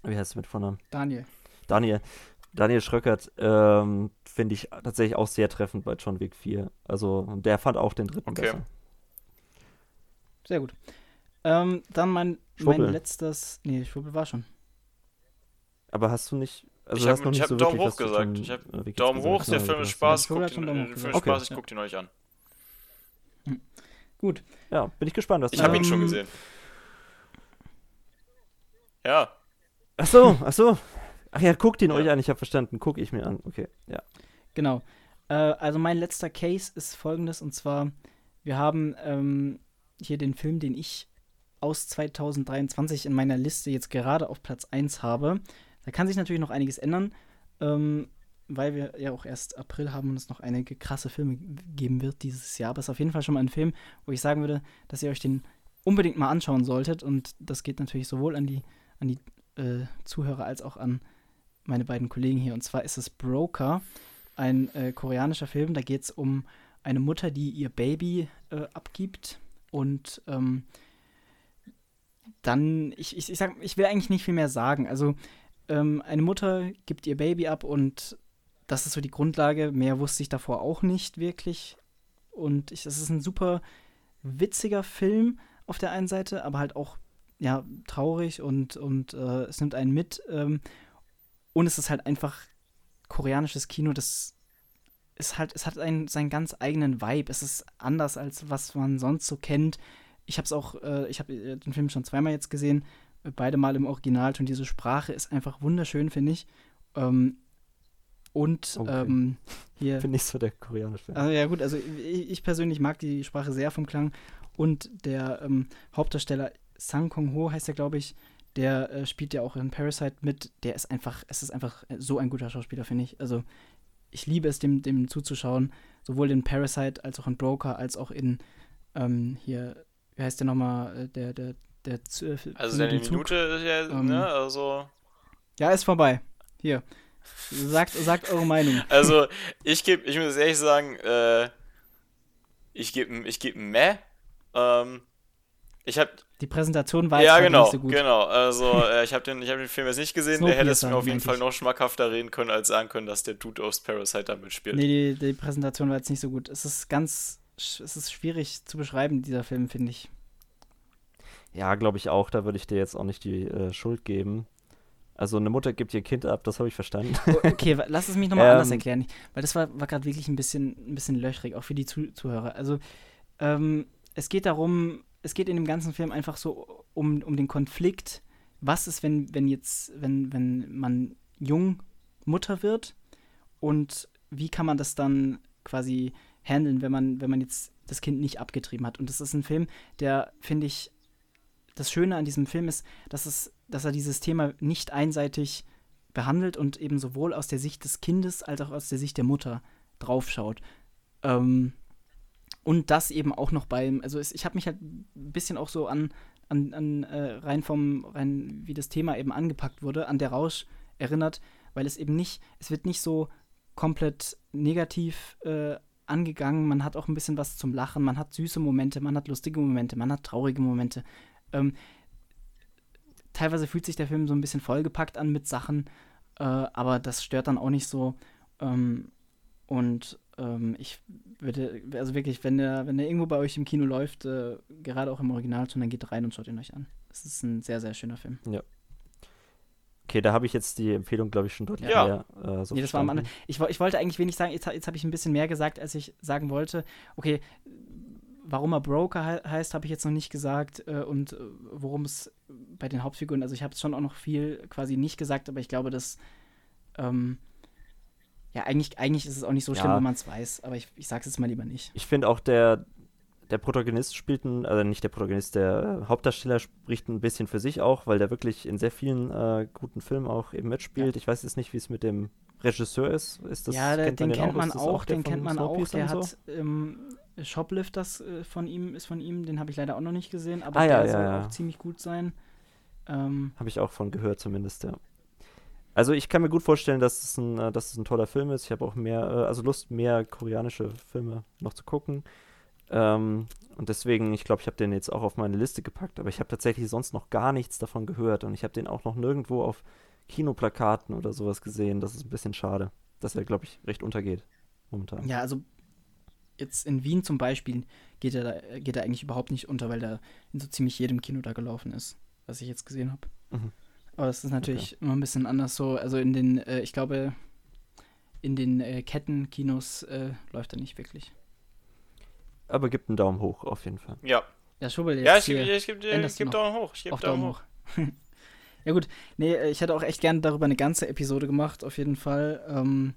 wie heißt es mit Vornamen? Daniel. Daniel. Daniel Schröckert, ähm, finde ich tatsächlich auch sehr treffend bei John Wick 4. Also der fand auch den dritten Okay. besser. Sehr gut. Ähm, dann mein, mein letztes. Nee, Schwubbel war schon. Aber hast du nicht. Also Ich du hab- so Daumen wirklich hoch gesagt. Ich hab äh, Daumen gesagt. hoch, der Ja, Film du ist Spaß, Ja, guckt schon ihn, hoch Film gesagt. Spaß, Okay. ich Ja. guckt ihn euch an. Gut. Ja, bin ich gespannt. Was Ich habe ihn schon gesehen. Ja, Ach so, ach so. Ach ja, guckt ihn Ja. euch an, ich habe verstanden. Guck ich mir an. Okay, ja. Genau. Äh, also mein letzter Case ist folgendes, und zwar, wir haben ähm, hier den Film, den ich aus 2023 in meiner Liste jetzt gerade auf Platz 1 habe. Da kann sich natürlich noch einiges ändern, ähm, weil wir ja auch erst April haben und es noch einige krasse Filme geben wird dieses Jahr. Aber es ist auf jeden Fall schon mal ein Film, wo ich sagen würde, dass ihr euch den unbedingt mal anschauen solltet. Und das geht natürlich sowohl an die, an die äh, Zuhörer als auch an meine beiden Kollegen hier. Und zwar ist es Broker ein äh, koreanischer Film. Da geht es um eine Mutter, die ihr Baby äh, abgibt und ähm, dann, ich, ich, ich, sag, ich will eigentlich nicht viel mehr sagen. Also ähm, eine Mutter gibt ihr Baby ab und das ist so die Grundlage. Mehr wusste ich davor auch nicht wirklich. Und es ist ein super witziger Film auf der einen Seite, aber halt auch ja traurig und, und äh, es nimmt einen mit. Ähm, und es ist halt einfach koreanisches Kino, das ist halt, es hat einen, seinen ganz eigenen Vibe. Es ist anders als was man sonst so kennt. Ich habe es auch, äh, ich habe äh, den Film schon zweimal jetzt gesehen, äh, beide Mal im Originalton. Diese Sprache ist einfach wunderschön, finde ich. Ähm, und Okay. ähm, hier. Bin nicht so der koreanische Fan. Also ja gut, also ich, ich persönlich mag die Sprache sehr vom Klang und der ähm, Hauptdarsteller Sang Kong Ho heißt er, glaube ich, der äh, spielt ja auch in Parasite mit. Der ist einfach, es ist einfach so ein guter Schauspieler, finde ich. Also ich liebe es, dem, dem zuzuschauen, sowohl in Parasite als auch in Broker, als auch in ähm, hier, wie heißt der nochmal, äh, der, der, der, äh, also deine Zug? Minute ist ja, Ähm, ne, also. Ja, ist vorbei. Hier. Sagt, sagt eure Meinung. Also, ich gebe, ich muss ehrlich sagen, äh, ich gebe ich geb ein Meh. Ähm, ich habe Die Präsentation war jetzt ja halt genau, nicht so gut. genau. Also äh, ich habe den, ich hab den Film jetzt nicht gesehen. Der hätte es mir auf jeden Fall ich. noch schmackhafter reden können, als sagen können, dass der Dude aus Parasite da mitspielt. Nee, die, die Präsentation war jetzt nicht so gut. Es ist ganz, es ist schwierig zu beschreiben, dieser Film, finde ich. Ja, glaube ich auch. Da würde ich dir jetzt auch nicht die äh, Schuld geben. Also eine Mutter gibt ihr Kind ab, das habe ich verstanden. Okay, lass es mich nochmal Ähm. anders erklären, weil das war, war gerade wirklich ein bisschen, ein bisschen löchrig, auch für die Zu Zuhörer. Also, ähm, es geht darum, es geht in dem ganzen Film einfach so um, um den Konflikt. Was ist, wenn, wenn jetzt, wenn, wenn man jung Mutter wird und wie kann man das dann quasi handeln, wenn man, wenn man jetzt das Kind nicht abgetrieben hat? Und das ist ein Film, der, finde ich, das Schöne an diesem Film ist, dass, es, dass er dieses Thema nicht einseitig behandelt und eben sowohl aus der Sicht des Kindes als auch aus der Sicht der Mutter draufschaut. Ähm, und das eben auch noch beim, also ich habe mich halt ein bisschen auch so an, an, an äh, rein vom, rein wie das Thema eben angepackt wurde, an der Rausch erinnert, weil es eben nicht, es wird nicht so komplett negativ äh, angegangen, man hat auch ein bisschen was zum Lachen, man hat süße Momente, man hat lustige Momente, man hat traurige Momente. Ähm, teilweise fühlt sich der Film so ein bisschen vollgepackt an mit Sachen, äh, aber das stört dann auch nicht so. Ähm, und ähm, ich würde, also wirklich, wenn der, wenn der irgendwo bei euch im Kino läuft, äh, gerade auch im Originalton, dann geht rein und schaut ihn euch an. Es ist ein sehr, sehr schöner Film. Okay, da habe ich jetzt die Empfehlung, glaube ich, schon deutlich Ja. mehr. Äh, so nee, das war am anderen. Ich, ich wollte eigentlich wenig sagen, jetzt, jetzt habe ich ein bisschen mehr gesagt, als ich sagen wollte. Okay, warum er Broker he heißt, habe ich jetzt noch nicht gesagt. Äh, und äh, worum es bei den Hauptfiguren, also ich habe es schon auch noch viel quasi nicht gesagt, aber ich glaube, dass. Ähm, ja, eigentlich, eigentlich ist es auch nicht so schlimm, Ja. wenn man es weiß, aber ich, ich sage es jetzt mal lieber nicht. Ich finde auch der, der Protagonist spielt ein, also nicht der Protagonist, der Hauptdarsteller spricht ein bisschen für sich auch, weil der wirklich in sehr vielen äh, guten Filmen auch eben mitspielt. Ja. Ich weiß jetzt nicht, wie es mit dem Regisseur ist. ist das, ja, der, kennt den, kennt man auch, auch den kennt man auch. Der so? hat ähm, Shoplifters äh, von ihm, ist von ihm, den habe ich leider auch noch nicht gesehen, aber ah, der ja, soll ja. auch ziemlich gut sein. Ähm, habe ich auch von gehört zumindest, ja. Also ich kann mir gut vorstellen, dass es ein, äh, dass es ein toller Film ist. Ich habe auch mehr, äh, also Lust, mehr koreanische Filme noch zu gucken. Ähm, und deswegen, ich glaube, ich habe den jetzt auch auf meine Liste gepackt, aber ich habe tatsächlich sonst noch gar nichts davon gehört und ich habe den auch noch nirgendwo auf Kinoplakaten oder sowas gesehen. Das ist ein bisschen schade, dass er, glaube ich, recht untergeht momentan. Ja, also jetzt in Wien zum Beispiel geht er, da, geht er eigentlich überhaupt nicht unter, weil er in so ziemlich jedem Kino da gelaufen ist, was ich jetzt gesehen habe. Mhm. Aber es ist natürlich okay. immer ein bisschen anders so. Also in den, äh, ich glaube, in den äh, Kettenkinos äh, läuft er nicht wirklich aber gibt einen Daumen hoch auf jeden Fall. Ja. Ja, Schubel, Ja, ich gebe ich geb, Daumen hoch. Ich gebe Daumen, Daumen hoch. ja, gut. Nee, äh, ich hätte auch echt gerne darüber eine ganze Episode gemacht, auf jeden Fall. Ähm,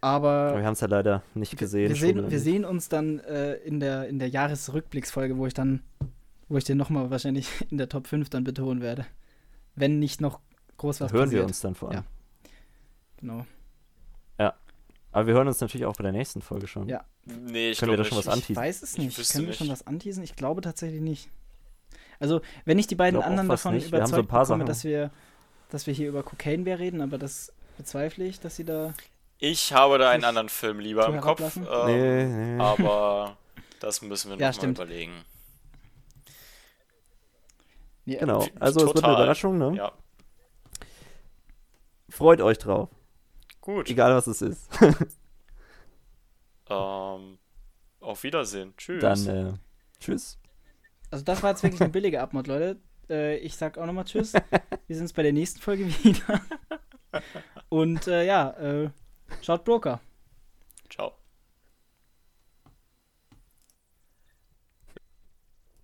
aber, aber, wir haben es ja leider nicht gesehen. Wir, sehen, wir sehen uns dann äh, in der, in der Jahresrückblicksfolge, wo ich dann, wo ich den nochmal wahrscheinlich in der Top 5 dann betonen werde. Wenn nicht noch groß was Hören passiert. wir uns dann vor allem. Ja. Genau. Aber wir hören uns natürlich auch bei der nächsten Folge schon. Ja. Nee, ich Können wir da schon was anteasen? Ich weiß es nicht. Können wir schon was anteasen? Ich glaube tatsächlich nicht. Also, wenn ich die beiden anderen davon nicht. überzeugt so bekomme, Sachen. dass wir, dass wir hier über Cocaine Bear reden, aber das bezweifle ich, dass sie da. Ich habe da einen anderen Film lieber im Kopf. Ähm, nee, nee. Aber das müssen wir ja, nochmal überlegen. Ja, genau, also es wird eine Überraschung, ne? Ja. Freut euch drauf. Gut. Egal was es ist. ähm, auf Wiedersehen. Tschüss. Dann, äh, tschüss. Also das war jetzt wirklich eine billige Abmod, Leute. Äh, ich sag auch nochmal Tschüss. Wir sehen uns bei der nächsten Folge wieder. Und äh, ja, äh, schaut Broker.